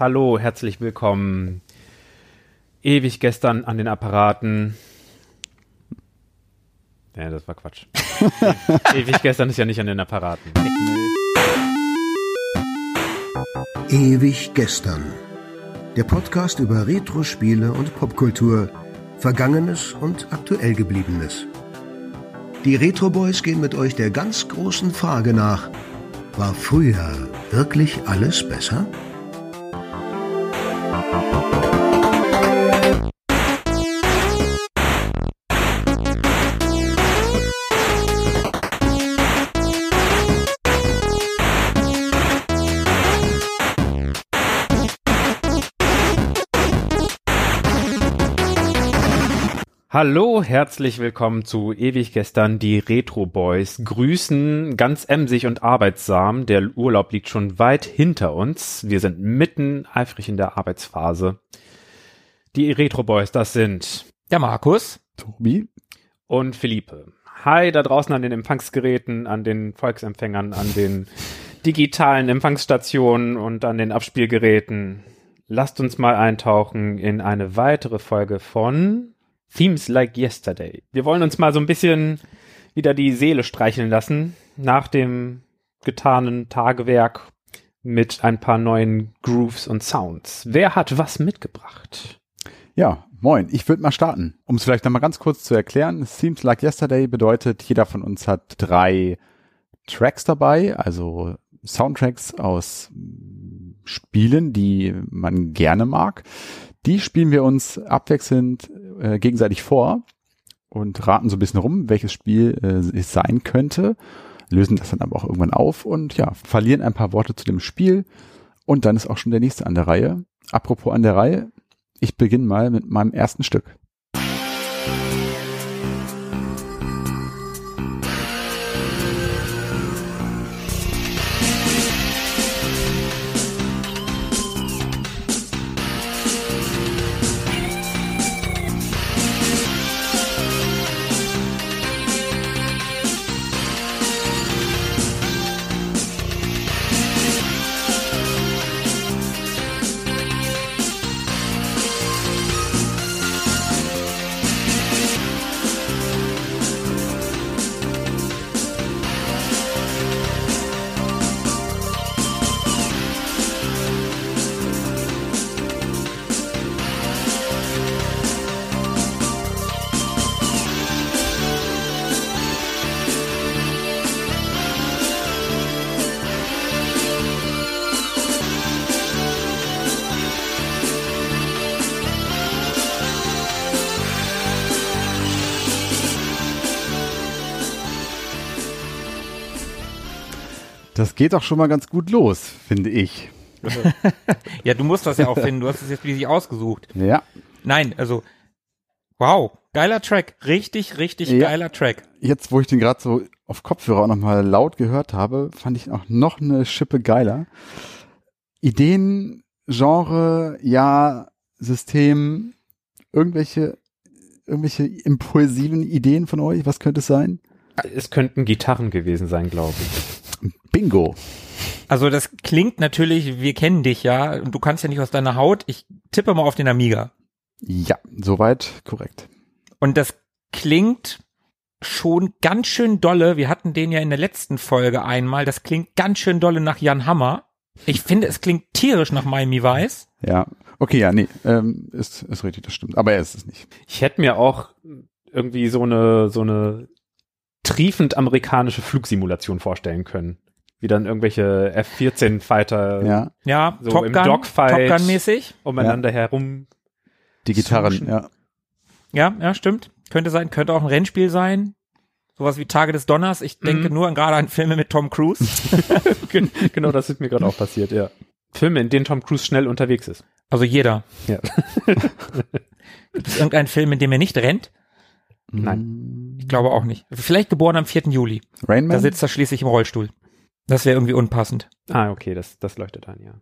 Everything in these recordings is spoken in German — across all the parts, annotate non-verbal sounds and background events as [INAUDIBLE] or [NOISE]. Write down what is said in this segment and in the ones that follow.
Hallo, herzlich willkommen. Ewig gestern an den Apparaten. Ja, das war Quatsch. [LAUGHS] Ewig gestern ist ja nicht an den Apparaten. Ewig gestern. Der Podcast über Retro-Spiele und Popkultur, Vergangenes und aktuell gebliebenes. Die Retro Boys gehen mit euch der ganz großen Frage nach: War früher wirklich alles besser? Hallo, herzlich willkommen zu Ewig gestern, die Retro Boys grüßen ganz emsig und arbeitsam. Der Urlaub liegt schon weit hinter uns. Wir sind mitten eifrig in der Arbeitsphase. Die Retro Boys, das sind der Markus, Tobi und Philippe. Hi da draußen an den Empfangsgeräten, an den Volksempfängern, an den [LAUGHS] digitalen Empfangsstationen und an den Abspielgeräten. Lasst uns mal eintauchen in eine weitere Folge von Themes Like Yesterday. Wir wollen uns mal so ein bisschen wieder die Seele streicheln lassen nach dem getanen Tagewerk mit ein paar neuen Grooves und Sounds. Wer hat was mitgebracht? Ja, moin. Ich würde mal starten. Um es vielleicht nochmal ganz kurz zu erklären. Themes Like Yesterday bedeutet, jeder von uns hat drei Tracks dabei, also Soundtracks aus Spielen, die man gerne mag. Die spielen wir uns abwechselnd äh, gegenseitig vor und raten so ein bisschen rum, welches Spiel äh, es sein könnte, lösen das dann aber auch irgendwann auf und ja, verlieren ein paar Worte zu dem Spiel und dann ist auch schon der nächste an der Reihe. Apropos an der Reihe, ich beginne mal mit meinem ersten Stück. Das geht doch schon mal ganz gut los, finde ich. [LAUGHS] ja, du musst das ja auch finden. Du hast es jetzt wie sich ausgesucht. Ja. Nein, also wow, geiler Track, richtig, richtig ja. geiler Track. Jetzt, wo ich den gerade so auf Kopfhörer auch nochmal laut gehört habe, fand ich auch noch eine Schippe geiler. Ideen, Genre, ja, System, irgendwelche, irgendwelche impulsiven Ideen von euch? Was könnte es sein? Es könnten Gitarren gewesen sein, glaube ich. Bingo. Also das klingt natürlich, wir kennen dich ja und du kannst ja nicht aus deiner Haut. Ich tippe mal auf den Amiga. Ja, soweit korrekt. Und das klingt schon ganz schön dolle. Wir hatten den ja in der letzten Folge einmal. Das klingt ganz schön dolle nach Jan Hammer. Ich finde, es klingt tierisch nach Miami Vice. Ja, okay, ja, nee, ähm, ist, ist richtig, das stimmt. Aber er ist es nicht. Ich hätte mir auch irgendwie so eine, so eine triefend amerikanische Flugsimulation vorstellen können. Wie dann irgendwelche F-14-Fighter ja. ja, so Top im Gun, Dogfight Top Gun mäßig umeinander ja. herum. Die Gitarren, ja. Ja, ja, stimmt. Könnte sein, könnte auch ein Rennspiel sein. Sowas wie Tage des Donners. Ich denke mhm. nur an gerade an Filme mit Tom Cruise. [LAUGHS] genau, das ist mir gerade auch passiert, ja. Filme, in denen Tom Cruise schnell unterwegs ist. Also jeder. Ja. [LAUGHS] Gibt es irgendeinen Film, in dem er nicht rennt? Nein. Ich glaube auch nicht. Vielleicht geboren am 4. Juli. Rainman? Da sitzt er schließlich im Rollstuhl. Das wäre irgendwie unpassend. Ah, okay, das, das leuchtet ein, ja.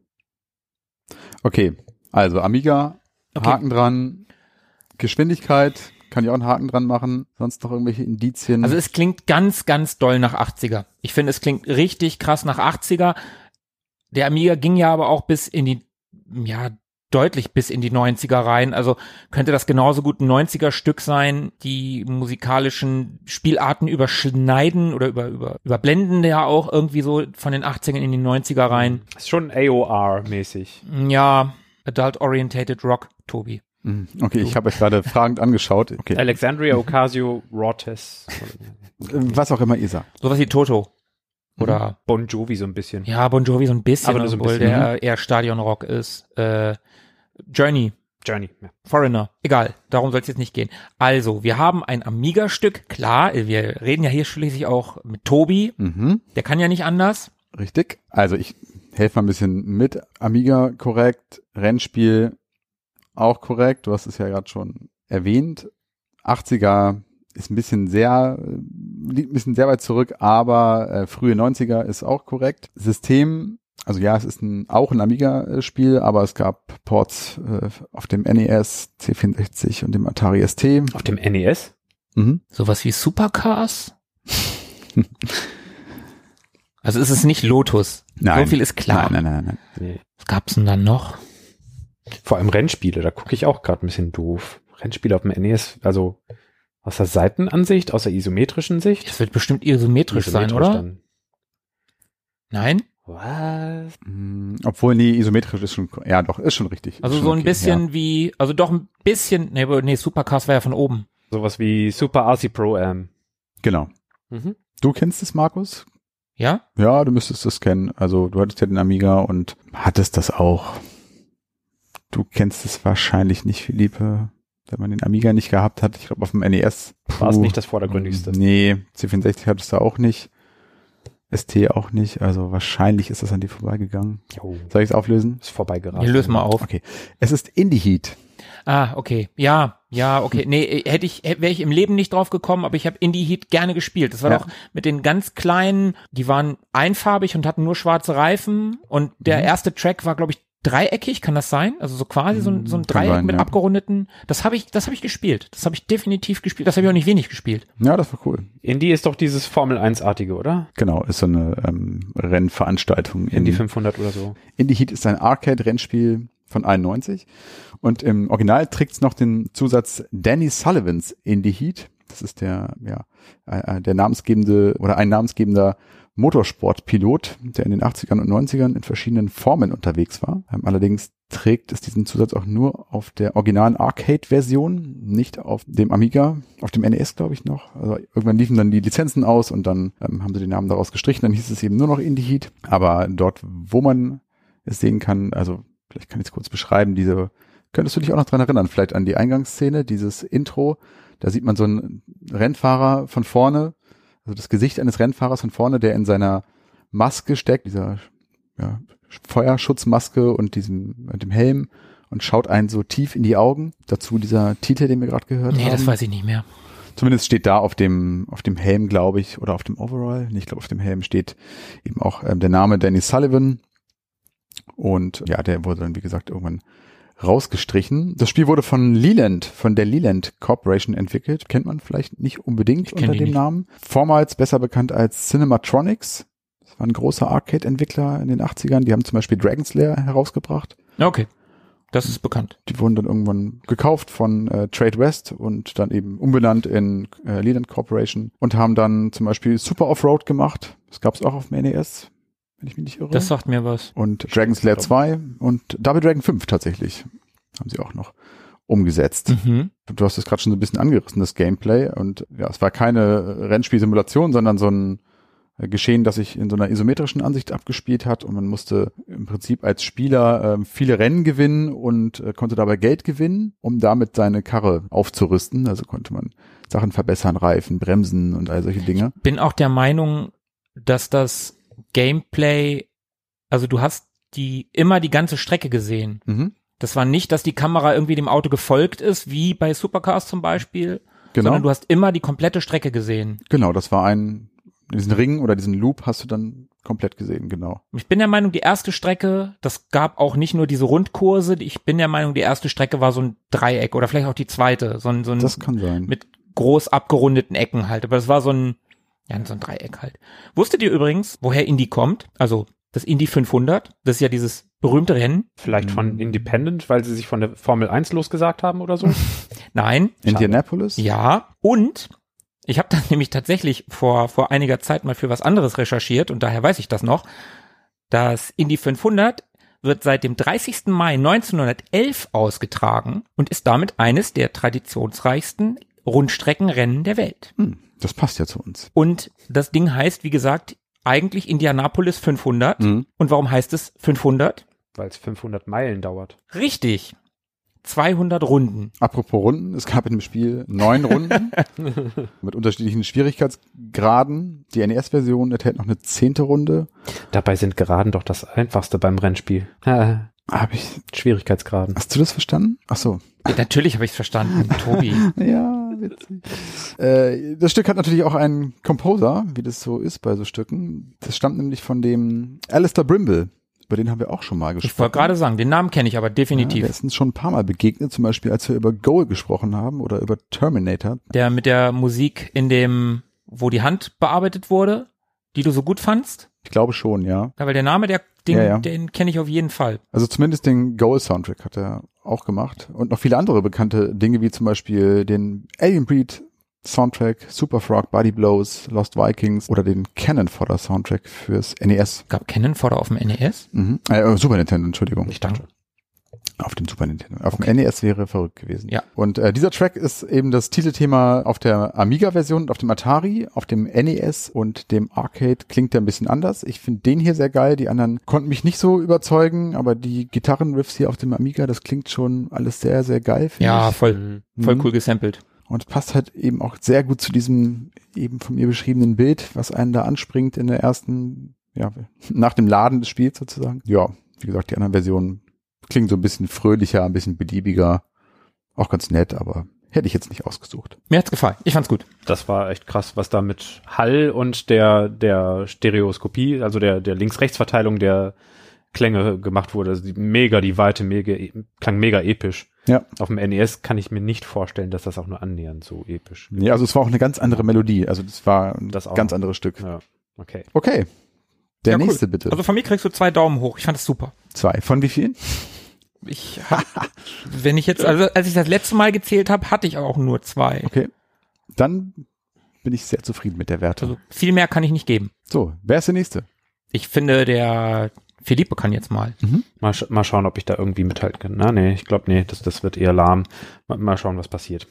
Okay, also Amiga, okay. Haken dran, Geschwindigkeit, kann ich auch einen Haken dran machen, sonst noch irgendwelche Indizien. Also es klingt ganz, ganz doll nach 80er. Ich finde, es klingt richtig krass nach 80er. Der Amiga ging ja aber auch bis in die ja, deutlich bis in die 90er rein. Also könnte das genauso gut ein 90er Stück sein, die musikalischen Spielarten überschneiden oder über, über, überblenden ja auch irgendwie so von den 80ern in die 90er rein. Ist schon AOR-mäßig. Ja, Adult Orientated Rock, Tobi. Mhm. Okay, ich habe euch gerade [LAUGHS] fragend angeschaut. Okay. Alexandria Ocasio Rotes. Was auch immer ihr sagt. Sowas wie Toto. Oder Bon Jovi so ein bisschen. ja, Bon Jovi so ein bisschen, Aber nur so ein obwohl bisschen, der eher Stadionrock ist. Äh, Journey, Journey. Ja. Foreigner. Egal, darum soll es jetzt nicht gehen. Also, wir haben ein Amiga-Stück. Klar, wir reden ja hier schließlich auch mit Tobi. Mhm. Der kann ja nicht anders. Richtig. Also ich helfe mal ein bisschen mit. Amiga korrekt, Rennspiel auch korrekt. Du hast es ja gerade schon erwähnt. 80er ist ein bisschen sehr, äh, liegt ein bisschen sehr weit zurück, aber äh, frühe 90er ist auch korrekt. System, also ja, es ist ein, auch ein Amiga-Spiel, aber es gab Ports äh, auf dem NES, C64 und dem Atari ST. Auf dem NES? Mhm. Sowas wie Supercars. [LAUGHS] also ist es nicht Lotus. Nein. So viel ist klar. Nein, nein, nein, nein. Nee. Was gab's denn dann noch? Vor allem Rennspiele, da gucke ich auch gerade ein bisschen doof. Rennspiele auf dem NES, also aus der Seitenansicht, aus der isometrischen Sicht? Das wird bestimmt isometrisch, sein, oder? dann. Nein? Was? Mm, Obwohl, nee, isometrisch ist schon, ja doch, ist schon richtig. Also Ist so schon ein okay, bisschen Ja. wie, also doch ein bisschen, nee, nee, Supercars war ja von oben. Sowas wie Super RC Pro Am. Genau. Mhm. Du kennst es, Markus? Ja? Ja, du müsstest es kennen. Also du hattest ja den Amiga und hattest das auch. Du kennst es wahrscheinlich nicht, Philippe. Wenn man den Amiga nicht gehabt hat, ich glaube auf dem NES. War es nicht das Vordergründigste? Nee, C64 hattest du auch nicht. ST auch nicht. Also wahrscheinlich ist das an dir vorbeigegangen. Jo, Soll ich es auflösen? ist vorbeigerast. Hier löse mal auf. Okay. Es ist Indie Heat. Ah, okay. Ja, ja, okay. Nee, hätte ich, wäre ich im Leben nicht drauf gekommen, aber ich habe Indie Heat gerne gespielt. Das war Ja. doch mit den ganz kleinen, die waren einfarbig und hatten nur schwarze Reifen und der Mhm. erste Track war, glaube ich, dreieckig, kann das sein? Also so quasi so ein, so ein Kann Dreieck sein, mit ja. abgerundeten. Das habe ich, das habe ich gespielt. Das habe ich definitiv gespielt. Das habe ich auch nicht wenig gespielt. Ja, das war cool. Indie ist doch dieses Formel 1-artige, oder? Genau, ist so eine ähm, Rennveranstaltung. Indie 500 oder so. Indie Heat ist ein Arcade-Rennspiel von 91 und im Original trägt es noch den Zusatz Danny Sullivans Indie Heat. Das ist der, ja, äh, äh, der namensgebende oder ein namensgebender Motorsportpilot, der in den 80ern und 90ern in verschiedenen Formen unterwegs war. Ähm, allerdings trägt es diesen Zusatz auch nur auf der originalen Arcade-Version, nicht auf dem Amiga, auf dem NES glaube ich noch. Also irgendwann liefen dann die Lizenzen aus und dann ähm, haben sie den Namen daraus gestrichen, dann hieß es eben nur noch Indie Heat. Aber dort, wo man es sehen kann, also vielleicht kann ich es kurz beschreiben, diese, könntest du dich auch noch dran erinnern, vielleicht an die Eingangsszene, dieses Intro, da sieht man so einen Rennfahrer von vorne, also das Gesicht eines Rennfahrers von vorne, der in seiner Maske steckt, dieser ja, Feuerschutzmaske und diesem mit dem Helm und schaut einen so tief in die Augen. Dazu dieser Titel, den wir gerade gehört Nee, haben. das weiß ich nicht mehr. Zumindest steht da auf dem auf dem Helm, glaube ich, oder auf dem Overall. Nee, Ich glaube, auf dem Helm steht eben auch ähm, der Name Danny Sullivan. Und ja, der wurde dann, wie gesagt, irgendwann rausgestrichen. Das Spiel wurde von Leland, von der Leland Corporation entwickelt. Kennt man vielleicht nicht unbedingt unter dem nicht. Namen. Vormals besser bekannt als Cinematronics. Das war ein großer Arcade-Entwickler in den 80ern. Die haben zum Beispiel Dragon's Lair herausgebracht. Okay. Das ist bekannt. Die wurden dann irgendwann gekauft von äh, Trade West und dann eben umbenannt in äh, Leland Corporation und haben dann zum Beispiel Super Offroad gemacht. Das gab es auch auf dem NES, wenn ich mich nicht irre. Das sagt mir was. und Dragon's Lair 2 und Double Dragon 5 tatsächlich haben sie auch noch umgesetzt. Mhm. Du hast es gerade schon so ein bisschen angerissen, das Gameplay. Und ja, es war keine Rennspielsimulation, sondern so ein äh, Geschehen, das sich in so einer isometrischen Ansicht abgespielt hat. Und man musste im Prinzip als Spieler ähm, viele Rennen gewinnen und äh, konnte dabei Geld gewinnen, um damit seine Karre aufzurüsten. Also konnte man Sachen verbessern, Reifen, Bremsen und all solche Dinge. Bin auch der Meinung, dass das Gameplay, also du hast die immer die ganze Strecke gesehen. Mhm. Das war nicht, dass die Kamera irgendwie dem Auto gefolgt ist, wie bei Supercars zum Beispiel, Genau. sondern du hast immer die komplette Strecke gesehen. Genau, das war ein, diesen Ring oder diesen Loop hast du dann komplett gesehen, genau. Ich bin der Meinung, die erste Strecke, das gab auch nicht nur diese Rundkurse, ich bin der Meinung, die erste Strecke war so ein Dreieck oder vielleicht auch die zweite, so ein, so ein Das kann sein. mit groß abgerundeten Ecken halt, aber das war so ein, ja, so ein Dreieck halt. Wusstet ihr übrigens, woher Indie kommt? Also, das Indy 500. Das ist ja dieses berühmte Rennen. Vielleicht von Independent, weil sie sich von der Formel 1 losgesagt haben oder so? [LAUGHS] Nein. Indianapolis? Ja. Und ich habe dann [LAUGHS] nämlich tatsächlich vor, vor einiger Zeit mal für was anderes recherchiert und daher weiß ich das noch. Das Indy 500 wird seit dem 30. Mai 1911 ausgetragen und ist damit eines der traditionsreichsten Rundstreckenrennen der Welt. Hm, das passt ja zu uns. Und das Ding heißt, wie gesagt, eigentlich Indianapolis 500. Mhm. Und warum heißt es 500? Weil es 500 Meilen dauert. Richtig. 200 Runden. Apropos Runden, es gab in dem Spiel neun Runden [LAUGHS] mit unterschiedlichen Schwierigkeitsgraden. Die NES-Version enthält noch eine zehnte Runde. Dabei sind Geraden doch das einfachste beim Rennspiel. Habe ich. Schwierigkeitsgraden. Hast du das verstanden? Ach so. Ja, natürlich habe ich es verstanden, Tobi. [LAUGHS] Ja, witzig. äh, das Stück hat natürlich auch einen Composer, wie das so ist bei so Stücken. Das stammt nämlich von dem Alistair Brimble. Über den haben wir auch schon mal gesprochen. Ich wollte gerade sagen, den Namen kenne ich aber Ja, definitiv. der ist uns schon ein paar Mal begegnet, zum Beispiel als wir über Goal gesprochen haben oder über Terminator. der mit der Musik in dem, wo die Hand bearbeitet wurde, die du so gut fandst. Ich glaube schon, ja. Ja, weil der Name, der, den, Ja, ja. den kenne ich auf jeden Fall. Also zumindest den Goal-Soundtrack hat er auch gemacht. Und noch viele andere bekannte Dinge, wie zum Beispiel den Alien Breed Soundtrack, Super Frog, Body Blows, Lost Vikings oder den Cannon Fodder Soundtrack fürs NES. Gab Cannon Fodder auf dem NES? Mhm. Äh, Super Nintendo, Entschuldigung. Ich dachte. Auf dem Super Nintendo. Auf dem NES wäre verrückt gewesen. Ja. Und äh, dieser Track ist eben das Titelthema auf der Amiga-Version auf dem Atari, auf dem NES und dem Arcade klingt der ein bisschen anders. Ich finde den hier sehr geil. Die anderen konnten mich nicht so überzeugen, aber die Gitarrenriffs hier auf dem Amiga, das klingt schon alles sehr, sehr geil. Ja, ich. voll, Mhm. voll Mhm. cool gesampelt. Und passt halt eben auch sehr gut zu diesem eben von mir beschriebenen Bild, was einen da anspringt in der ersten, ja, [LAUGHS] nach dem Laden des Spiels sozusagen. Ja, wie gesagt, die anderen Versionen klingen so ein bisschen fröhlicher, ein bisschen beliebiger. Auch ganz nett, aber hätte ich jetzt nicht ausgesucht. Mir hat's gefallen. Ich fand's gut. Das war echt krass, was da mit Hall und der, der Stereoskopie, also der, der Links-Rechts-Verteilung der Klänge gemacht wurde. Also die, mega, die Weite, mega, klang mega episch. Ja. Auf dem NES kann ich mir nicht vorstellen, dass das auch nur annähernd so episch. Ja, also es war auch eine ganz andere Melodie. Also das war ein Das auch ganz anderes Stück. Ja, okay. Okay. Der Ja, cool. nächste bitte. Also von mir kriegst du zwei Daumen hoch. Ich fand es super. Zwei. Von wie vielen? Ich hab, wenn ich jetzt, also als ich das letzte Mal gezählt habe, hatte ich auch nur zwei. Okay. Dann bin ich sehr zufrieden mit der Wertung. Also viel mehr kann ich nicht geben. So, wer ist der nächste? Ich finde, der Philippe kann jetzt mal. Mal, sch mal schauen, ob ich da irgendwie mithalten kann. Na, nee, ich glaube, nee, das, das wird eher lahm. Mal, mal schauen, was passiert.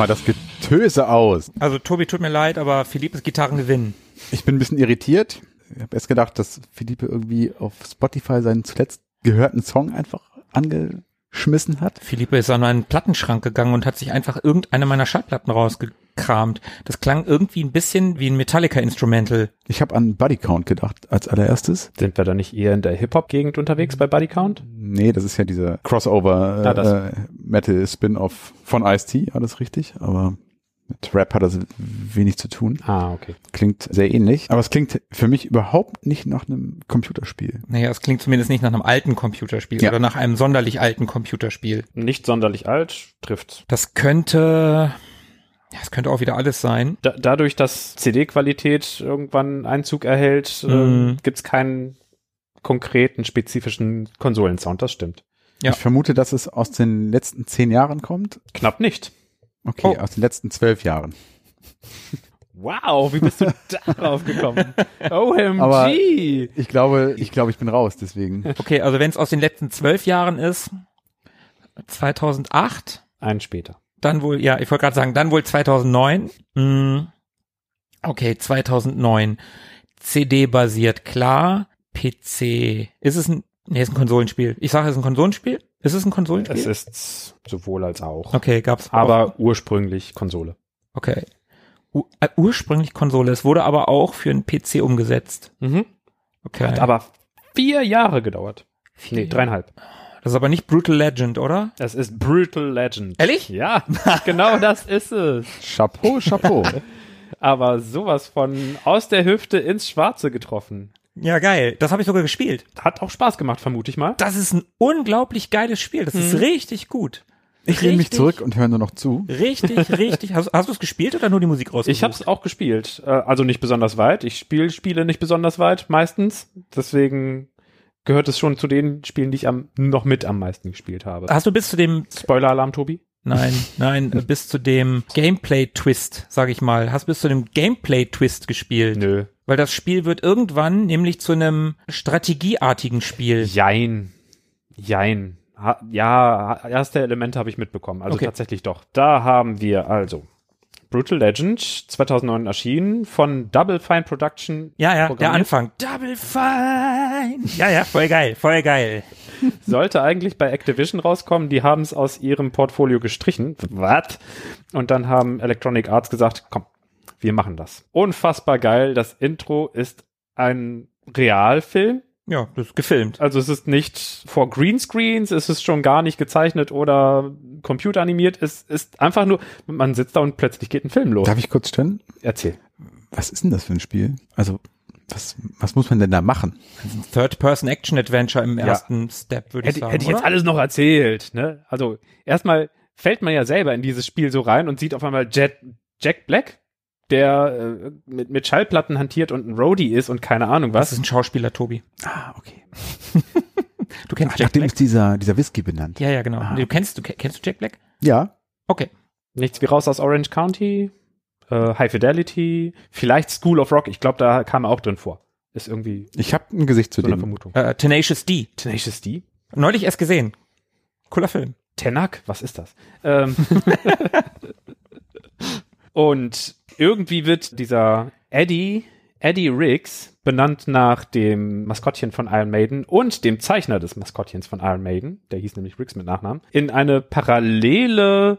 Mal das Getöse aus. Also Tobi, tut mir leid, aber Philippes Gitarren gewinnen. Ich bin ein bisschen irritiert. Ich habe erst gedacht, dass Philippe irgendwie auf Spotify seinen zuletzt gehörten Song einfach angeschmissen hat. Philippe ist an einen Plattenschrank gegangen und hat sich einfach irgendeine meiner Schallplatten rausgekramt. Das klang irgendwie ein bisschen wie ein Metallica-Instrumental. Ich habe an Buddy Count gedacht als allererstes. Sind wir da nicht eher in der Hip-Hop-Gegend unterwegs bei Buddy Count? Nee, das ist ja dieser Crossover Ah, äh, Metal Spin-off von Ice-T, alles richtig, aber mit Rap hat das wenig zu tun. Ah, okay. Klingt sehr ähnlich, aber es klingt für mich überhaupt nicht nach einem Computerspiel. Naja, es klingt zumindest nicht nach einem alten Computerspiel Ja. oder nach einem sonderlich alten Computerspiel. Nicht sonderlich alt, trifft. Das könnte, ja, es könnte auch wieder alles sein. Da, dadurch, dass CD-Qualität irgendwann Einzug erhält, Mhm. äh, gibt's keinen konkreten, spezifischen Konsolensound. Das stimmt. Ja. Ich vermute, dass es aus den letzten zehn Jahren kommt. Knapp nicht. Okay, Oh. aus den letzten zwölf Jahren. Wow, wie bist du [LAUGHS] darauf gekommen? OMG! Aber- Ich glaube, ich glaube, ich bin raus, deswegen. Okay, also wenn es aus den letzten zwölf Jahren ist, 2008, Einen später. Dann wohl, ja, ich wollte gerade sagen, dann wohl 2009. Hm, okay, 2009. CD basiert, klar. PC. Ist es ein Nee, ist ein Konsolenspiel. Ich sage, es ist ein Konsolenspiel. Ist es ein Konsolenspiel? Es ist sowohl als auch. okay, gab's. Aber auch. ursprünglich Konsole. Okay. U äh, ursprünglich Konsole. Es wurde aber auch für einen PC umgesetzt. Mhm. Okay. Hat aber vier Jahre gedauert. Vier Nee, dreieinhalb. Das ist aber nicht Brutal Legend, oder? Es ist Brutal Legend. Ehrlich? Ja, [LAUGHS] genau das ist es. Chapeau, Chapeau. [LAUGHS] Aber sowas von aus der Hüfte ins Schwarze getroffen. Ja, geil. Das habe ich sogar gespielt. Hat auch Spaß gemacht, vermute ich mal. Das ist ein unglaublich geiles Spiel. Das ist richtig gut. Ich lehne mich zurück und höre nur noch zu. Richtig, [LAUGHS] richtig. Hast, hast du es gespielt oder nur die Musik rausgesucht? Ich habe es auch gespielt. Äh, Also nicht besonders weit. Ich spiele Spiele nicht besonders weit, meistens. Deswegen gehört es schon zu den Spielen, die ich am, noch mit am meisten gespielt habe. Hast du bis zu dem, Spoiler-Alarm, Tobi? nein, nein, [LAUGHS] bis zu dem Gameplay-Twist, sag ich mal, hast bis zu dem Gameplay-Twist gespielt? Nö. Weil das Spiel wird irgendwann nämlich zu einem strategieartigen Spiel. Jein. Jein. Ha ja, erste Elemente habe ich mitbekommen. Also Okay. tatsächlich doch. Da haben wir also Brutal Legend, 2009 erschienen, von Double Fine Production. Ja, ja, der. Anfang. Double Fine. Ja, ja, voll geil, voll geil. Sollte eigentlich bei Activision rauskommen. Die haben es aus ihrem Portfolio gestrichen. Was? Und dann haben Electronic Arts gesagt, komm, wir machen das. Unfassbar geil. Das Intro ist ein Realfilm. Ja, das ist gefilmt. Also es ist nicht vor Greenscreens, es ist schon gar nicht gezeichnet oder computeranimiert. Es ist einfach nur, man sitzt da und plötzlich geht ein Film los. Darf ich kurz stellen? Erzähl. Was ist denn das für ein Spiel? Also, was, was muss man denn da machen? Third-Person-Action-Adventure im Ja. ersten Step, würde ich Hätte, sagen. hätte ich jetzt oder? alles noch erzählt. Ne? Also erstmal fällt man ja selber in dieses Spiel so rein und sieht auf einmal Jet, Jack Black, der äh, mit, mit Schallplatten hantiert und ein Roadie ist und keine Ahnung Das was. ist ein Schauspieler, Tobi. Ah, okay. [LAUGHS] Du kennst Ach, Jack nachdem Black? ist dieser, dieser Whisky benannt. Ja, ja, genau. Ah. Du kennst, du kennst du Jack Black? Ja. Okay. Nichts wie raus aus Orange County, äh, High Fidelity, vielleicht School of Rock. Ich glaube, da kam er auch drin vor. Ist irgendwie Ich habe ein Gesicht zu so eine dem. Vermutung. Äh, Tenacious D. Tenacious D? Neulich erst gesehen. Cooler Film. Tenak? Was ist das? Ähm [LAUGHS] und irgendwie wird dieser Eddie, Eddie Riggs, benannt nach dem Maskottchen von Iron Maiden und dem Zeichner des Maskottchens von Iron Maiden, der hieß nämlich Riggs mit Nachnamen, in eine parallele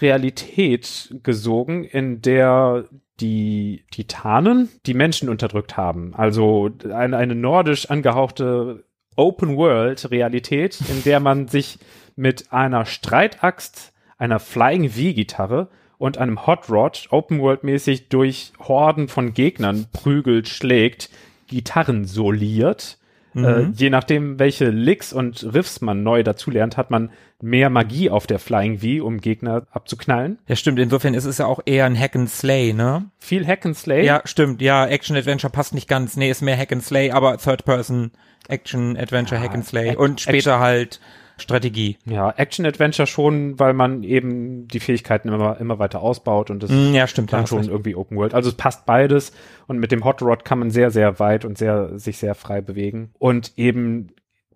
Realität gesogen, in der die Titanen die Menschen unterdrückt haben. Also eine, eine nordisch angehauchte Open World Realität, in der man sich mit einer Streitaxt, einer Flying V-Gitarre und einem Hot Rod Open World mäßig durch Horden von Gegnern prügelt, schlägt, Gitarren soliert. Äh, je nachdem, welche Licks und Riffs man neu dazulernt, hat man mehr Magie auf der Flying V, um Gegner abzuknallen. Ja, stimmt. Insofern ist es ja auch eher ein Hack and Slay, ne? Viel Hack and Slay. Ja, stimmt. Ja, Action Adventure passt nicht ganz. Nee, ist mehr Hack and Slay, aber Third Person Action Adventure Hack and Slay und später halt Strategie. Ja, Action-Adventure schon, weil man eben die Fähigkeiten immer, immer weiter ausbaut und das Mm, ja, stimmt. dann schon recht. irgendwie Open World. Also es passt beides und mit dem Hot Rod kann man sehr, sehr weit und sehr, sich sehr frei bewegen. Und eben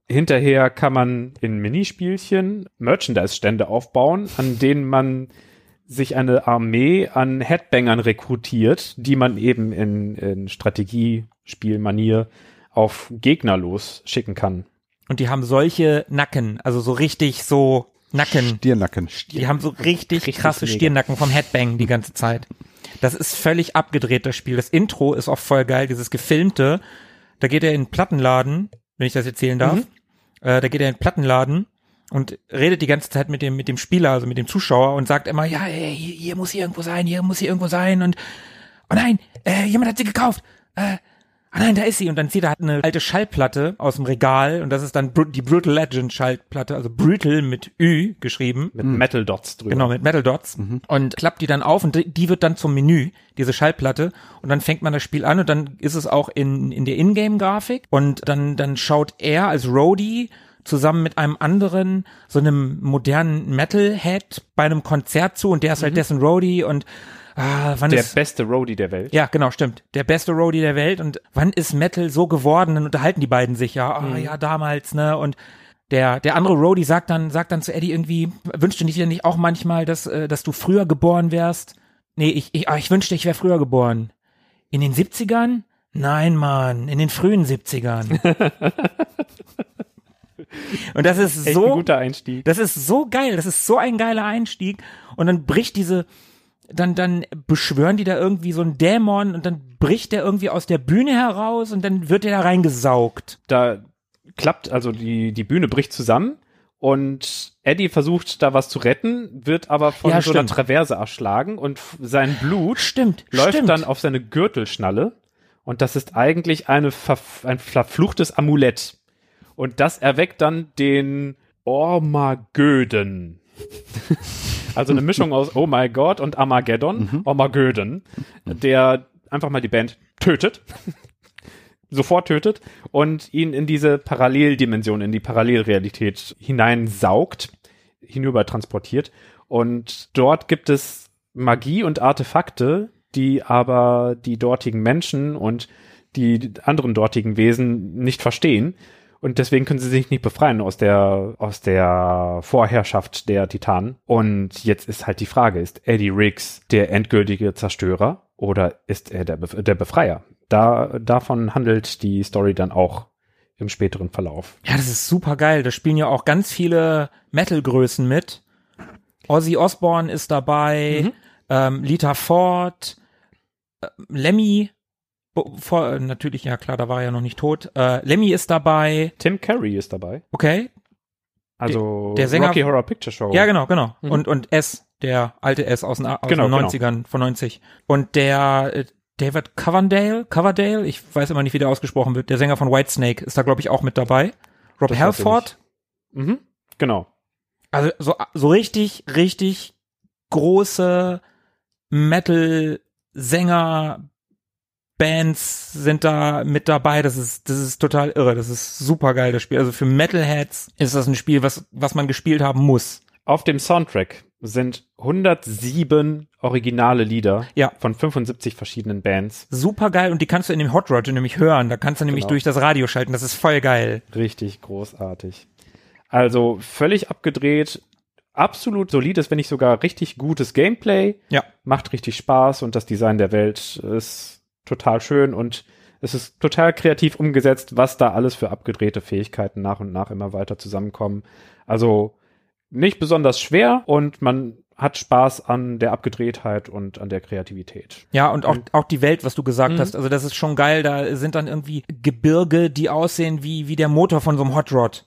hinterher kann man in Minispielchen Merchandise-Stände aufbauen, an denen man sich eine Armee an Headbangern rekrutiert, die man eben in, in Strategiespielmanier auf Gegner losschicken kann. Und die haben solche Nacken, also so richtig so Nacken. Stirnacken. Die haben so richtig, Richtig krasse mega. Stirnacken vom Headbang die ganze Zeit. Das ist völlig abgedreht, das Spiel. Das Intro ist auch voll geil, dieses gefilmte. Da geht er in den Plattenladen, wenn ich das erzählen darf. Mhm. Äh, da geht er in den Plattenladen und redet die ganze Zeit mit dem, mit dem Spieler, also mit dem Zuschauer und sagt immer, ja, ey, hier, hier muss sie irgendwo sein, hier muss sie irgendwo sein und, oh nein, äh, jemand hat sie gekauft. Äh, Ah nein, da ist sie. Und dann zieht er halt eine alte Schallplatte aus dem Regal und das ist dann die Brutal Legend Schallplatte, also Brutal mit Ü geschrieben. Mit Metal Dots drüber. Genau, mit Metal Dots. Und klappt die dann auf und die- wird dann zum Menü, diese Schallplatte. Und dann fängt man das Spiel an und dann ist es auch in, in der Ingame-Grafik. Und dann, dann schaut er als Roadie zusammen mit einem anderen, so einem modernen Metalhead bei einem Konzert zu und der ist halt dessen Roadie und ah, wann Der ist beste Roadie der Welt. ja, genau, stimmt. Der beste Roadie der Welt. Und wann ist Metal so geworden? Dann unterhalten die beiden sich ja, ah, ja, damals, ne? Und der, der andere Roadie sagt dann, sagt dann zu Eddie irgendwie, wünschte nicht dir nicht auch manchmal, dass, äh, dass du früher geboren wärst? Nee, ich, ich, ah, ich wünschte, ich wäre früher geboren. In den 70ern? Nein, Mann, in den frühen 70ern. [LAUGHS] Und das ist Echt so ein guter Einstieg. Das ist so geil, das ist so ein geiler Einstieg. Und dann bricht diese, dann, dann beschwören die da irgendwie so einen Dämon und dann bricht der irgendwie aus der Bühne heraus und dann wird der da reingesaugt. Da klappt, also die, die Bühne bricht zusammen und Eddie versucht da was zu retten, wird aber von Ja, so einer stimmt. Traverse erschlagen und sein Blut Stimmt, läuft stimmt. dann auf seine Gürtelschnalle und das ist eigentlich eine ein verfluchtes Amulett. Und das erweckt dann den Ormagöden. [LAUGHS] also eine Mischung aus Oh my God und Armageddon, Ormagöden, der einfach mal die Band tötet, [LAUGHS] sofort tötet und ihn in diese Paralleldimension, in die Parallelrealität hineinsaugt, hinüber transportiert. Und dort gibt es Magie und Artefakte, die aber die dortigen Menschen und die anderen dortigen Wesen nicht verstehen. Und deswegen können sie sich nicht befreien aus der, aus der Vorherrschaft der Titanen. Und jetzt ist halt die Frage, ist Eddie Riggs der endgültige Zerstörer oder ist er der, Bef der Befreier? Da, davon handelt die Story dann auch im späteren Verlauf. Ja, das ist super geil. Da spielen ja auch ganz viele Metal-Größen mit. Ozzy Osbourne ist dabei, Mhm. ähm, Lita Ford, äh, Lemmy, vor, äh, natürlich, ja klar, da war er ja noch nicht tot. Äh, Lemmy ist dabei, Tim Curry ist dabei. okay. Also der Sänger- Rocky Horror Picture Show. Ja, genau, genau. Mhm. Und, und S, der alte S aus den, aus Genau, den genau. 90ern, von 90. Und der äh, David Coverdale, Coverdale, ich weiß immer nicht, wie der ausgesprochen wird, der Sänger von Whitesnake ist da, glaube ich, auch mit dabei. Rob Das Halford, Mhm. Genau. also so, so richtig, richtig große Metal-Sänger, Bands sind da mit dabei. Das ist, das ist total irre. Das ist super geil, das Spiel. Also für Metalheads ist das ein Spiel, was, was man gespielt haben muss. Auf dem Soundtrack sind 107 originale Lieder Ja. von 75 verschiedenen Bands. Super geil. Und die kannst du in dem Hot Rod nämlich hören. Da kannst du nämlich Genau. durch das Radio schalten. Das ist voll geil. Richtig großartig. Also völlig abgedreht, absolut solides, wenn nicht sogar richtig gutes Gameplay. Ja. Macht richtig Spaß und das Design der Welt ist total schön und es ist total kreativ umgesetzt, was da alles für abgedrehte Fähigkeiten nach und nach immer weiter zusammenkommen. Also nicht besonders schwer und man hat Spaß an der Abgedrehtheit und an der Kreativität. Ja, und auch, auch die Welt, was du gesagt Mhm. hast. Also das ist schon geil. Da sind dann irgendwie Gebirge, die aussehen wie, wie der Motor von so einem Hot Rod.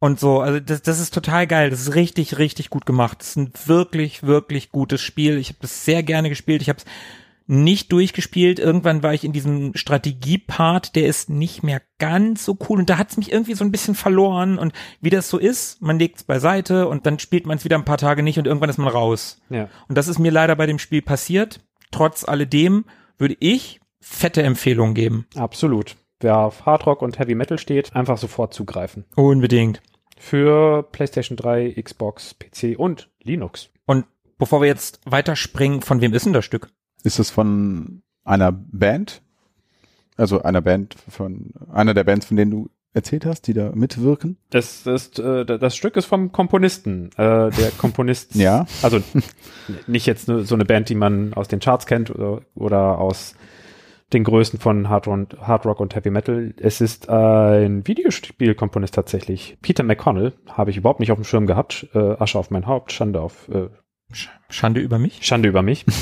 und so. Also das, das ist total geil. Das ist richtig, richtig gut gemacht. Das ist ein wirklich, wirklich gutes Spiel. Ich habe das sehr gerne gespielt. Ich habe es nicht durchgespielt. Irgendwann war ich in diesem Strategiepart, der ist nicht mehr ganz so cool und da hat es mich irgendwie so ein bisschen verloren und wie das so ist, man legt es beiseite und dann spielt man es wieder ein paar Tage nicht und irgendwann ist man raus. Ja. Und das ist mir leider bei dem Spiel passiert. Trotz alledem würde ich fette Empfehlungen geben. Absolut. Wer auf Hardrock und Heavy Metal steht, einfach sofort zugreifen. Unbedingt. Für PlayStation 3, Xbox, PC und Linux. Und bevor wir jetzt weiterspringen, von wem ist denn das Stück? Ist es von einer Band? Also einer Band von einer der Bands, von denen du erzählt hast, die da mitwirken? Das ist äh, das Stück ist vom Komponisten. Äh, der [LAUGHS] Komponist. Ja. Also nicht jetzt so eine Band, die man aus den Charts kennt oder, oder aus den Größen von Hard, und, Hard Rock und Heavy Metal. Es ist ein Videospielkomponist tatsächlich. Peter McConnell habe ich überhaupt nicht auf dem Schirm gehabt. Äh, Asche auf mein Haupt, Schande auf äh, Sch- Schande über mich? Schande über mich. [LAUGHS]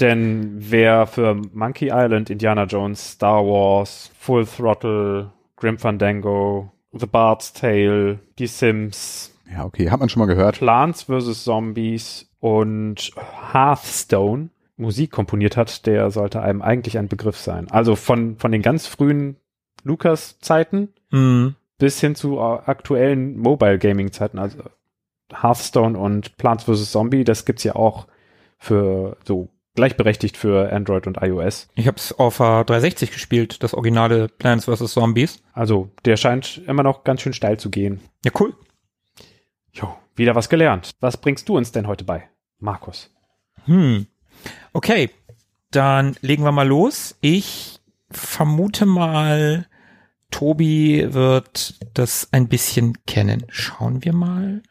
Denn wer für Monkey Island, Indiana Jones, Star Wars, Full Throttle, Grim Fandango, The Bard's Tale, Die Sims, Ja, okay, hat man schon mal gehört. Plants vs. Zombies und Hearthstone Musik komponiert hat, der sollte einem eigentlich ein Begriff sein. Also von, von den ganz frühen Lucas-Zeiten Mhm. bis hin zu aktuellen Mobile Gaming Zeiten, also Hearthstone und Plants vs. Zombie, das gibt's ja auch für so gleichberechtigt für Android und iOS. Ich habe es auf der 360 gespielt, das originale Plants vs. Zombies. Also der scheint immer noch ganz schön steil zu gehen. Ja, cool. Jo, wieder was gelernt. Was bringst du uns denn heute bei, Markus? Hm. Okay, dann legen wir mal los. Ich vermute mal, Tobi wird das ein bisschen kennen. Schauen wir mal.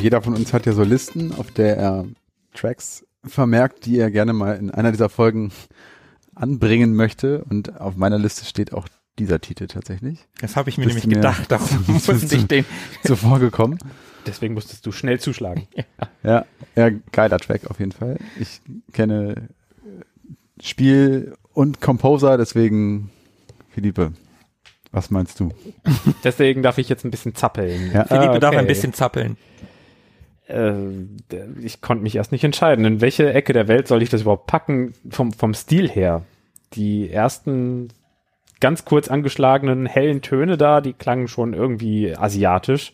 Jeder von uns hat ja so Listen, auf der er Tracks vermerkt, die er gerne mal in einer dieser Folgen anbringen möchte. Und auf meiner Liste steht auch dieser Titel tatsächlich. Das habe ich mir Bist nämlich gedacht, [LAUGHS] darum musste ich den. Zuvor gekommen. Deswegen musstest du schnell zuschlagen. [LAUGHS] Ja, ja, geiler Track auf jeden Fall. Ich kenne äh, Spiel und Composer, deswegen Philippe, was meinst du? [LAUGHS] Deswegen darf ich jetzt ein bisschen zappeln. Ja. Philippe Ah, darf ein okay. bisschen zappeln. Äh, ich konnte mich erst nicht entscheiden. In welche Ecke der Welt soll ich das überhaupt packen? Vom, vom Stil her. Die ersten ganz kurz angeschlagenen hellen Töne da, die klangen schon irgendwie asiatisch.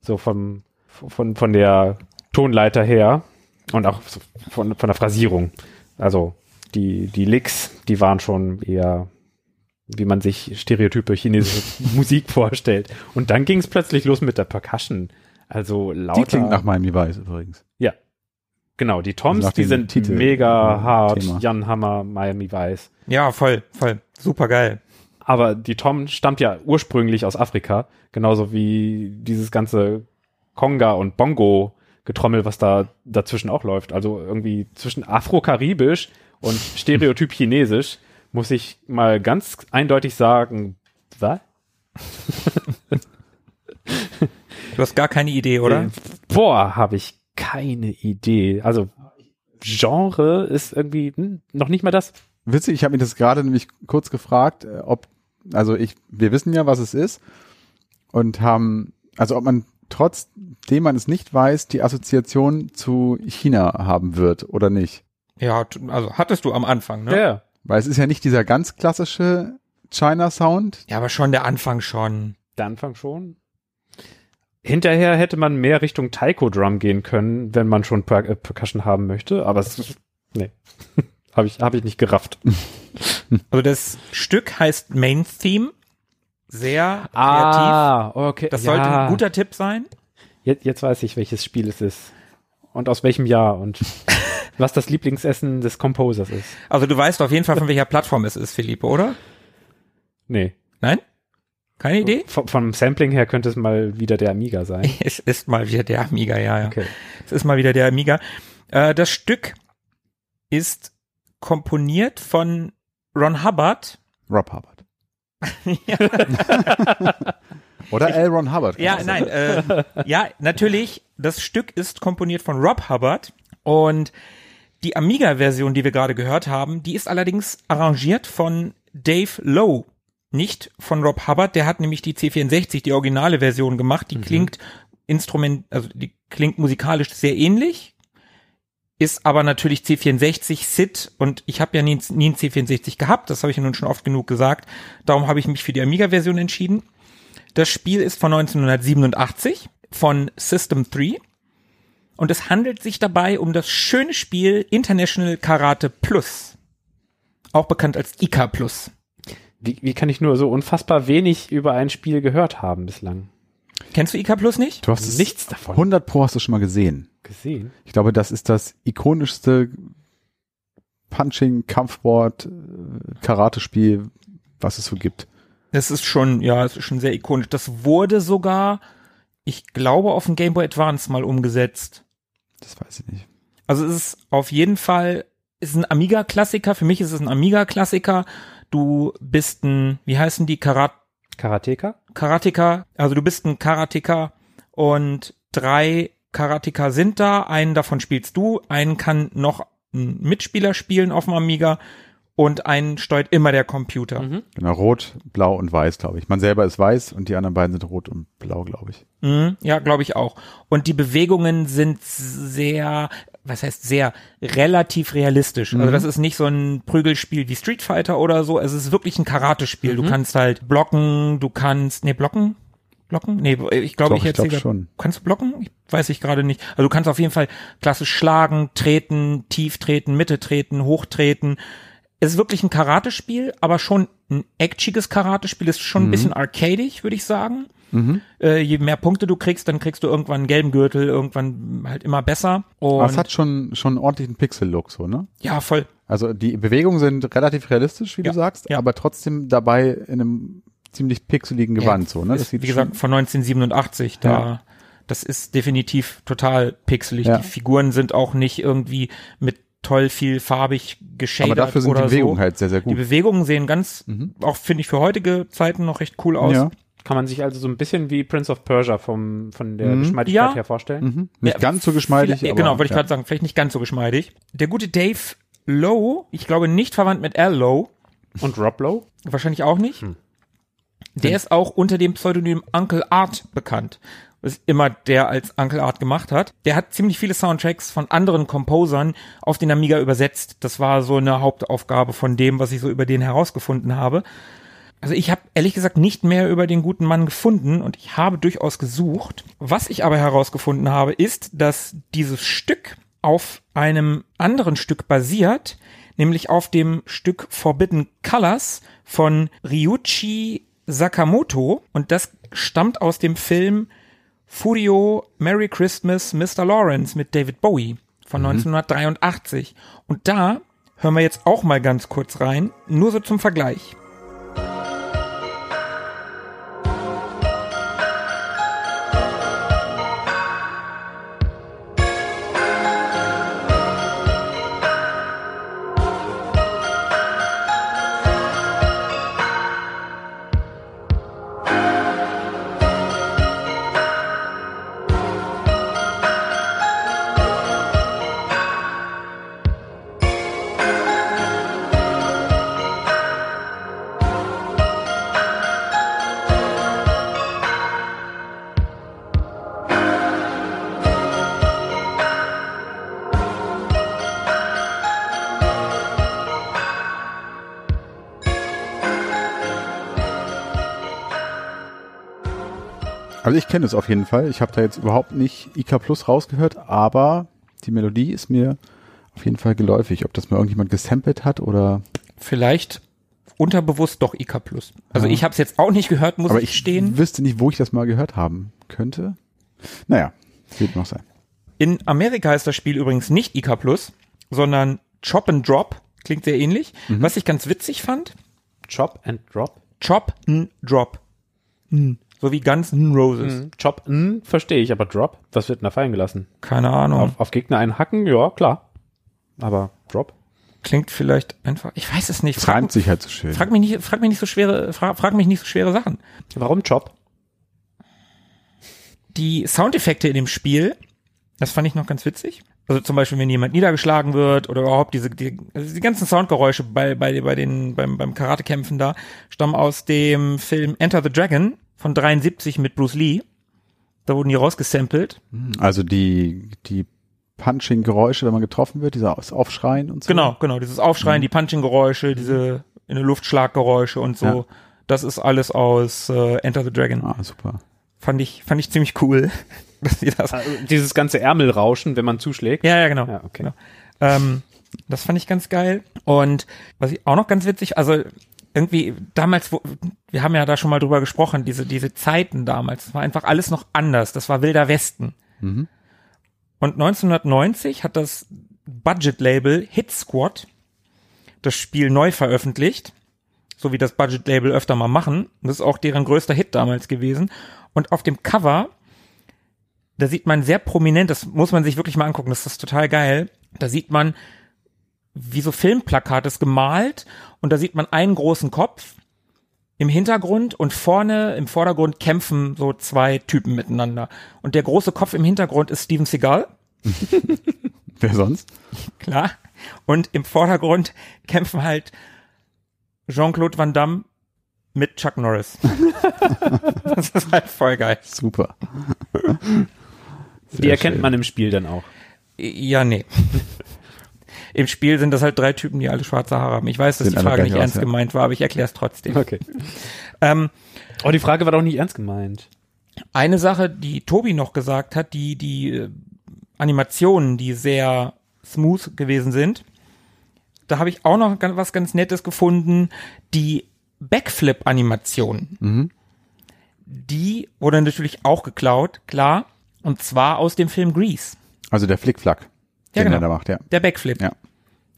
So vom, von, von der Tonleiter her. Und auch von, von der Phrasierung. Also die, die Licks, die waren schon eher, wie man sich stereotype chinesische [LAUGHS] Musik vorstellt. Und dann ging es plötzlich los mit der Percussion. Also lauter. Die klingt nach Miami Vice übrigens. Genau, die Toms, nach die sind Titel- mega äh, hart. Thema. Jan Hammer, Miami Vice. Ja, voll, voll. Super geil. Aber die Tom stammt ja ursprünglich aus Afrika, genauso wie dieses ganze Conga und Bongo Getrommel, was da dazwischen auch läuft. Also irgendwie zwischen Afro-Karibisch und [LAUGHS] Stereotyp Chinesisch muss ich mal ganz eindeutig sagen, was? [LAUGHS] Du hast gar keine Idee, oder? Äh, Boah, habe ich keine Idee. Also Genre ist irgendwie hm, noch nicht mal das. Witzig, ich habe mich das gerade nämlich kurz gefragt, äh, ob, also ich, wir wissen ja, was es ist und haben, also ob man trotzdem man es nicht weiß, die Assoziation zu China haben wird oder nicht. Ja, also hattest du am Anfang, ne? Ja. Weil es ist ja nicht dieser ganz klassische China-Sound. Ja, aber schon der Anfang schon. Der Anfang schon. Hinterher hätte man mehr Richtung Taiko Drum gehen können, wenn man schon per äh, Percussion haben möchte, aber es nee, [LAUGHS] habe ich, hab ich nicht gerafft. [LAUGHS] Also das Stück heißt Main Theme. Sehr kreativ. Ah, okay. Das sollte ein guter Tipp sein. Jetzt, jetzt weiß ich, welches Spiel es ist. Und aus welchem Jahr und [LAUGHS] was das Lieblingsessen des Composers ist. Also du weißt auf jeden Fall, von welcher Plattform es ist, Philippe, oder? Nee. Nein? Keine Idee? Vom, vom Sampling her könnte es mal wieder der Amiga sein. [LAUGHS] Es ist mal wieder der Amiga, ja, ja. Okay. Es ist mal wieder der Amiga. Äh, das Stück ist komponiert von Ron Hubbard. Rob Hubbard. [LAUGHS] Oder L. Ron Hubbard. Ja, nein, äh, ja, natürlich, das Stück ist komponiert von Rob Hubbard und die Amiga-Version, die wir gerade gehört haben, die ist allerdings arrangiert von Dave Lowe, nicht von Rob Hubbard, der hat nämlich die C64, die originale Version gemacht, die klingt Instrument, also die klingt musikalisch sehr ähnlich, ist aber natürlich C64 SID. Und ich habe ja nie, nie einen C64 gehabt, das habe ich ja nun schon oft genug gesagt, darum habe ich mich für die Amiga-Version entschieden. Das Spiel ist von 1987 von System 3 und es handelt sich dabei um das schöne Spiel International Karate Plus, auch bekannt als IK Plus. Wie, wie kann ich nur so unfassbar wenig über ein Spiel gehört haben bislang? Kennst du IK Plus nicht? Du hast es Nichts davon 100 Pro hast du schon mal gesehen. gesehen. Ich glaube, das ist das ikonischste Punching, Kampfsport, äh, Karate-Spiel, was es so gibt. Das ist schon, ja, es ist schon sehr ikonisch. Das wurde sogar, ich glaube, auf dem Game Boy Advance mal umgesetzt. Das weiß ich nicht. Also es ist auf jeden Fall, es ist ein Amiga-Klassiker. Für mich ist es ein Amiga-Klassiker. Du bist ein, wie heißen die, Karat Karateka? Karateka. Also du bist ein Karateka und drei Karateka sind da. Einen davon spielst du. Einen kann noch ein Mitspieler spielen auf dem Amiga und einen steuert immer der Computer. Mhm. Genau, rot, blau und weiß, glaube ich. Man selber ist weiß und die anderen beiden sind rot und blau, glaube ich. Mhm, ja, glaube ich auch. Und die Bewegungen sind sehr, was heißt sehr, relativ realistisch. Also das ist nicht so ein Prügelspiel wie Street Fighter oder so. Es ist wirklich ein Karatespiel. Du kannst halt blocken, du kannst, nee, blocken? Blocken? Nee, ich glaube, ich erzähle. glaub schon. Kannst du blocken? Ich weiß ich gerade nicht. Also du kannst auf jeden Fall klassisch schlagen, treten, tief treten, Mitte treten, hoch treten. Es ist wirklich ein Karatespiel, aber schon ein actiges Karatespiel. Ist schon ein bisschen arcadig, würde ich sagen. Äh, je mehr Punkte du kriegst, dann kriegst du irgendwann einen gelben Gürtel, irgendwann halt immer besser. Und Aber es hat schon, schon einen ordentlichen Pixel-Look, so, ne? ja, voll. Also die Bewegungen sind relativ realistisch, wie Ja, du sagst, ja. aber trotzdem dabei in einem ziemlich pixeligen Gewand, so, ne? Ist, wie gesagt, von 1987. Da, Ja. Das ist definitiv total pixelig. Ja. Die Figuren sind auch nicht irgendwie mit toll viel farbig geschadert Aber dafür sind oder die Bewegungen so. halt sehr, sehr Die gut. Bewegungen sehen ganz, Mhm. auch finde ich für heutige Zeiten noch recht cool aus. Ja. Kann man sich also so ein bisschen wie Prince of Persia vom, von der Mhm. Geschmeidigkeit Ja. her vorstellen? Mhm. Nicht Ja, ganz so geschmeidig, aber. Genau, wollte ich gerade sagen, vielleicht nicht ganz so geschmeidig. Der gute Dave Lowe, ich glaube nicht verwandt mit Al Lowe, Und Rob Lowe? wahrscheinlich auch nicht. Hm. Der ist auch unter dem Pseudonym Uncle Art bekannt. Ist immer der als Uncle Art gemacht hat. Der hat ziemlich viele Soundtracks von anderen Composern auf den Amiga übersetzt. Das war so eine Hauptaufgabe von dem, was ich so über den herausgefunden habe. Also ich habe ehrlich gesagt nicht mehr über den guten Mann gefunden und ich habe durchaus gesucht. Was ich aber herausgefunden habe, ist, dass dieses Stück auf einem anderen Stück basiert, nämlich auf dem Stück Forbidden Colors von Ryuichi Sakamoto und das stammt aus dem Film Furio Merry Christmas Mr. Lawrence mit David Bowie von 1983 und da hören wir jetzt auch mal ganz kurz rein, nur so zum Vergleich. Also ich kenne es auf jeden Fall. Ich habe da jetzt überhaupt nicht IK Plus rausgehört, aber die Melodie ist mir auf jeden Fall geläufig. Ob das mal irgendjemand gesampelt hat oder. Vielleicht unterbewusst doch IK Plus. Also Ja. ich habe es jetzt auch nicht gehört, muss aber ich ich stehen. wüsste nicht, wo ich das mal gehört haben könnte. Naja, wird noch sein. In Amerika ist das Spiel übrigens nicht IK Plus, sondern Chop and Drop. Klingt sehr ähnlich. Mhm. Was ich ganz witzig fand, Chop and Drop? Chop and Drop. Hm. So wie Guns N' Roses. Mhm. Chop, n, verstehe ich, aber Drop? Was wird denn da fallen gelassen? Keine Ahnung. Auf, auf Gegner einen hacken? Ja, klar. Aber Drop? Klingt vielleicht einfach, ich weiß es nicht. Frag, reimt sich halt so schön. frag mich nicht, frag mich nicht so schwere, frag, frag mich nicht so schwere Sachen. Warum Chop? Die Soundeffekte in dem Spiel, das fand ich noch ganz witzig. Also zum Beispiel, wenn jemand niedergeschlagen wird oder überhaupt diese, die, also die ganzen Soundgeräusche bei, bei, bei den, beim, beim Karatekämpfen da, stammen aus dem Film Enter the Dragon von 73 mit Bruce Lee. Da wurden die rausgesampelt. Also die, die Punching-Geräusche, wenn man getroffen wird, dieser Aus- Aufschreien und so. Genau, genau, dieses Aufschreien, die Punching-Geräusche, diese in der Luftschlaggeräusche und so. Ja. Das ist alles aus äh, Enter the Dragon. Ah, super. Fand ich, fand ich ziemlich cool, [LAUGHS] dass die das Also dieses ganze Ärmelrauschen, wenn man zuschlägt. Ja, ja, genau. Ja, okay. Genau. Ähm, das fand ich ganz geil. Und was ich auch noch ganz witzig, also irgendwie damals, wo, wir haben ja da schon mal drüber gesprochen, diese, diese Zeiten damals, das war einfach alles noch anders. Das war wilder Westen. Mhm. Und 1990 hat das Budget-Label Hit Squad das Spiel neu veröffentlicht, so wie das Budget-Label öfter mal machen. Das ist auch deren größter Hit damals gewesen. Und auf dem Cover, da sieht man sehr prominent, das muss man sich wirklich mal angucken, das ist total geil. Da sieht man, wie so Filmplakate ist gemalt und da sieht man einen großen Kopf im Hintergrund und vorne im Vordergrund kämpfen so zwei Typen miteinander. Und der große Kopf im Hintergrund ist Steven Seagal, [LAUGHS] Wer sonst? klar. Und im Vordergrund kämpfen halt Jean-Claude Van Damme mit Chuck Norris. [LAUGHS] das ist halt voll geil. Super. Die erkennt man im Spiel dann auch. Ja, nee. Im Spiel sind das halt drei Typen, die alle schwarze Haare haben. Ich weiß, dass Sehen die Frage nicht ernst ja. gemeint war, aber ich erkläre es trotzdem. Okay. Ähm, Oh, die Frage war doch nicht ernst gemeint. eine Sache, die Tobi noch gesagt hat, die, die äh, Animationen, die sehr smooth gewesen sind, da habe ich auch noch was ganz Nettes gefunden. Die Backflip-Animation, Mhm. die wurde natürlich auch geklaut, klar, und zwar aus dem Film Grease. Also der Flickflack, Ja, den genau. er da macht, ja. Der Backflip. Ja.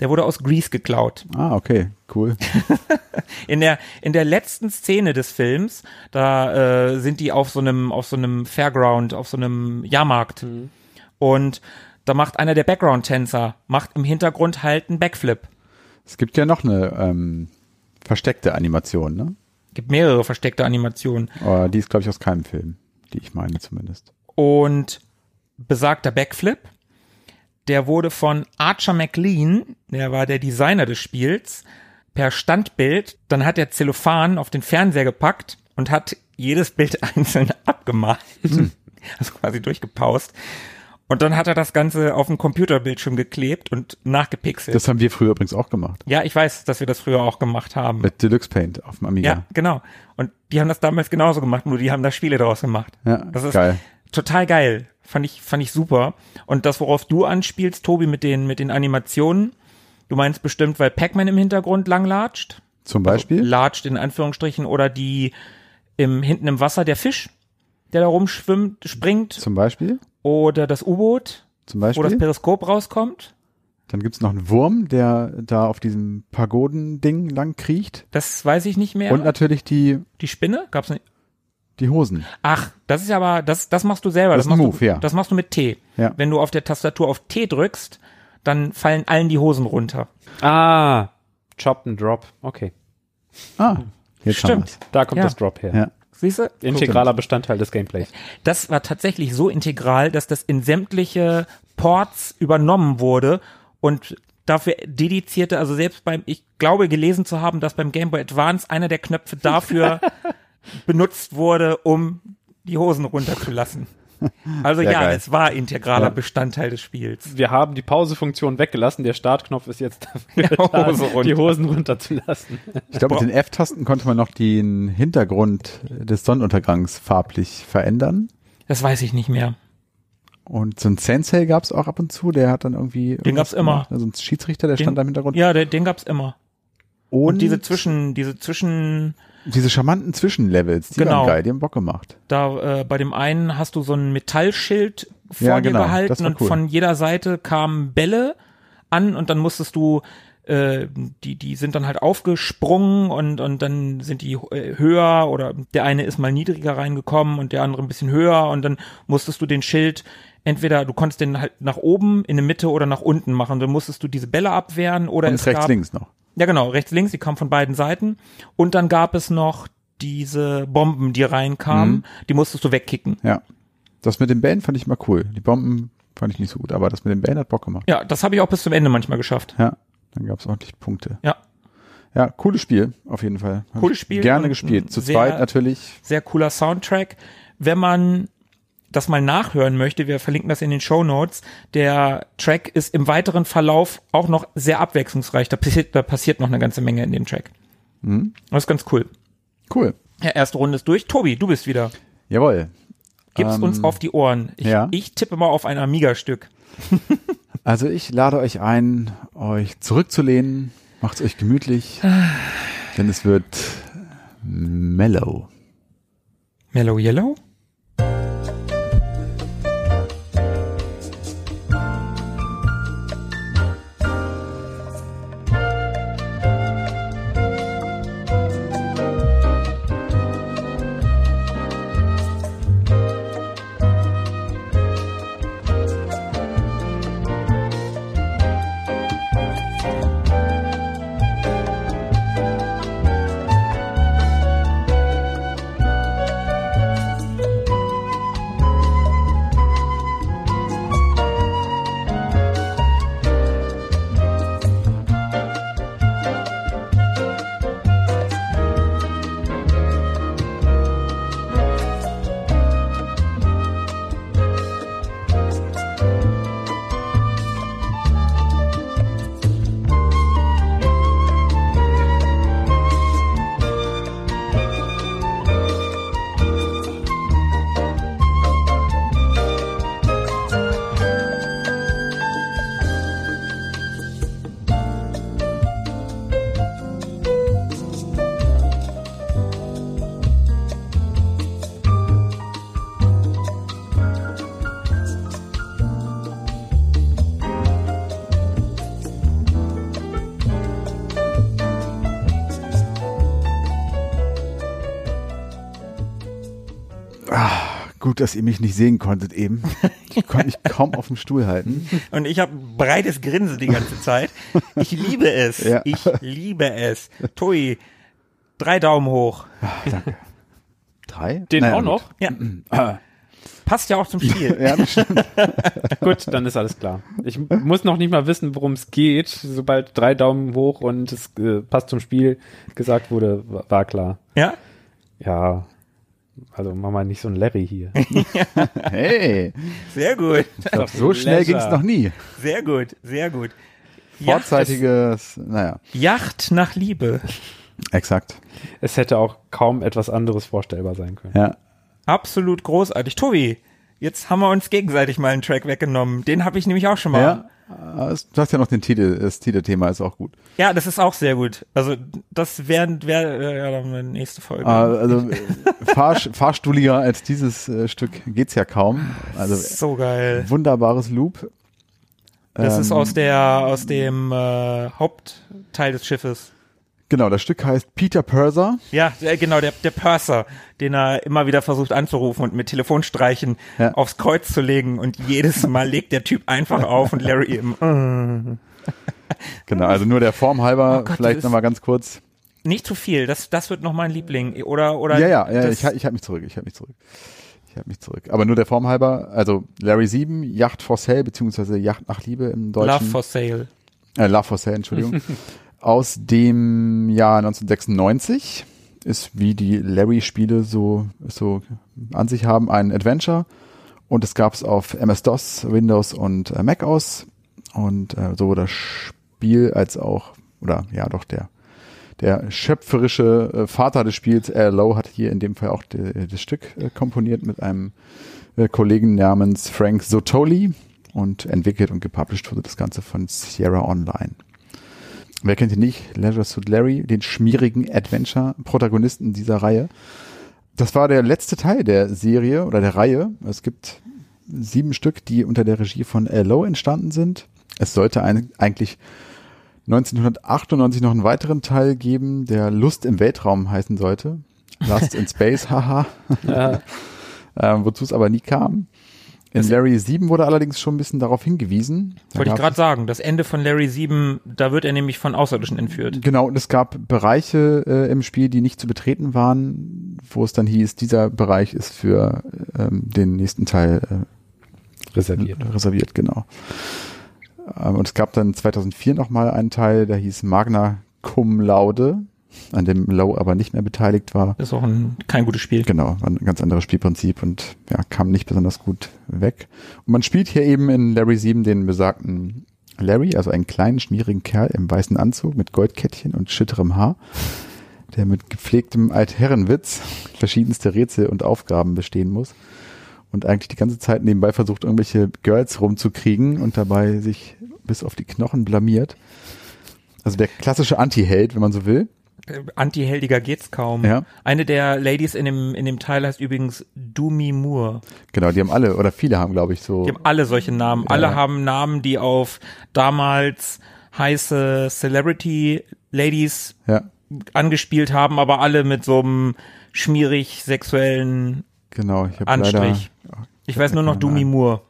Der wurde aus Grease geklaut. Ah, okay, cool. [LAUGHS] In der in der letzten Szene des Films, da äh, sind die auf so einem auf so einem Fairground, auf so einem Jahrmarkt und da macht einer der Background-Tänzer macht im Hintergrund halt einen Backflip. Es gibt ja noch eine ähm, versteckte Animation, ne? Gibt mehrere versteckte Animationen Aber die ist, glaube ich, aus keinem Film, die ich meine zumindest. und besagter Backflip, der wurde von Archer McLean, der war der Designer des Spiels, per Standbild, dann hat er Zellophan auf den Fernseher gepackt und hat jedes Bild [LAUGHS] einzeln abgemalt. Also quasi durchgepaust. Und dann hat er das Ganze auf dem Computerbildschirm geklebt und nachgepixelt. Das haben wir früher übrigens auch gemacht. ja, ich weiß, dass wir das früher auch gemacht haben. Mit Deluxe Paint auf dem Amiga. Ja, genau. Und die haben das damals genauso gemacht, nur die haben da Spiele draus gemacht. Ja, Das ist geil. total geil. Fand ich, fand ich super. Und das, worauf du anspielst, Tobi, mit den, mit den Animationen, du meinst bestimmt, weil Pac-Man im Hintergrund langlatscht? Zum Beispiel? Latscht in Anführungsstrichen oder die im, hinten im Wasser der Fisch, der da rumschwimmt, springt Zum Beispiel? oder das U-Boot, Zum wo das Beispiel? Periskop rauskommt. Dann gibt's noch einen Wurm, der da auf diesem Pagodending lang kriecht. Das weiß ich nicht mehr. Und natürlich die, die Spinne? Gab's nicht? Die Hosen. Ach, das ist aber, das, das machst du selber. Das ist machst ein du, Move, ja. Das machst du mit T. Ja. Wenn du auf der Tastatur auf T drückst, dann fallen allen die Hosen runter. Ah, Chop and Drop. Okay. Ah, jetzt haben Stimmt. Da kommt Ja. das Drop her. Ja. Siehst du? Integraler Bestandteil des Gameplays. Das war tatsächlich so integral, dass das in sämtliche Ports übernommen wurde und dafür dedizierte, also selbst beim, ich glaube gelesen zu haben, dass beim Game Boy Advance einer der Knöpfe dafür [LAUGHS] benutzt wurde, um die Hosen runterzulassen. Also Sehr ja, geil. es war integraler Ja. Bestandteil des Spiels. Wir haben die Pausefunktion weggelassen. Der Startknopf ist jetzt dafür Ja, da, Hose die Hosen runterzulassen. Ich glaube, mit den F-Tasten konnte man noch den Hintergrund des Sonnenuntergangs farblich verändern. Das weiß ich nicht mehr. Und so ein Sensei gab's auch ab und zu, der hat dann irgendwie. irgendwas gab's immer. gemacht. Also ein Schiedsrichter, der Den- stand da im Hintergrund. Ja, den, den gab's immer. und, Und diese Zwischen, diese Zwischen, diese charmanten Zwischenlevels, die Genau. waren geil, die haben Bock gemacht. da äh, bei dem einen hast du so ein Metallschild vor Ja, dir genau, gehalten war und cool. von jeder Seite kamen Bälle an und dann musstest du äh, die die sind dann halt aufgesprungen und und dann sind die äh, höher oder der eine ist mal niedriger reingekommen und der andere ein bisschen höher und dann musstest du den Schild entweder du konntest den halt nach oben in der Mitte oder nach unten machen dann musstest du diese Bälle abwehren oder Und es rechts, gab links noch. Ja, genau, rechts, links, die kamen von beiden Seiten. Und dann gab es noch diese Bomben, die reinkamen, Mhm. die musstest du wegkicken. Ja. Das mit den Bällen fand ich mal cool. Die Bomben fand ich nicht so gut, aber das mit den Bällen hat Bock gemacht. Ja, das habe ich auch bis zum Ende manchmal geschafft. Ja. Dann gab's ordentlich Punkte. Ja, Ja, cooles Spiel, auf jeden Fall. Hab Cooles Spiel Gerne gespielt. Zu sehr- zweit natürlich. sehr cooler Soundtrack. Wenn man das mal nachhören möchte, wir verlinken das in den Show Notes. Der Track ist im weiteren Verlauf auch noch sehr abwechslungsreich. Da passiert, da passiert noch eine ganze Menge in dem Track. Mhm. Das ist ganz cool. Cool. Ja, erste Runde ist durch. Tobi, du bist wieder. Jawohl. Gib's Ähm, uns auf die Ohren. Ich, ja. ich tippe mal auf ein Amiga-Stück. [LAUGHS] Also ich lade euch ein, euch zurückzulehnen. Macht's euch gemütlich. denn es wird mellow. Mellow Yellow? Dass ihr mich nicht sehen konntet eben. [LAUGHS] Ich konnte mich kaum auf dem Stuhl halten. Und ich habe breites Grinsen die ganze Zeit. Ich liebe es. Ja. Ich liebe es. Toi, drei Daumen hoch. Drei? Den Naja, auch noch? Ja. [CLEARS THROAT] Ah. Passt ja auch zum Spiel. [LAUGHS] Ja, das stimmt. [LAUGHS] Gut, dann ist alles klar. Ich muss noch nicht mal wissen, worum es geht. Sobald drei Daumen hoch und es äh, passt zum Spiel gesagt wurde, wa- war klar. Ja? Ja, also mach mal nicht so ein Larry hier. [LAUGHS] Hey, Sehr gut. ich glaub, so schnell ging es noch nie. Sehr gut. Sehr gut. Yacht Vorzeitiges, naja, Yacht nach Liebe. exakt. Es hätte auch kaum etwas anderes vorstellbar sein können. Ja. Absolut großartig. Tobi, jetzt haben wir uns gegenseitig mal einen Track weggenommen. Den habe ich nämlich auch schon mal. Ja, Ah, du hast ja noch den Titel, das Titelthema ist auch gut. Ja, das ist auch sehr gut. Also das wäre wär, äh, ja, dann eine nächste Folge. Ah, Also äh, fahr, fahrstuhliger als dieses äh, Stück geht's ja kaum. Also so geil. wunderbares Loop. Das Ähm, ist aus der aus dem äh, Hauptteil des Schiffes. Genau, das Stück heißt Peter Purser. Ja, der, genau, der, der Purser, den er immer wieder versucht anzurufen und mit Telefonstreichen Ja. aufs Kreuz zu legen und jedes Mal legt der Typ einfach auf und Larry eben, äh, [LAUGHS] Genau, also nur der Form halber, Oh Gott, vielleicht nochmal ganz kurz. nicht zu viel, das, das wird noch mein Liebling, oder, oder? Ja, ja, ja ich, ich halte mich zurück, ich halte mich zurück. Ich halte mich zurück. Aber nur der Form halber, also Larry 7, Yacht for Sale, beziehungsweise Yacht nach Liebe im Deutschen. Love for Sale. äh, Love for Sale, Entschuldigung. [LAUGHS] aus dem Jahr 1996 ist, wie die Larry-Spiele so, so an sich haben, ein Adventure. Und es gab es auf MS-DOS, Windows und äh, Mac aus. Und äh, sowohl das Spiel als auch, oder ja doch, der, der schöpferische äh, Vater des Spiels, Al Lowe, hat hier in dem Fall auch das Stück äh, komponiert mit einem äh, Kollegen namens Frank Zotoli und entwickelt und gepublished wurde das Ganze von Sierra Online. Wer kennt ihn nicht? Leisure Suit Larry, den schmierigen Adventure-Protagonisten dieser Reihe. Das war der letzte Teil der Serie oder der Reihe. Es gibt sieben Stück, die unter der Regie von L.O. entstanden sind. Es sollte ein, eigentlich 1998 noch einen weiteren Teil geben, der Lust im Weltraum heißen sollte. Lust in Space, [LAUGHS] haha. Ja, ähm, wozu es aber nie kam. In Larry 7 wurde allerdings schon ein bisschen darauf hingewiesen. Da Wollte ich gerade sagen, das Ende von Larry 7, da wird er nämlich von Außerirdischen entführt. Genau, und es gab Bereiche äh, im Spiel, die nicht zu betreten waren, wo es dann hieß, dieser Bereich ist für ähm, den nächsten Teil äh, reserviert. reserviert, genau. Ähm, und es gab dann 2004 nochmal einen Teil, der hieß Magna Cum Laude, an dem Low aber nicht mehr beteiligt war. Das ist auch ein, kein gutes Spiel. Genau, war ein ganz anderes Spielprinzip und ja, kam nicht besonders gut weg. Und man spielt hier eben in Larry 7 den besagten Larry, also einen kleinen, schmierigen Kerl im weißen Anzug mit Goldkettchen und schütterem Haar, der mit gepflegtem Altherrenwitz verschiedenste Rätsel und Aufgaben bestehen muss und eigentlich die ganze Zeit nebenbei versucht, irgendwelche Girls rumzukriegen und dabei sich bis auf die Knochen blamiert. Also der klassische Anti-Held, wenn man so will. Anti-heldiger geht's kaum. Ja. Eine der Ladies in dem, in dem Teil heißt übrigens Dumi Moore. Genau, die haben alle, oder viele haben, glaube ich, so. Die haben alle solche Namen. Ja. Alle haben Namen, die auf damals heiße Celebrity Ladies Ja, angespielt haben, aber alle mit so einem schmierig sexuellen genau. Ich habe leider Anstrich. Ich weiß nur noch Dumi. Moore.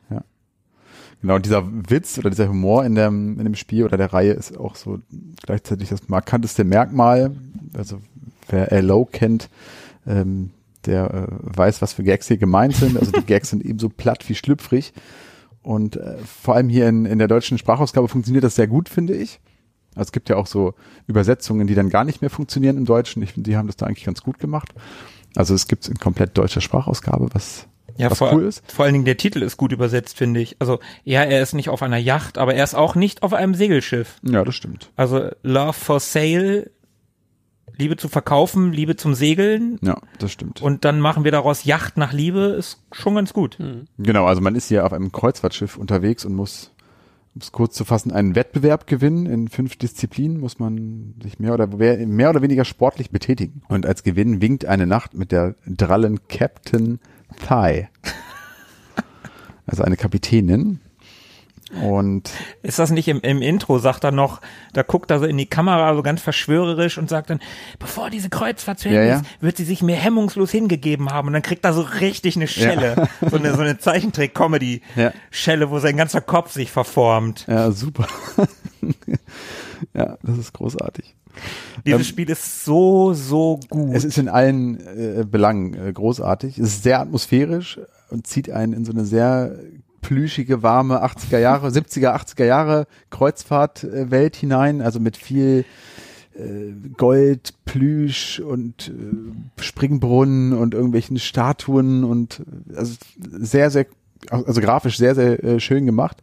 Genau, dieser Witz oder dieser Humor in dem, in dem Spiel oder der Reihe ist auch so gleichzeitig das markanteste Merkmal. Also wer L.O. kennt, ähm, der äh, weiß, was für Gags hier gemeint sind. Also die Gags sind ebenso platt wie schlüpfrig. Und äh, vor allem hier in, in der deutschen Sprachausgabe funktioniert das sehr gut, finde ich. Also es gibt ja auch so Übersetzungen, die dann gar nicht mehr funktionieren im Deutschen. Ich finde, die haben das da eigentlich ganz gut gemacht. Also es gibt in komplett deutscher Sprachausgabe, was, Ja, was vor, cool ist. vor allen Dingen der Titel ist gut übersetzt, finde ich. Also, ja, er ist nicht auf einer Yacht, aber er ist auch nicht auf einem Segelschiff. Ja, das stimmt. Also, Love for Sale, Liebe zu verkaufen, Liebe zum Segeln. Ja, das stimmt. Und dann machen wir daraus Yacht nach Liebe, ist schon ganz gut. Genau, also man ist hier auf einem Kreuzfahrtschiff unterwegs und muss, um es kurz zu fassen, einen Wettbewerb gewinnen. In fünf Disziplinen muss man sich mehr oder, mehr oder weniger sportlich betätigen. Und als Gewinn winkt eine Nacht mit der drallen Captain Thigh. Also eine Kapitänin. Und Ist das nicht im, im Intro, sagt er noch, da guckt er so in die Kamera so ganz verschwörerisch und sagt dann, bevor diese Kreuzfahrt zu Ende Ja, ja. ist, wird sie sich mir hemmungslos hingegeben haben und dann kriegt er so richtig eine Schelle, so eine, so eine Ja. Zeichentrick-Comedy-Schelle, wo sein ganzer Kopf sich verformt. ja, super. [LAUGHS] ja, das ist großartig. Dieses Ähm, Spiel ist so, so gut. Es ist in allen äh, Belangen äh, großartig. Es ist sehr atmosphärisch und zieht einen in so eine sehr plüschige, warme 80er Jahre, [LAUGHS] 70er, 80er Jahre Kreuzfahrtwelt hinein, also mit viel äh, Gold, Plüsch und äh, Springbrunnen und irgendwelchen Statuen und äh, also sehr, sehr, also grafisch sehr, sehr schön gemacht.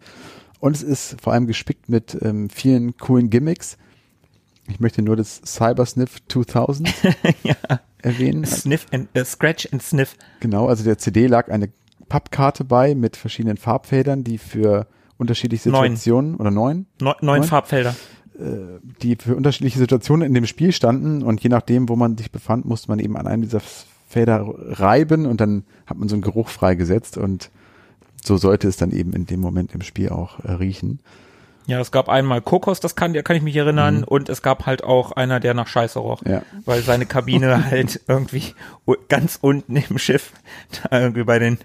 Und es ist vor allem gespickt mit ähm, vielen coolen Gimmicks. Ich möchte nur das Cybersniff 2000 [LAUGHS] erwähnen. Sniff and, äh, Scratch and Sniff. Genau, also der CD lag eine Pappkarte bei mit verschiedenen Farbfeldern, die für unterschiedliche Neun. Situationen oder neun, Neu, neun Neun? Farbfelder. die für unterschiedliche Situationen in dem Spiel standen und je nachdem, wo man sich befand, musste man eben an einem dieser Felder reiben und dann hat man so einen Geruch freigesetzt und so sollte es dann eben in dem Moment im Spiel auch äh, riechen. Ja, es gab einmal Kokos, das kann, kann ich mich erinnern, und es gab halt auch einer, der nach Scheiße roch. Ja. Weil seine Kabine [LAUGHS] halt irgendwie ganz unten im Schiff, da irgendwie bei den,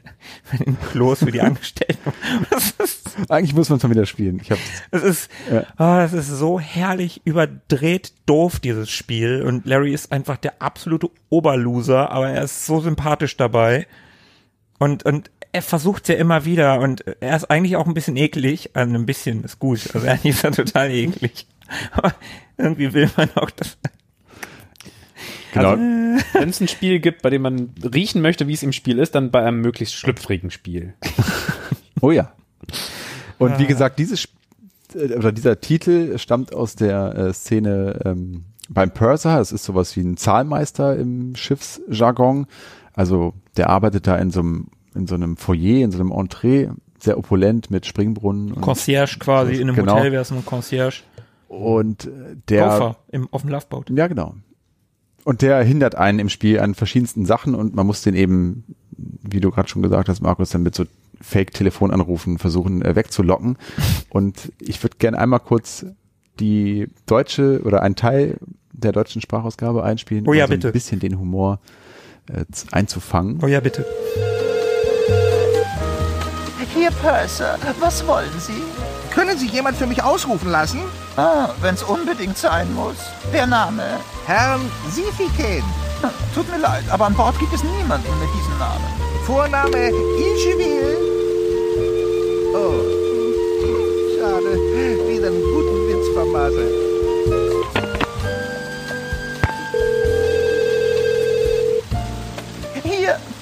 bei den Klos für die Angestellten. [LAUGHS] Ist, Eigentlich muss man es mal wieder spielen. Ich habe das ist, Ja. ah, das ist so herrlich überdreht doof, dieses Spiel. Und Larry ist einfach der absolute Oberloser, aber er ist so sympathisch dabei. Und, und er versucht ja immer wieder und er ist eigentlich auch ein bisschen eklig. Also ein bisschen ist gut. Also eigentlich [LAUGHS] ist er total eklig. Aber irgendwie will man auch das. genau. Wenn es ein Spiel gibt, bei dem man riechen möchte, wie es im Spiel ist, dann bei einem möglichst schlüpfrigen Spiel. [LAUGHS] Oh ja. Und wie gesagt, dieses äh, oder dieser Titel stammt aus der äh, Szene ähm, beim Purser. Es ist sowas wie ein Zahlmeister im Schiffsjargon. Also der arbeitet da in so einem in so einem Foyer, in so einem Entree, sehr opulent mit Springbrunnen. Und, Concierge quasi, in einem Genau. Hotel wäre es ein Concierge. und äh, der Gopher im, auf dem Loveboat. Ja, genau. Und der hindert einen im Spiel an verschiedensten Sachen und man muss den eben, wie du gerade schon gesagt hast, Markus, dann mit so Fake-Telefonanrufen versuchen äh, wegzulocken. Und ich würde gerne einmal kurz die deutsche oder einen Teil der deutschen Sprachausgabe einspielen, Oh ja, um so bitte. ein bisschen den Humor äh, einzufangen. Oh ja, bitte. Hier, Purser, was wollen Sie? Können Sie jemand für mich ausrufen lassen? Ah, wenn's unbedingt sein muss. Der Name? Herrn Sifiken. Tut mir leid, aber an Bord gibt es niemanden mit diesem Namen. Vorname Ilcheville. Oh, schade. Wieder einen guten Witz vermasselt.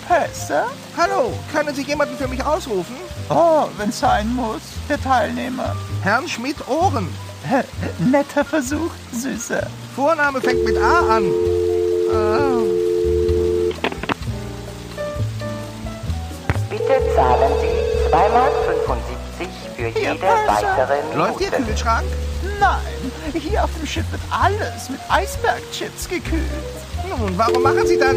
Hier, Purser? Hallo, können Sie jemanden für mich ausrufen? Oh, wenn's sein muss. Der Teilnehmer. Herrn Schmidt-Ohren. Hä, Netter Versuch, Süßer. Vorname fängt mit A an. Ah, Bitte zahlen Sie 2,75 Mark für jede weitere läuft Ihr Minute. Kühlschrank? Nein, hier auf dem Schiff wird alles mit Eisbergchips gekühlt. Nun, warum machen Sie dann...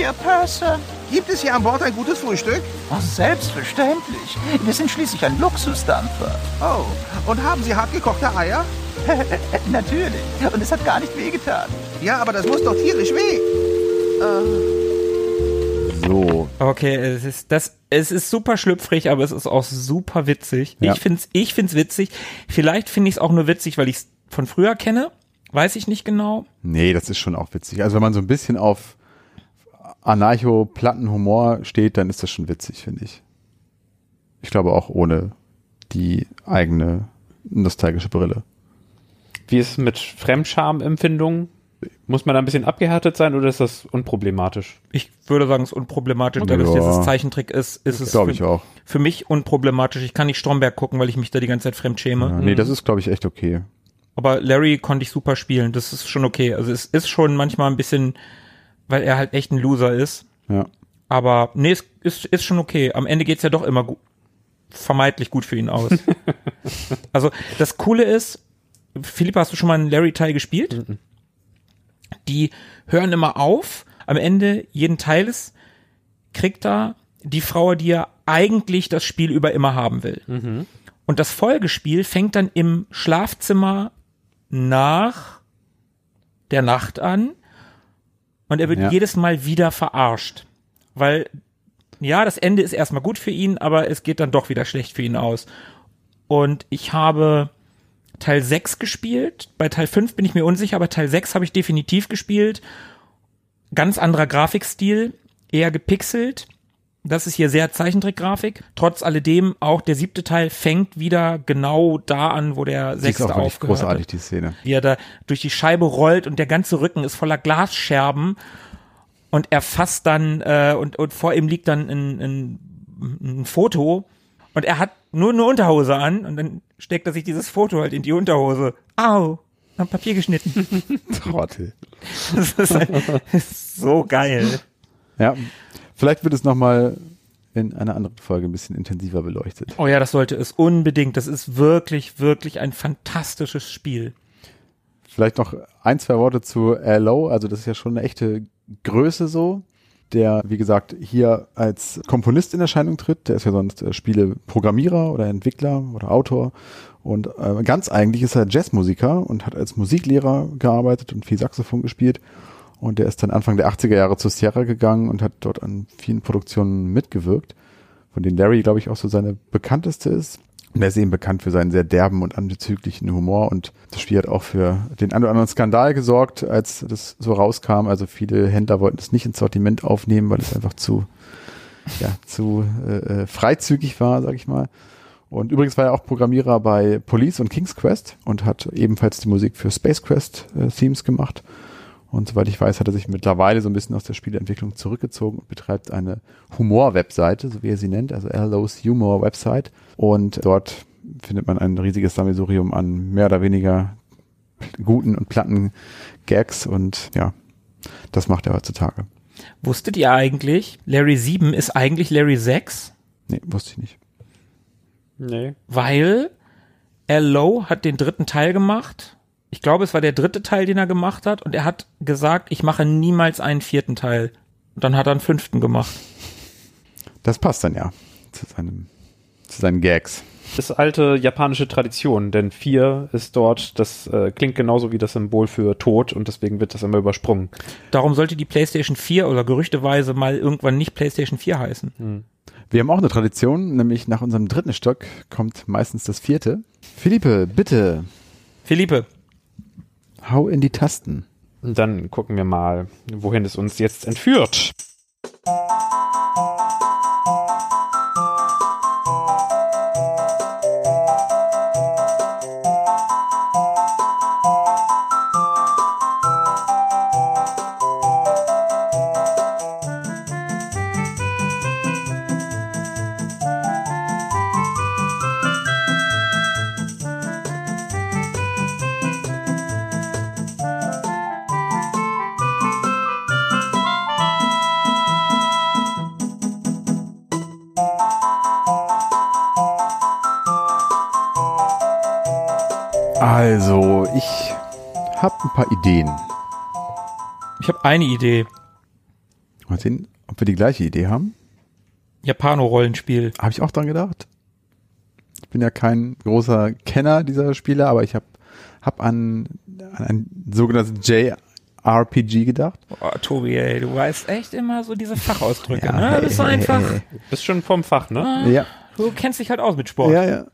Hier, Purser. Gibt es hier an Bord ein gutes Frühstück? Oh, selbstverständlich. Wir sind schließlich ein Luxusdampfer. Oh, und haben Sie hartgekochte Eier? [LAUGHS] Natürlich. Und es hat gar nicht wehgetan. Ja, aber das muss doch tierisch weh. So, Okay, es ist das, es ist super schlüpfrig, aber es ist auch super witzig. Ja. Ich find's, ich find's witzig. Vielleicht finde ich es auch nur witzig, weil ich es von früher kenne. Weiß ich nicht genau. nee, das ist schon auch witzig. Also wenn man so ein bisschen auf Anarcho-Plattenhumor steht, dann ist das schon witzig, finde ich. Ich glaube auch ohne die eigene nostalgische Brille. Wie ist es mit Fremdscham-Empfindungen? Muss man da ein bisschen abgehärtet sein oder ist das unproblematisch? Ich würde sagen, es ist unproblematisch. Okay. Dadurch, dass Ja. es Zeichentrick ist, ist es Glaube für, ich auch. für mich unproblematisch. Ich kann nicht Stromberg gucken, weil ich mich da die ganze Zeit fremd schäme. Ja, nee, das ist, glaube ich, echt okay. Aber Larry konnte ich super spielen. Das ist schon okay. Also es ist schon manchmal ein bisschen, weil er halt echt ein Loser ist. Ja. Aber nee, es ist, ist schon okay. Am Ende geht's ja doch immer gu vermeintlich gut für ihn aus. [LAUGHS] also das Coole ist, Philipp, hast du schon mal einen Larry-Teil gespielt? Die hören immer auf. am Ende jeden Teiles kriegt er die Frau, die er eigentlich das Spiel über immer haben will. Und das Folgespiel fängt dann im Schlafzimmer nach der Nacht an und er wird Ja. jedes Mal wieder verarscht. Weil, ja, das Ende ist erstmal gut für ihn, aber es geht dann doch wieder schlecht für ihn aus. Und ich habe Teil 6 gespielt. Bei Teil 5 bin ich mir unsicher, aber Teil 6 habe ich definitiv gespielt. Ganz anderer Grafikstil, eher gepixelt. Das ist hier sehr Zeichentrickgrafik. Trotz alledem, auch der siebte Teil fängt wieder genau da an, wo der Die ist sechste auch wirklich aufgehört hat großartig, die Szene. wie er da durch die Scheibe rollt und der ganze Rücken ist voller Glasscherben und er fasst dann äh, und, und vor ihm liegt dann ein, ein, ein Foto und er hat nur eine Unterhose an und dann steckt er sich dieses Foto halt in die Unterhose. Au, am Papier geschnitten. [LAUGHS] Trottel. Das ist, halt, das [LAUGHS] ist so geil. Ja, vielleicht wird es nochmal in einer anderen Folge ein bisschen intensiver beleuchtet. Oh ja, das sollte es unbedingt. Das ist wirklich, wirklich ein fantastisches Spiel. Vielleicht noch ein, zwei Worte zu LO. Also das ist ja schon eine echte Größe so, der, wie gesagt, hier als Komponist in Erscheinung tritt. Der ist ja sonst äh, Spieleprogrammierer oder Entwickler oder Autor. Und äh, ganz eigentlich ist er Jazzmusiker und hat als Musiklehrer gearbeitet und viel Saxophon gespielt. Und der ist dann Anfang der 80er Jahre zu Sierra gegangen und hat dort an vielen Produktionen mitgewirkt, von denen Larry, glaube ich, auch so seine bekannteste ist. Und er ist eben bekannt für seinen sehr derben und anbezüglichen Humor und das Spiel hat auch für den einen oder anderen Skandal gesorgt, als das so rauskam. Also viele Händler wollten es nicht ins Sortiment aufnehmen, weil es einfach zu, ja, zu äh, äh, freizügig war, sag ich mal. Und übrigens war er auch Programmierer bei Police und King's Quest und hat ebenfalls die Musik für Space Quest äh, Themes gemacht. Und soweit ich weiß, hat er sich mittlerweile so ein bisschen aus der Spieleentwicklung zurückgezogen und betreibt eine Humor-Webseite, so wie er sie nennt, also LO's Humor Website. Und dort findet man ein riesiges Sammelsurium an mehr oder weniger guten und platten Gags und ja, das macht er heutzutage. Wusstet ihr eigentlich, Larry 7 ist eigentlich Larry 6? Nee, wusste ich nicht. Nee. weil Lowe hat den dritten Teil gemacht. Ich glaube, es war der dritte Teil, den er gemacht hat. Und er hat gesagt, ich mache niemals einen vierten Teil. Und dann hat er einen fünften gemacht. Das passt dann ja zu seinem, zu seinen Gags. Das ist alte japanische Tradition, denn vier ist dort, das äh, klingt genauso wie das Symbol für Tod und deswegen wird das immer übersprungen. Darum sollte die PlayStation 4 oder gerüchteweise mal irgendwann nicht PlayStation 4 heißen. Wir haben auch eine Tradition, nämlich nach unserem dritten Stock kommt meistens das vierte. Philippe, bitte, Philippe, hau in die Tasten. Und dann gucken wir mal, wohin es uns jetzt entführt. Paar Ideen. ich habe eine Idee. Mal sehen, ob wir die gleiche Idee haben. Japano-Rollenspiel. Habe ich auch dran gedacht. Ich bin ja kein großer Kenner dieser Spiele, aber ich habe hab an, an ein sogenanntes JRPG gedacht. Oh, Tobi, ey, du weißt echt immer so diese Fachausdrücke, Ja, ne? Du bist so hey, einfach, hey, Bist schon vom Fach, ne? Ja, du kennst dich halt aus mit Sport. ja, ja.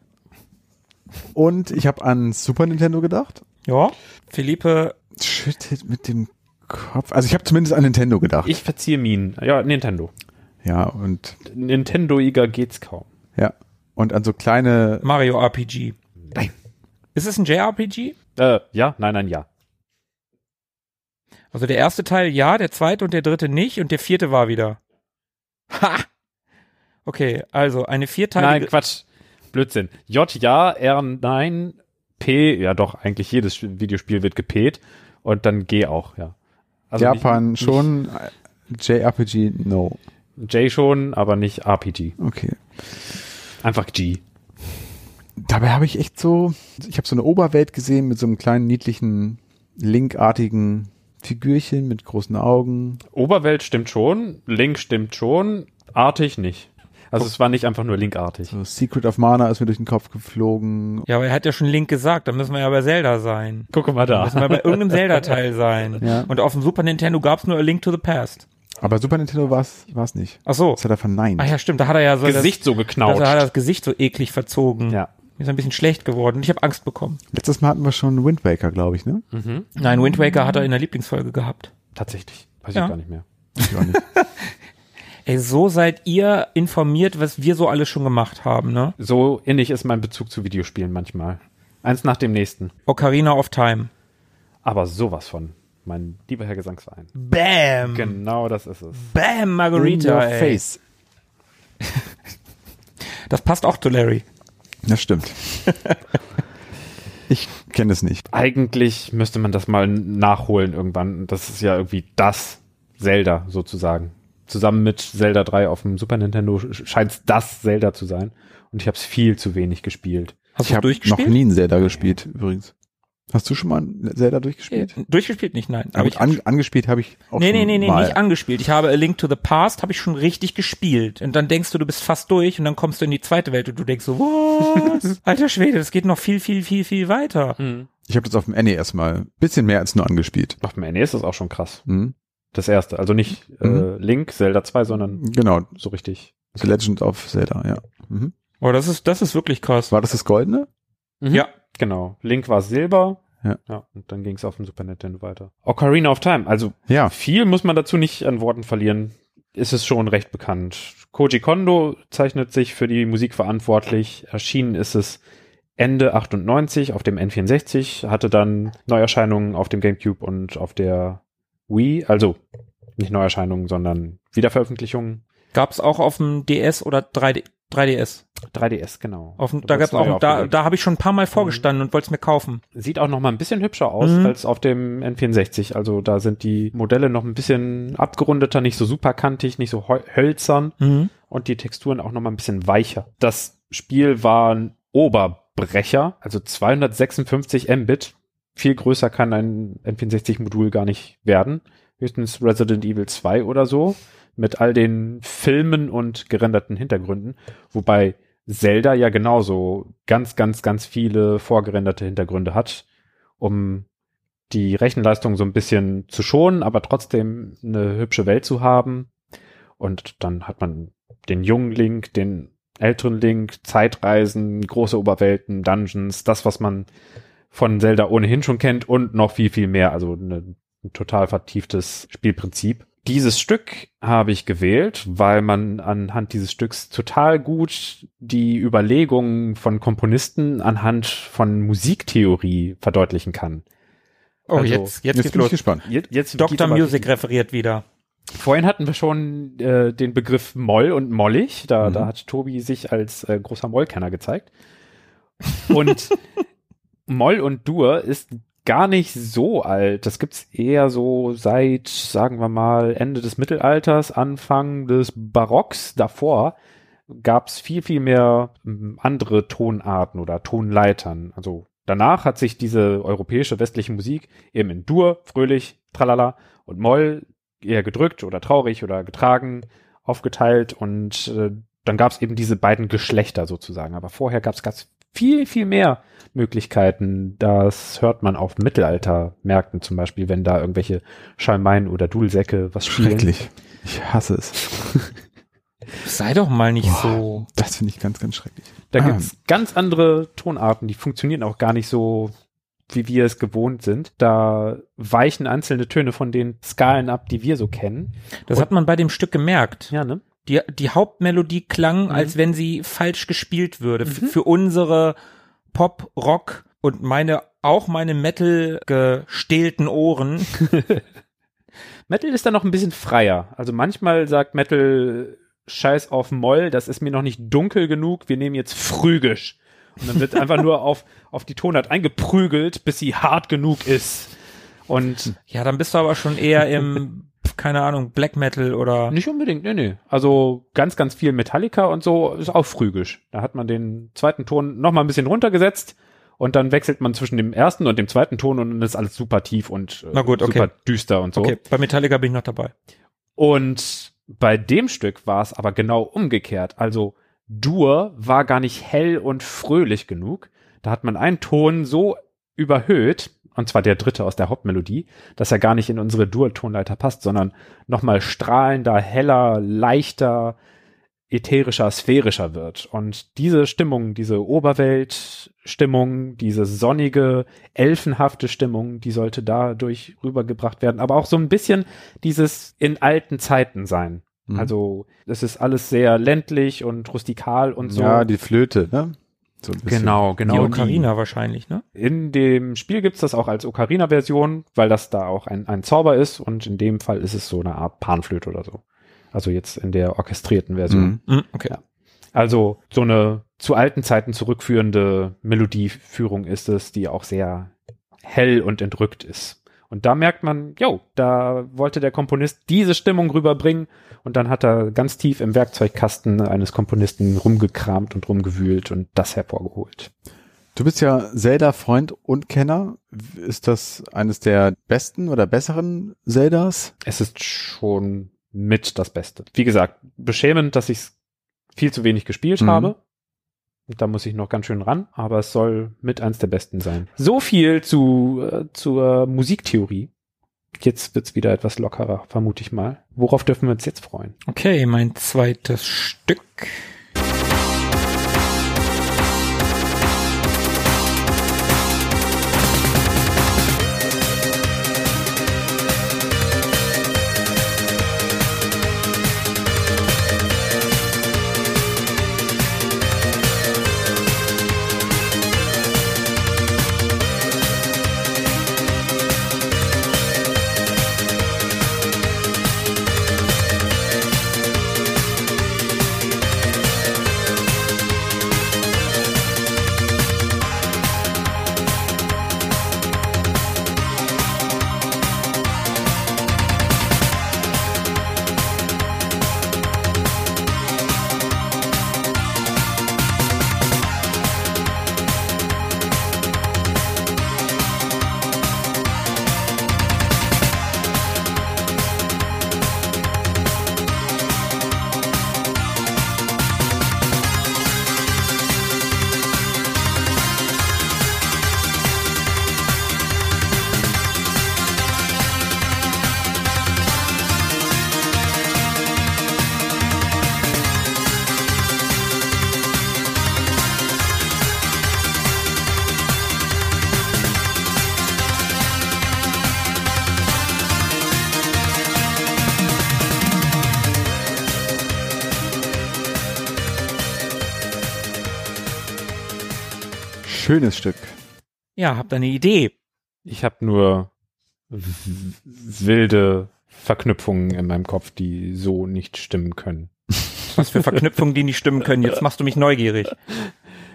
Und ich habe an Super Nintendo gedacht. Ja. Philippe, Schüttet mit dem Kopf. Also ich habe zumindest an Nintendo gedacht. Ich verziehe Minen. Ja, Nintendo. ja, und Nintendo-iger geht's kaum. ja. Und an so kleine. Mario RPG. Nein. Ist es ein JRPG? Äh, ja, nein, nein, ja. Also der erste Teil ja, der zweite und der dritte nicht und der vierte war wieder. Ha! Okay, also eine vierteilige. Nein, Quatsch. Blödsinn. J ja, R nein, P, ja doch, eigentlich jedes Videospiel wird gepet und dann G auch, ja. Also Japan nicht, schon. JRPG, no. J schon, aber nicht RPG. Okay. Einfach G. Dabei habe ich echt so, ich habe so eine Oberwelt gesehen mit so einem kleinen niedlichen Link-artigen Figürchen mit großen Augen. Oberwelt stimmt schon, Link stimmt schon, artig nicht. Also es war nicht einfach nur linkartig. So Secret of Mana ist mir durch den Kopf geflogen. Ja, aber er hat ja schon Link gesagt, da müssen wir ja bei Zelda sein. Guck mal Da da. müssen wir bei irgendeinem Zelda-Teil sein. Ja. Und auf dem Super Nintendo gab's nur A Link to the Past. Aber Super Nintendo war es nicht. Ach so. Das hat er verneint. Ach ja, stimmt, da hat er ja so Gesicht so das, geknautscht. da hat er das Gesicht so eklig verzogen. Ja. Mir ist ein bisschen schlecht geworden. Ich habe Angst bekommen. Letztes Mal hatten wir schon Wind Waker, glaube ich, ne? Nein, Wind Waker hat er in der Lieblingsfolge gehabt. Tatsächlich. Weiß Ja. ich gar nicht mehr. Ich auch nicht. [LAUGHS] Ey, so seid ihr informiert, was wir so alles schon gemacht haben, ne? So innig ist mein Bezug zu Videospielen manchmal. Eins nach dem nächsten. Ocarina of Time. Aber sowas von. Mein lieber Herr Gesangsverein. Bam! Genau das ist es. Bam, In Margarita, your ey. face. [LAUGHS] Das passt auch zu Larry. Das stimmt. ich kenne es nicht. Eigentlich müsste man das mal nachholen irgendwann. Das ist ja irgendwie das Zelda sozusagen. Zusammen mit Zelda 3 auf dem Super Nintendo scheint es das Zelda zu sein. Und ich habe es viel zu wenig gespielt. Hast ich du habe noch durchgespielt? nie ein Zelda gespielt, übrigens. Hast du schon mal ein Zelda durchgespielt? Äh, Durchgespielt nicht, nein. Aber ich an, angespielt habe ich auch Nee, schon nee, nee, nee, mal. nicht angespielt. Ich habe A Link to the Past, habe ich schon richtig gespielt. Und dann denkst du, du bist fast durch und dann kommst du in die zweite Welt und du denkst so, was? [LAUGHS] Alter Schwede, das geht noch viel, viel, viel, viel weiter. Ich habe das auf dem NES mal bisschen mehr als nur angespielt. Auf dem NES ist das auch schon krass. Mhm. Das erste. Also nicht äh, Mhm. Link, Zelda 2, sondern Genau, so richtig. The Legend of Zelda, ja. Mhm. Oh, das ist, das ist wirklich krass. War das das Goldene? Ja. Genau. Link war Silber. Ja. ja. Und dann ging es auf dem Super Nintendo weiter. Ocarina of Time. Also Ja. viel muss man dazu nicht an Worten verlieren. Ist es schon recht bekannt. Koji Kondo zeichnet sich für die Musik verantwortlich. Erschienen ist es Ende 98 auf dem N64, hatte dann Neuerscheinungen auf dem GameCube und auf der Wii. Also nicht Neuerscheinungen, sondern Wiederveröffentlichungen. Gab's auch auf dem DS oder 3D, 3DS. 3DS, genau. Auf da wurd's gab's auch, da, da habe ich schon ein paar Mal vorgestanden und wollte es mir kaufen. Sieht auch noch mal ein bisschen hübscher aus Mhm. als auf dem N64. Also da sind die Modelle noch ein bisschen abgerundeter, nicht so superkantig, nicht so hölzern Mhm. und die Texturen auch noch mal ein bisschen weicher. Das Spiel war ein Oberbrecher, also 256 Mbit. Viel größer kann ein N64-Modul gar nicht werden. Höchstens Resident Evil 2 oder so. Mit all den Filmen und gerenderten Hintergründen. Wobei Zelda ja genauso ganz, ganz, ganz viele vorgerenderte Hintergründe hat, um die Rechenleistung so ein bisschen zu schonen, aber trotzdem eine hübsche Welt zu haben. Und dann hat man den jungen Link, den älteren Link, Zeitreisen, große Oberwelten, Dungeons, das, was man von Zelda ohnehin schon kennt und noch viel, viel mehr. Also eine, ein total vertieftes Spielprinzip. Dieses Stück habe ich gewählt, weil man anhand dieses Stücks total gut die Überlegungen von Komponisten anhand von Musiktheorie verdeutlichen kann. Oh, Also, jetzt, jetzt, Jetzt bin ich los. gespannt. Jetzt, jetzt Dr. Music referiert wieder. Vorhin hatten wir schon äh, den Begriff Moll und Mollig. Da, Mhm. da hat Tobi sich als äh, großer Mollkenner gezeigt. Und [LAUGHS] Moll und Dur ist gar nicht so alt. Das gibt's eher so seit, sagen wir mal, Ende des Mittelalters, Anfang des Barocks. Davor gab's viel, viel mehr ähm, andere Tonarten oder Tonleitern. Also danach hat sich diese europäische westliche Musik eben in Dur, fröhlich, tralala und Moll eher gedrückt oder traurig oder getragen aufgeteilt und äh, dann gab es eben diese beiden Geschlechter sozusagen. Aber vorher gab es ganz viel, viel mehr Möglichkeiten. Das hört man auf Mittelaltermärkten zum Beispiel, wenn da irgendwelche Schalmeien oder Dudelsäcke was spielen. Schrecklich. Ich hasse es. [LAUGHS] Sei doch mal nicht Boah, so. Das finde ich ganz, ganz schrecklich. Da Ah. gibt's ganz andere Tonarten, die funktionieren auch gar nicht so, wie wir es gewohnt sind. Da weichen einzelne Töne von den Skalen ab, die wir so kennen. Das hat man bei dem Stück gemerkt. Ja, ne? Die, die Hauptmelodie klang, Mhm. als wenn sie falsch gespielt würde. F- Für unsere Pop, Rock und meine, auch meine Metal gestählten Ohren. [LAUGHS] Metal ist da noch ein bisschen freier. Also manchmal sagt Metal Scheiß auf Moll, das ist mir noch nicht dunkel genug, wir nehmen jetzt phrygisch. Und dann wird einfach nur auf, auf die Tonart eingeprügelt, bis sie hart genug ist. Und Ja, dann bist du aber schon eher im, [LAUGHS] keine Ahnung, Black Metal oder. nicht unbedingt, nee, nee. Also ganz, ganz viel Metallica und so ist auch phrygisch. Da hat man den zweiten Ton noch mal ein bisschen runtergesetzt und dann wechselt man zwischen dem ersten und dem zweiten Ton und dann ist alles super tief und äh, Na gut, okay. super düster und so. Okay, bei Metallica bin ich noch dabei. Und bei dem Stück war es aber genau umgekehrt. Also Dur war gar nicht hell und fröhlich genug. Da hat man einen Ton so überhöht, und zwar der dritte aus der Hauptmelodie, dass er gar nicht in unsere Dur-Tonleiter passt, sondern nochmal strahlender, heller, leichter, ätherischer, sphärischer wird. Und diese Stimmung, diese Oberweltstimmung, diese sonnige, elfenhafte Stimmung, die sollte dadurch rübergebracht werden. Aber auch so ein bisschen dieses in alten Zeiten sein. Mhm. Also es ist alles sehr ländlich und rustikal und so. Ja, die Flöte, ne? So genau, genau. Die Ocarina wahrscheinlich, ne? In dem Spiel gibt's das auch als Ocarina-Version, weil das da auch ein, ein Zauber ist und in dem Fall ist es so eine Art Panflöte oder so. Also jetzt in der orchestrierten Version. Mhm, okay. Ja. Also so eine zu alten Zeiten zurückführende Melodieführung ist es, die auch sehr hell und entrückt ist. Und da merkt man, jo, da wollte der Komponist diese Stimmung rüberbringen und dann hat er ganz tief im Werkzeugkasten eines Komponisten rumgekramt und rumgewühlt und das hervorgeholt. Du bist ja Zelda-Freund und Kenner. Ist das eines der besten oder besseren Zeldas? Es ist schon mit das Beste. Wie gesagt, beschämend, dass ich es viel zu wenig gespielt Mhm. habe. Da muss ich noch ganz schön ran, aber es soll mit eins der besten sein. So viel zu äh, zur Musiktheorie. Jetzt wird's wieder etwas lockerer, vermute ich mal. Worauf dürfen wir uns jetzt freuen? Okay, mein zweites Stück. Schönes Stück. Ja, habt eine Idee? Ich habe nur wilde Verknüpfungen in meinem Kopf, die so nicht stimmen können. Was für Verknüpfungen, die nicht stimmen können. Jetzt machst du mich neugierig.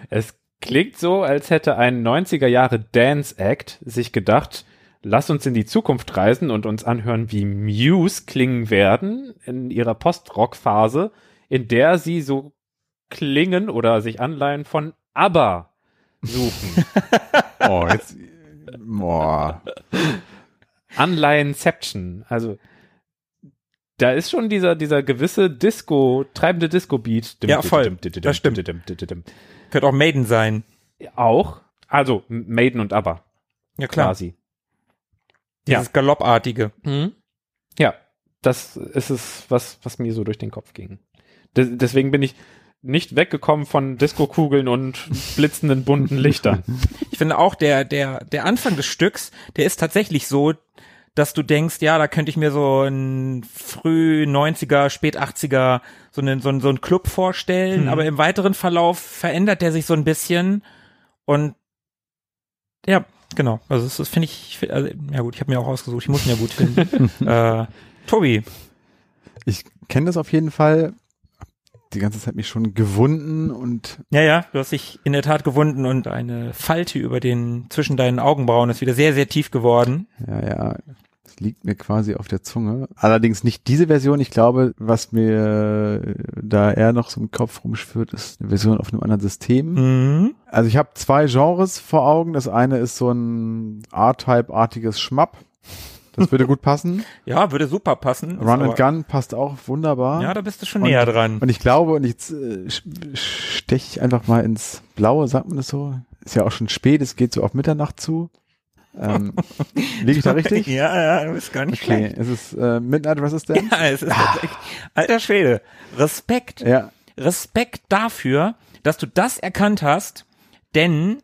Es klingt so, als hätte ein 90er Jahre Dance Act sich gedacht, lass uns in die Zukunft reisen und uns anhören, wie Muse klingen werden in ihrer Post-Rock-Phase, in der sie so klingen oder sich anleihen von ABBA suchen. [LAUGHS] Oh, jetzt. Boah. Anleihenception. Also da ist schon dieser, dieser gewisse Disco, treibende Disco-Beat. Ja, voll. Das stimmt. Könnte auch Maiden sein. Auch. Also Maiden und ABBA Ja, klar. quasi. Dieses Galoppartige. Mhm. Ja, das ist es, was, was mir so durch den Kopf ging. Des, deswegen bin ich nicht weggekommen von Disco-Kugeln und blitzenden bunten Lichtern. Ich finde auch der, der, der Anfang des Stücks, der ist tatsächlich so, dass du denkst, ja, da könnte ich mir so ein früh 90er, spät 80er, so einen, so einen, so einen Club vorstellen, Mhm. aber im weiteren Verlauf verändert der sich so ein bisschen und ja, genau. Also das, das finde ich, also, ja gut, ich habe mir auch ausgesucht, ich muss ihn ja gut finden. [LAUGHS] äh, Tobi, Ich kenne das auf jeden Fall. Die ganze Zeit mich schon gewunden und ja, ja, du hast dich in der Tat gewunden und eine Falte über den, zwischen deinen Augenbrauen ist wieder sehr, sehr tief geworden. ja, ja. Es liegt mir quasi auf der Zunge. Allerdings nicht diese Version. Ich glaube, was mir da eher noch so im Kopf rumschwirrt, ist eine Version auf einem anderen System. Mhm. Also ich habe zwei Genres vor Augen. Das eine ist so ein R-Type-artiges Schmapp. Das würde gut passen. Ja, würde super passen. Run and Gun passt auch wunderbar. Ja, da bist du schon Und- näher dran. Und ich glaube, und jetzt äh, steche ich einfach mal ins Blaue, sagt man das so? Ist ja auch schon spät, es geht so auf Mitternacht zu. Ähm, [LAUGHS] liege ich da richtig? Ja, ja, du bist gar nicht Okay, schlecht. es ist äh, Midnight Resistance. Ja, es ist tatsächlich, alter Schwede. Respekt. Ja, Respekt dafür, dass du das erkannt hast, denn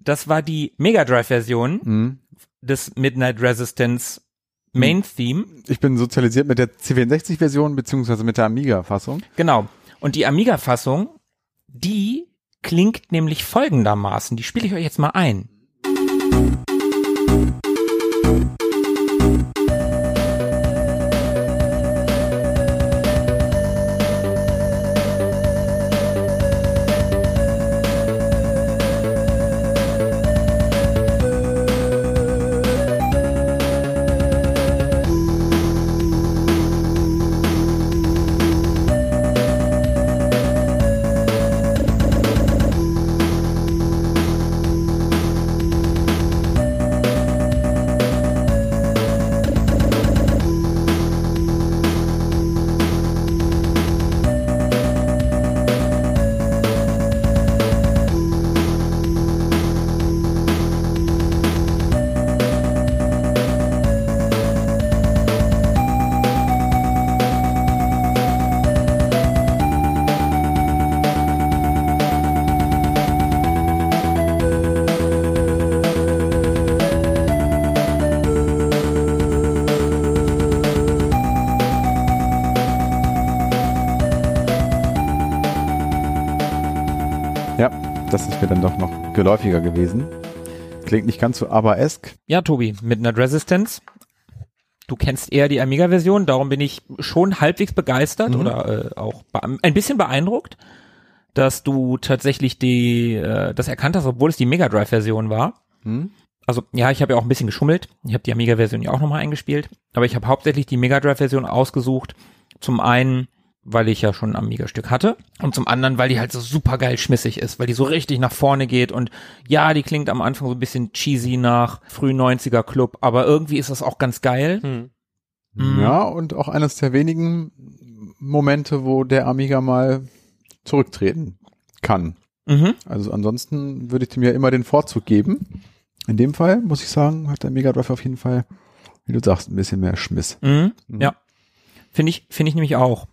das war die Mega Drive Version mhm. des Midnight Resistance Main Theme. ich bin sozialisiert mit der C64-Version beziehungsweise mit der Amiga-Fassung. Genau. Und die Amiga Fassung, die klingt nämlich folgendermaßen. Die spiele ich euch jetzt mal ein. Ja, das ist mir dann doch noch geläufiger gewesen. Klingt nicht ganz so aber-esk. Ja, Tobi, Midnight Resistance. Du kennst eher die Amiga-Version, darum bin ich schon halbwegs begeistert oder äh, auch ein bisschen beeindruckt, dass du tatsächlich die äh, das erkannt hast, obwohl es die Mega Drive-Version war. Hm? Also ja, ich habe ja auch ein bisschen geschummelt. Ich habe die Amiga-Version ja auch nochmal eingespielt, aber ich habe hauptsächlich die Mega Drive-Version ausgesucht. Zum einen, weil ich ja schon ein Amiga-Stück hatte und zum anderen, weil die halt so super geil schmissig ist, weil die so richtig nach vorne geht und ja, die klingt am Anfang so ein bisschen cheesy nach früh 90er Club, aber irgendwie ist das auch ganz geil. Hm. Mhm. Ja, und auch eines der wenigen Momente, wo der Amiga mal zurücktreten kann. Mhm. Also ansonsten würde ich dem ja immer den Vorzug geben. In dem Fall, muss ich sagen, hat der Mega Drive auf jeden Fall, wie du sagst, ein bisschen mehr Schmiss. Mhm. Mhm. Ja. Finde ich, finde ich nämlich auch.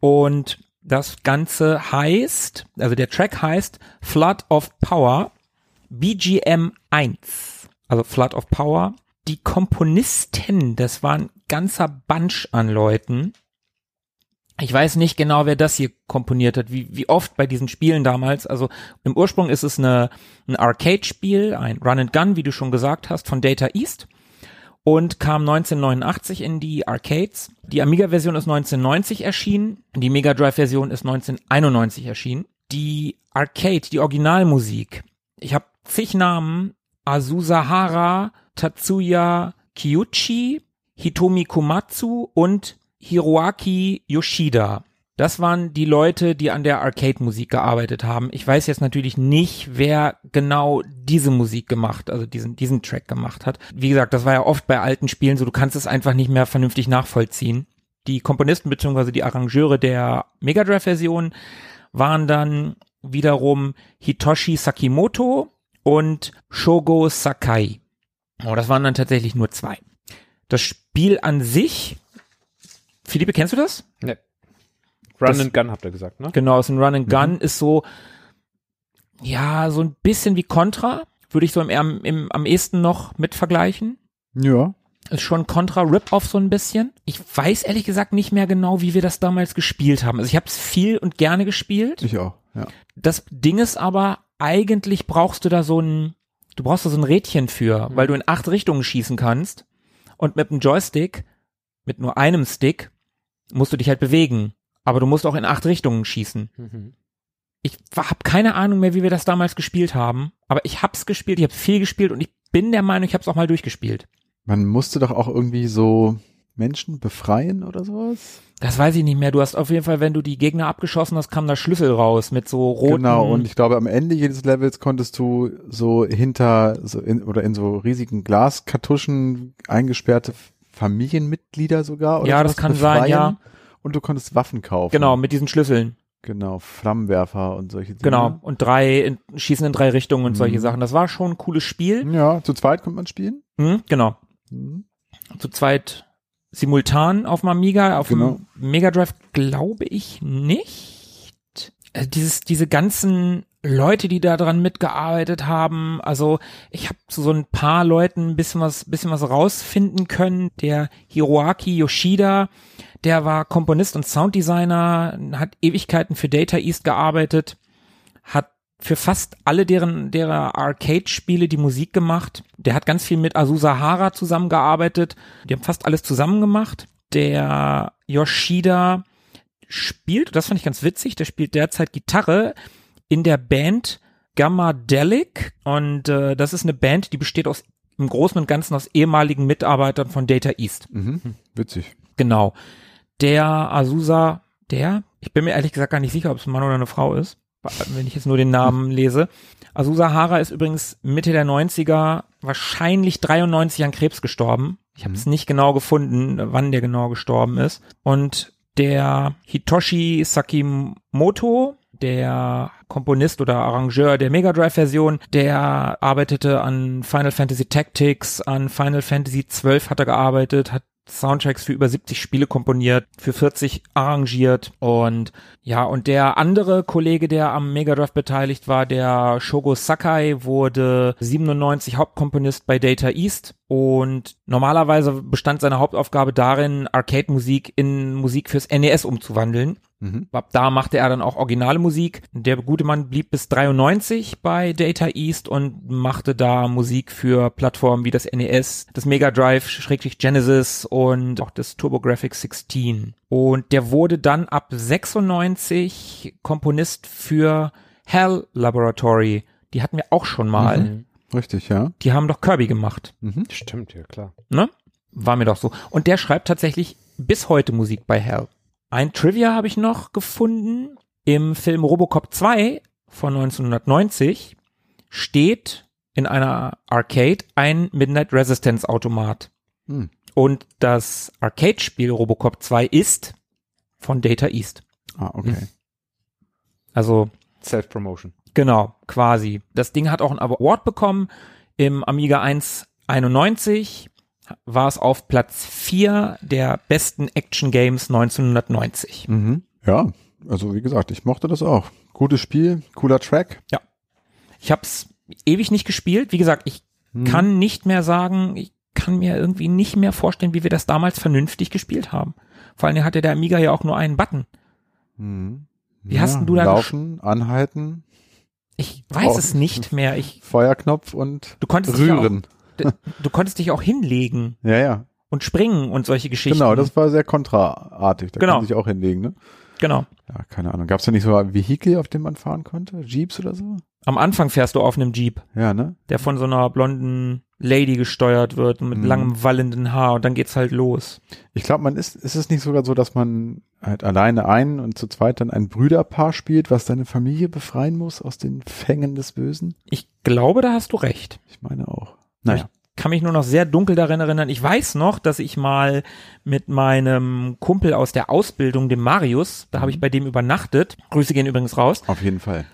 Und das Ganze heißt, also der Track heißt Flood of Power BGM 1. Also Flood of Power. Die Komponisten, das war ein ganzer Bunch an Leuten. Ich weiß nicht genau, wer das hier komponiert hat, wie, wie oft bei diesen Spielen damals. Also im Ursprung ist es eine, ein Arcade-Spiel, ein Run and Gun, wie du schon gesagt hast, von Data East und kam 1989 in die Arcades. Die Amiga-Version ist 1990 erschienen, die Mega Drive-Version ist 1991 erschienen. Die Arcade, die Originalmusik, ich habe zig Namen, Azusahara, Tatsuya Kiyuchi, Hitomi Komatsu und Hiroaki Yoshida. Das waren die Leute, die an der Arcade-Musik gearbeitet haben. Ich weiß jetzt natürlich nicht, wer genau diese Musik gemacht, also diesen, diesen Track gemacht hat. Wie gesagt, das war ja oft bei alten Spielen so, du kannst es einfach nicht mehr vernünftig nachvollziehen. Die Komponisten bzw. die Arrangeure der Mega Drive-Version waren dann wiederum Hitoshi Sakimoto und Shogo Sakai. Oh, das waren dann tatsächlich nur zwei. Das Spiel an sich, Philippe, kennst du das? Nee. Run Das- and Gun habt ihr gesagt, ne? Genau, ist ein Run and Gun, ist so, ja, so ein bisschen wie Contra, würde ich so im, im, im, am ehesten noch mit vergleichen. Ja. Ist schon Contra Rip-Off so ein bisschen. Ich weiß ehrlich gesagt nicht mehr genau, wie wir das damals gespielt haben. Also ich habe es viel und gerne gespielt. Ich auch, ja. Das Ding ist aber, eigentlich brauchst du da so ein, du brauchst da so ein Rädchen für, weil du in acht Richtungen schießen kannst und mit einem Joystick, mit nur einem Stick, musst du dich halt bewegen. Aber du musst auch in acht Richtungen schießen. Mhm. Ich habe keine Ahnung mehr, wie wir das damals gespielt haben, aber ich hab's gespielt, ich habe viel gespielt und ich bin der Meinung, ich habe es auch mal durchgespielt. Man musste doch auch irgendwie so Menschen befreien oder sowas. Das weiß ich nicht mehr. Du hast auf jeden Fall, wenn du die Gegner abgeschossen hast, kam da Schlüssel raus mit so roten. Genau, und ich glaube, am Ende jedes Levels konntest du so hinter so in, oder in so riesigen Glaskartuschen eingesperrte Familienmitglieder sogar. Oder Ja, das kann sein, befreien. ja. Und du konntest Waffen kaufen. Genau, mit diesen Schlüsseln. Genau, Flammenwerfer und solche Dinge. Genau. Und drei, in, schießen in drei Richtungen und solche Mhm. Sachen. Das war schon ein cooles Spiel. Ja, zu zweit konnte man spielen. Mhm, genau. Mhm. Zu zweit simultan auf dem Amiga, auf Genau. dem Mega Drive glaube ich nicht. Äh, dieses, diese ganzen Leute, die da dran mitgearbeitet haben, also ich habe zu so ein paar Leuten ein bisschen was, bisschen was rausfinden können. Der Hiroaki Yoshida, der war Komponist und Sounddesigner, hat Ewigkeiten für Data East gearbeitet, hat für fast alle deren derer Arcade-Spiele die Musik gemacht. Der hat ganz viel mit Azusa Hara zusammengearbeitet. Die haben fast alles zusammen gemacht. Der Yoshida spielt, das fand ich ganz witzig, der spielt derzeit Gitarre in der Band Gammadelic und äh, das ist eine Band, die besteht aus im Großen und Ganzen aus ehemaligen Mitarbeitern von Data East. Mhm. Witzig. Genau. Der Azusa, der, ich bin mir ehrlich gesagt gar nicht sicher, ob es ein Mann oder eine Frau ist, wenn ich jetzt nur den Namen [LAUGHS] lese. Azusa Hara ist übrigens Mitte der 90er, wahrscheinlich 93 an Krebs gestorben. Ich habe es nicht genau gefunden, wann der genau gestorben ist. Und der Hitoshi Sakimoto, der Komponist oder Arrangeur der Mega Drive Version, der arbeitete an Final Fantasy Tactics, an Final Fantasy 12 hat er gearbeitet, hat Soundtracks für über 70 Spiele komponiert, für 40 arrangiert und ja, und der andere Kollege, der am Mega Drive beteiligt war, der Shogo Sakai, wurde 97 Hauptkomponist bei Data East und normalerweise bestand seine Hauptaufgabe darin, Arcade-Musik in Musik fürs NES umzuwandeln. Mhm. Ab da machte er dann auch originale Musik. Der gute Mann blieb bis 93 bei Data East und machte da Musik für Plattformen wie das NES, das Mega Drive, Schrägstrich Genesis und auch das TurboGrafx 16. Und der wurde dann ab 96 Komponist für Hell Laboratory. Die hatten wir auch schon mal. Mhm. Richtig, ja. Die haben doch Kirby gemacht, Mhm. Stimmt, ja klar. ne? War mir doch so. Und der schreibt tatsächlich bis heute Musik bei Hell. Ein Trivia habe ich noch gefunden. Im Film Robocop 2 von 1990 steht in einer Arcade ein Midnight Resistance Automat. Hm. Und das Arcade-Spiel Robocop 2 ist von Data East. Ah, okay. Also Self-Promotion. Genau, quasi. Das Ding hat auch einen Award bekommen. Im Amiga 191 war es auf Platz 4 der besten Action Games 1990. Mhm. Ja, also wie gesagt, ich mochte das auch. Gutes Spiel, cooler Track. Ich habe es ewig nicht gespielt. Wie gesagt, ich Mhm. kann nicht mehr sagen, ich kann mir irgendwie nicht mehr vorstellen, wie wir das damals vernünftig gespielt haben. Vor allem hatte der Amiga ja auch nur einen Button. Mhm. Wie hast denn du da Laufen, anhalten, Ich weiß Oh. es nicht mehr. Ich, [LAUGHS] Feuerknopf und du konntest dich auch, rühren. Du konntest dich auch hinlegen Ja, ja. und springen und solche Geschichten. Genau, das war sehr kontraartig. Da Genau. kann sich auch hinlegen, ne? genau. Ja, keine Ahnung. Gab es da nicht so ein Vehikel, auf dem man fahren konnte? Jeeps oder so? Am Anfang fährst du auf einem Jeep, Ja, ne? der von so einer blonden Lady gesteuert wird mit Mhm. langem wallenden Haar und dann geht's halt los. Ich glaube, man ist, ist es nicht sogar so, dass man halt alleine ein und zu zweit dann ein Brüderpaar spielt, was seine Familie befreien muss aus den Fängen des Bösen? Ich glaube, da hast du recht. Ich meine auch. Naja. Kann mich nur noch sehr dunkel daran erinnern. Ich weiß noch, dass ich mal mit meinem Kumpel aus der Ausbildung, dem Marius, da Mhm. habe ich bei dem übernachtet. Grüße gehen übrigens raus. Auf jeden Fall.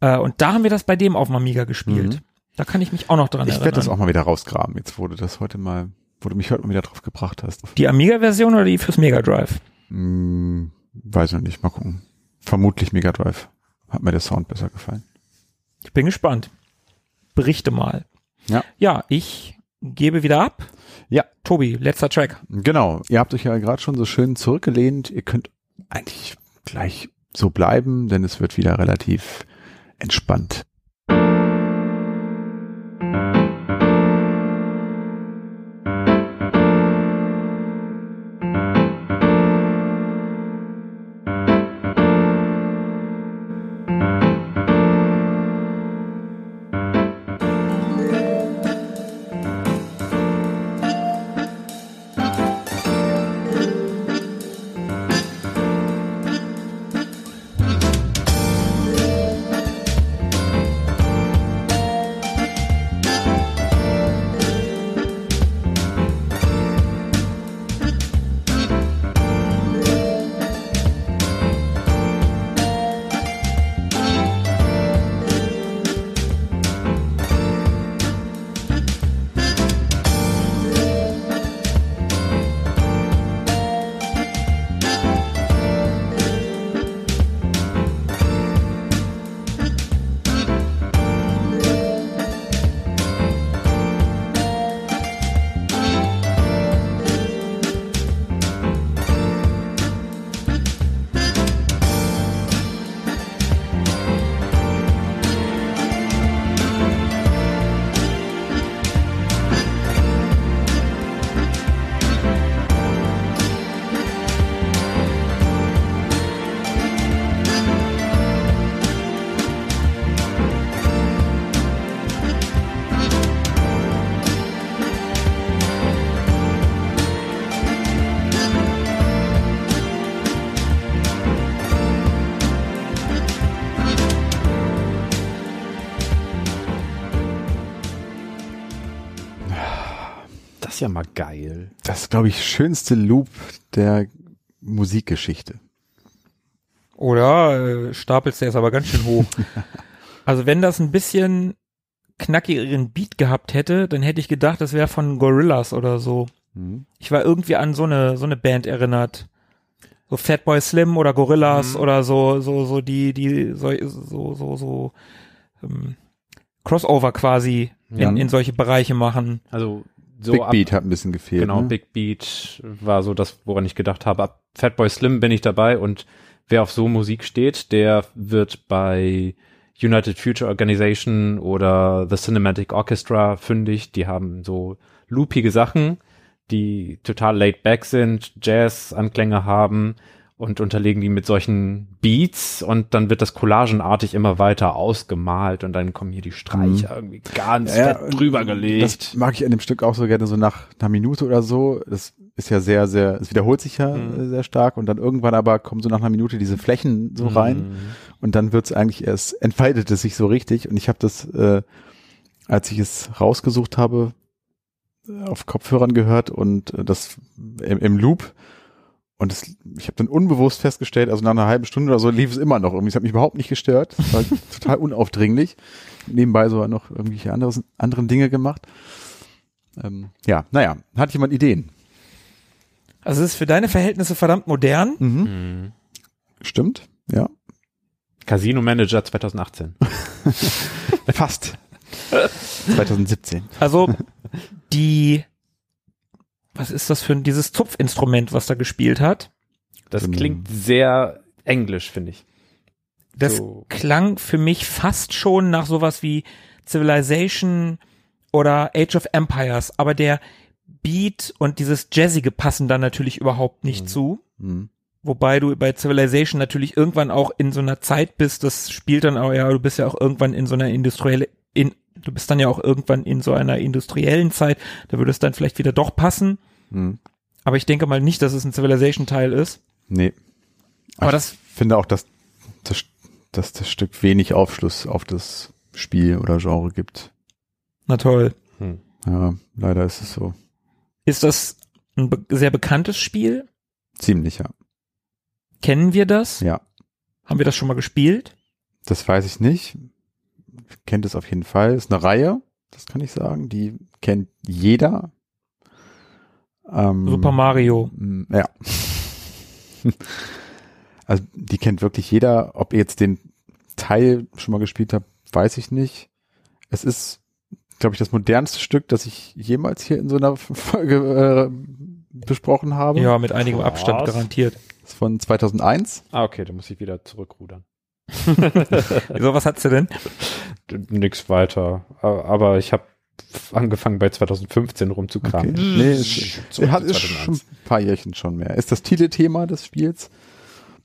Äh, und da haben wir das bei dem auf dem Amiga gespielt. Mhm. Da kann ich mich auch noch dran Ich erinnern. werde das auch mal wieder rausgraben, jetzt du das heute mal, wo du mich heute mal wieder drauf gebracht hast. Die Amiga-Version oder die fürs Mega Drive? Hm, weiß noch nicht, mal gucken. Vermutlich Mega Drive. Hat mir der Sound besser gefallen. Ich bin gespannt. Berichte mal. Ja. Ja, ich gebe wieder ab. Ja. Tobi, letzter Track. Genau, ihr habt euch ja gerade schon so schön zurückgelehnt. Ihr könnt eigentlich gleich so bleiben, denn es wird wieder relativ entspannt. Glaube ich, schönste Loop der Musikgeschichte. Oder äh, stapelst der ist aber ganz schön hoch. [LAUGHS] also wenn das ein bisschen knackigeren Beat gehabt hätte, dann hätte ich gedacht, das wäre von Gorillas oder so. Mhm. Ich war irgendwie an so eine so eine Band erinnert. So Fatboy Slim oder Gorillas Mhm. oder so so so die die so so so, so ähm, Crossover quasi Ja. in, in solche Bereiche machen. Also so Big ab, Beat hat ein bisschen gefehlt. Genau, ne? Big Beat war so das, woran ich gedacht habe. Ab Fatboy Slim bin ich dabei und wer auf so Musik steht, der wird bei United Future Organization oder The Cinematic Orchestra fündig. Die haben so loopige Sachen, die total laid back sind, Jazz-Anklänge haben und unterlegen die mit solchen Beats und dann wird das collagenartig immer weiter ausgemalt und dann kommen hier die Streicher irgendwie ganz Ja, fett drüber gelegt. Das mag ich an dem Stück auch so gerne, so nach einer Minute oder so. Das ist ja sehr, sehr, es wiederholt sich ja Mhm. äh, sehr stark und dann irgendwann aber kommen so nach einer Minute diese Flächen so rein Mhm. und dann wird's eigentlich erst, entfaltet es sich so richtig und ich habe das, äh, als ich es rausgesucht habe, äh, auf Kopfhörern gehört und äh, das im, im Loop und das, ich habe dann unbewusst festgestellt, also nach einer halben Stunde oder so lief es immer noch irgendwie. Es hat mich überhaupt nicht gestört. Es war [LAUGHS] total unaufdringlich. Nebenbei so noch irgendwelche anderes, anderen Dinge gemacht. Ähm, ja, naja, hat jemand Ideen? Also es ist für deine Verhältnisse verdammt modern. Mhm. Mhm. Stimmt, ja. Casino Manager 2018. [LAUGHS] Fast. [LAUGHS] 2017. Also die was ist das für ein dieses Zupfinstrument, was da gespielt hat? Das Ähm. klingt sehr englisch, finde ich. Das So. klang für mich fast schon nach sowas wie Civilization oder Age of Empires, aber der Beat und dieses Jazzige passen da natürlich überhaupt nicht Mhm. zu. Mhm. Wobei du bei Civilization natürlich irgendwann auch in so einer Zeit bist, das spielt dann auch, ja, du bist ja auch irgendwann in so einer industrielle, in, du bist dann ja auch irgendwann in so einer industriellen Zeit, da würde es dann vielleicht wieder doch passen. Mhm. Aber ich denke mal nicht, dass es ein Civilization-Teil ist. Nee. Aber ich das, finde auch, dass, dass, dass das Stück wenig Aufschluss auf das Spiel oder Genre gibt. na toll. Hm. Ja, leider ist es so. Ist das ein be sehr bekanntes Spiel? Ziemlich, ja. Kennen wir das? Ja. Haben wir das schon mal gespielt? Das weiß ich nicht. Kennt es auf jeden Fall. Ist eine Reihe, das kann ich sagen. Die kennt jeder. Ähm, Super Mario. Ja. [LAUGHS] also die kennt wirklich jeder. Ob ihr jetzt den Teil schon mal gespielt habt, weiß ich nicht. Es ist, glaube ich, das modernste Stück, das ich jemals hier in so einer [LAUGHS] Folge äh, besprochen habe. Ja, mit einigem Abstand Was? garantiert. Ist von 2001. Ah, okay, da muss ich wieder zurückrudern. [LAUGHS] So, was hat's du denn? Nix weiter. Aber ich habe angefangen bei 2015 rumzukramen. Okay. Nee, es, Zurück er hat ist schon 2001. ein paar Jährchen schon mehr. Ist das Titelthema des Spiels?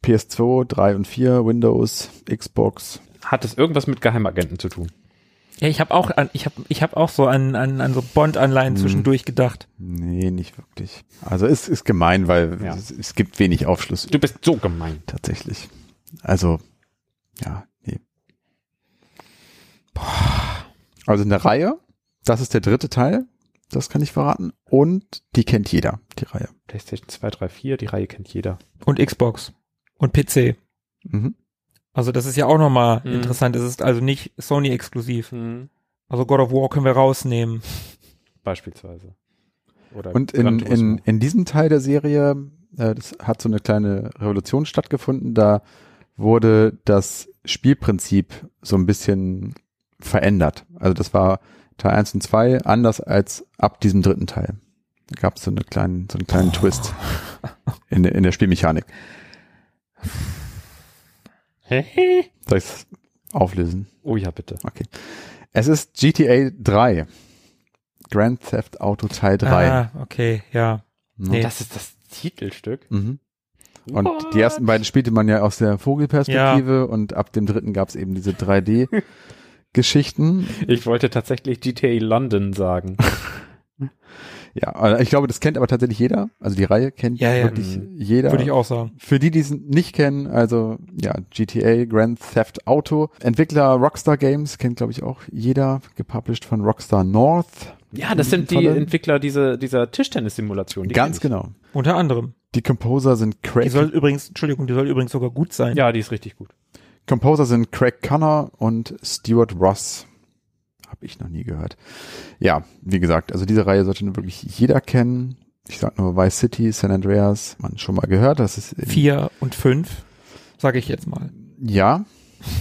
PS2, 3 und 4, Windows, Xbox. Hat es irgendwas mit Geheimagenten zu tun? Ja, ich habe auch an, ich habe ich habe auch so an an, an so Bond-Anleihen Hm. zwischendurch gedacht. Nee, nicht wirklich. Also es ist gemein, weil Ja. es, es gibt wenig Aufschluss Du bist so gemein. tatsächlich. Also, ja, nee. Also eine Reihe, das ist der dritte Teil, das kann ich verraten. Und die kennt jeder, die Reihe. PlayStation 2, 3, 4, die Reihe kennt jeder. Und Xbox und PC. Mhm. Also das ist ja auch nochmal Mhm. interessant. Es ist also nicht Sony exklusiv. Also God of War können wir rausnehmen. Beispielsweise. Oder Und in, in, in diesem Teil der Serie, äh, das hat so eine kleine Revolution stattgefunden, da wurde das Spielprinzip so ein bisschen verändert. Also das war Teil 1 und 2 anders als ab diesem dritten Teil. Da gab es so, eine kleinen, so einen kleinen Twist [LAUGHS] in, der- in der Spielmechanik. Soll ich es auflösen? oh ja, bitte. Okay. Es ist GTA 3. Grand Theft Auto Teil 3. Ah, okay, ja. Ne? nee. Das ist das Titelstück. Mhm. Und What? die ersten beiden spielte man ja aus der Vogelperspektive und ab dem dritten gab es eben diese 3D-Geschichten. [LAUGHS] Ich wollte tatsächlich GTA London sagen. [LAUGHS] ja, also ich glaube, das kennt aber tatsächlich jeder. Also die Reihe kennt Ja, ja. wirklich Mhm. jeder. Würde ich auch sagen. Für die, die es nicht kennen, also ja, GTA Grand Theft Auto. Entwickler Rockstar Games kennt, glaube ich, auch jeder. Gepublished von Rockstar North. Ja, das sind die Entwickler dieser, dieser Tischtennis-Simulation. die Ganz genau. Unter anderem. Die Composer sind Die Craig, soll übrigens, Entschuldigung, die soll übrigens sogar gut sein. Ja, die ist richtig gut. Composer sind Craig Connor und Stuart Ross. Habe ich noch nie gehört. Ja, wie gesagt, also diese Reihe sollte wirklich jeder kennen. Ich sag nur Vice City, San Andreas, man schon mal gehört. Das ist Vier und fünf, sage ich jetzt mal. Ja,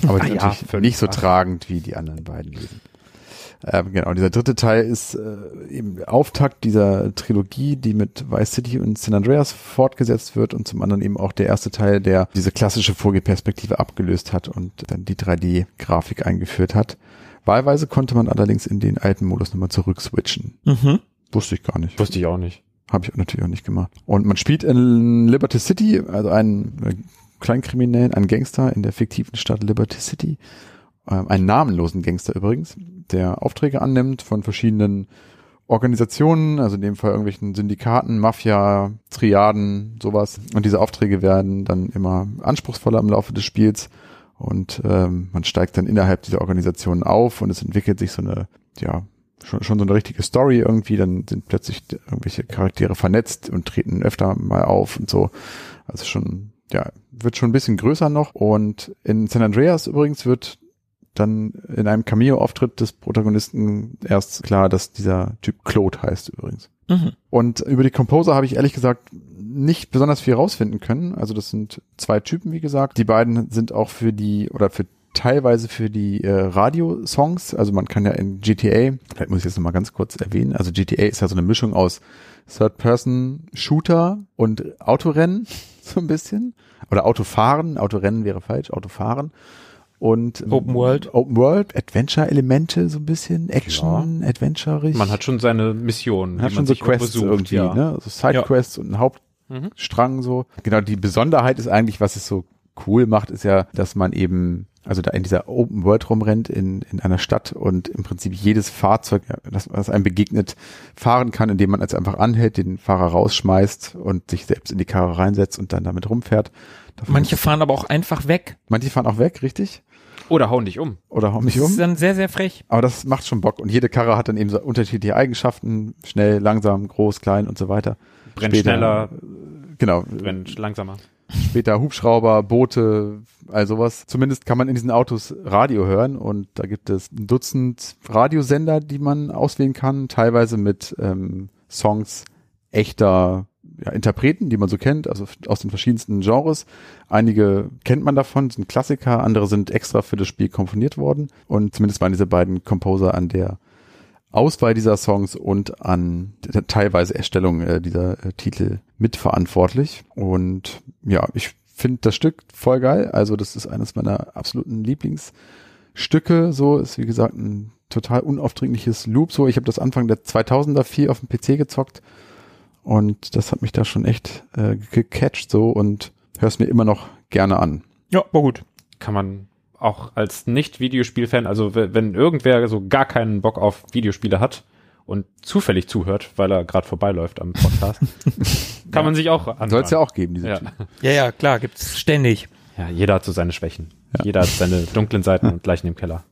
aber die Ah sind ja, natürlich fünf, nicht so acht. tragend wie die anderen beiden. Ähm, genau, dieser dritte Teil ist äh, eben Auftakt dieser Trilogie, die mit Vice City und San Andreas fortgesetzt wird und zum anderen eben auch der erste Teil, der diese klassische Vogelperspektive abgelöst hat und dann die 3D-Grafik eingeführt hat. Wahlweise konnte man allerdings in den alten Modus nochmal zurückswitchen. Mhm. Wusste ich gar nicht. Wusste ich auch nicht. Habe ich natürlich auch nicht gemacht. Und man spielt in Liberty City, also einen äh, Kleinkriminellen, einen Gangster in der fiktiven Stadt Liberty City. Ähm, einen namenlosen Gangster übrigens, der Aufträge annimmt von verschiedenen Organisationen, also in dem Fall irgendwelchen Syndikaten, Mafia, Triaden, sowas. Und diese Aufträge werden dann immer anspruchsvoller im Laufe des Spiels. Und ähm, man steigt dann innerhalb dieser Organisationen auf und es entwickelt sich so eine, ja, schon, schon so eine richtige Story irgendwie, dann sind plötzlich irgendwelche Charaktere vernetzt und treten öfter mal auf und so. Also schon, ja, wird schon ein bisschen größer noch. Und in San Andreas übrigens wird dann in einem Cameo-Auftritt des Protagonisten erst klar, dass dieser Typ Claude heißt übrigens. Mhm. Und über die Composer habe ich ehrlich gesagt nicht besonders viel rausfinden können. Also das sind zwei Typen, wie gesagt. Die beiden sind auch für die oder für teilweise für die äh, Radiosongs. Also man kann ja in GTA, vielleicht muss ich jetzt nochmal ganz kurz erwähnen, also GTA ist ja so eine Mischung aus Third-Person-Shooter und Autorennen, [LAUGHS] so ein bisschen. Oder Autofahren, Autorennen wäre falsch, Autofahren. Und ähm, Open World. Open World, Adventure-Elemente, so ein bisschen, Action, Adventure-ig. Man hat schon seine Mission. Man hat die schon man so Quests sucht, irgendwie, ja. ne? So Sidequests und ein Hauptstrang so. Genau, die Besonderheit ist eigentlich, was es so cool macht, ist ja, dass man eben, also da in dieser Open World rumrennt in, in einer Stadt und im Prinzip jedes Fahrzeug, ja, das, was einem begegnet, fahren kann, indem man es einfach anhält, den Fahrer rausschmeißt und sich selbst in die Karre reinsetzt und dann damit rumfährt. Davon- Manche fahren aber auch einfach weg. manche fahren auch weg, richtig? Oder hauen dich um. Oder hauen mich Das ist um. dann sehr, sehr frech. Aber das macht schon Bock. Und jede Karre hat dann eben so unterschiedliche Eigenschaften. Schnell, langsam, groß, klein und so weiter. Brennt Später- schneller, Genau. brennt langsamer. Später Hubschrauber, Boote, all sowas. Zumindest kann man in diesen Autos Radio hören und da gibt es ein Dutzend Radiosender, die man auswählen kann, teilweise mit ähm, Songs echter ja, Interpreten, die man so kennt, also aus den verschiedensten Genres. Einige kennt man davon, sind Klassiker, andere sind extra für das Spiel komponiert worden und zumindest waren diese beiden Composer an der Auswahl dieser Songs und an der teilweise Erstellung äh, dieser äh, Titel mitverantwortlich. Und ja, ich finde das Stück voll geil. Also das ist eines meiner absoluten Lieblingsstücke. So ist wie gesagt ein total unaufdringliches Loop. So, ich habe das Anfang der 2000er viel auf dem PC gezockt und das hat mich da schon echt äh, gecatcht so und hör's mir immer noch gerne an. Ja, war gut. Kann man auch als Nicht-Videospiel-Fan, also wenn irgendwer so gar keinen Bock auf Videospiele hat und zufällig zuhört, weil er gerade vorbeiläuft am Podcast, [LAUGHS] kann man sich auch anhören. Soll es ja auch geben, diese ja. Typen. Ja, ja, klar, gibt's ständig. ja, jeder hat so seine Schwächen. Jeder hat seine dunklen Seiten [LAUGHS] und Leichen im Keller.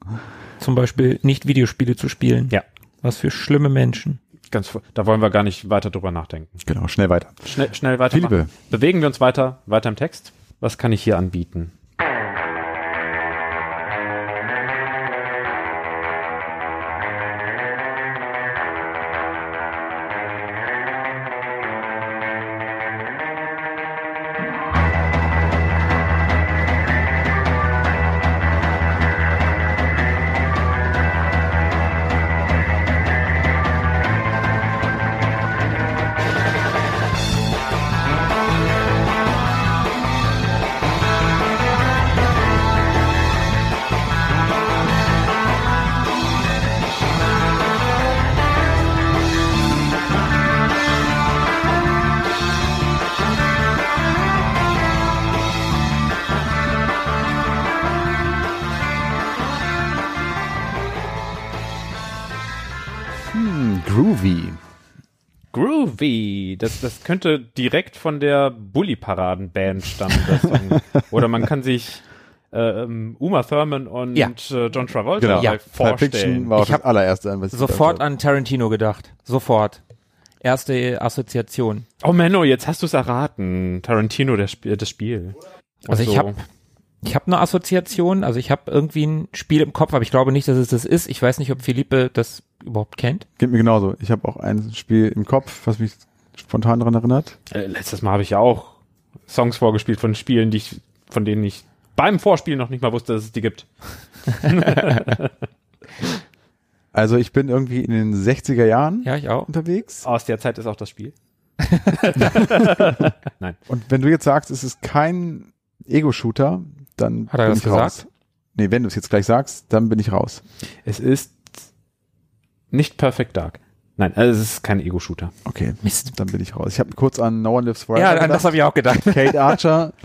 Zum Beispiel nicht Videospiele zu spielen. Ja. Was für schlimme Menschen. Ganz, da wollen wir gar nicht weiter drüber nachdenken. Genau, schnell weiter. Schnell, schnell weiter. Bewegen wir uns weiter, weiter im Text. Was kann ich hier anbieten? Könnte direkt von der Bully-Paraden-Band stammen. Das. [LAUGHS] Oder man kann sich, ähm, Uma Thurman und Ja. äh, John Travolta Genau. Ja. Vorstellen. Ich das hab allererste, an Sofort an Tarantino gedacht. Sofort. Erste Assoziation. Oh Menno, jetzt hast du es erraten. Tarantino, der Sp das Spiel. Und Also ich so. hab- Ich habe eine Assoziation, also ich habe irgendwie ein Spiel im Kopf, aber ich glaube nicht, dass es das ist. Ich weiß nicht, ob Philippe das überhaupt kennt. Geht mir genauso. Ich habe auch ein Spiel im Kopf, was mich spontan daran erinnert. Äh, letztes Mal habe ich ja auch Songs vorgespielt von Spielen, die ich, von denen ich beim Vorspiel noch nicht mal wusste, dass es die gibt. [LAUGHS] Also ich bin irgendwie in den 60er Jahren Ja, ich auch. unterwegs. Aus der Zeit ist auch das Spiel. [LAUGHS] Und wenn du jetzt sagst, es ist kein Ego-Shooter, dann Hat er bin das ich gesagt? raus. Nee, wenn du es jetzt gleich sagst, dann bin ich raus. Es ist nicht Perfect Dark. Nein, also es ist kein Ego-Shooter. Okay, Mist. dann bin ich raus. Ich habe kurz an No One Lives Forever Ja, an gedacht. das habe ich auch gedacht. Kate Archer, [LAUGHS]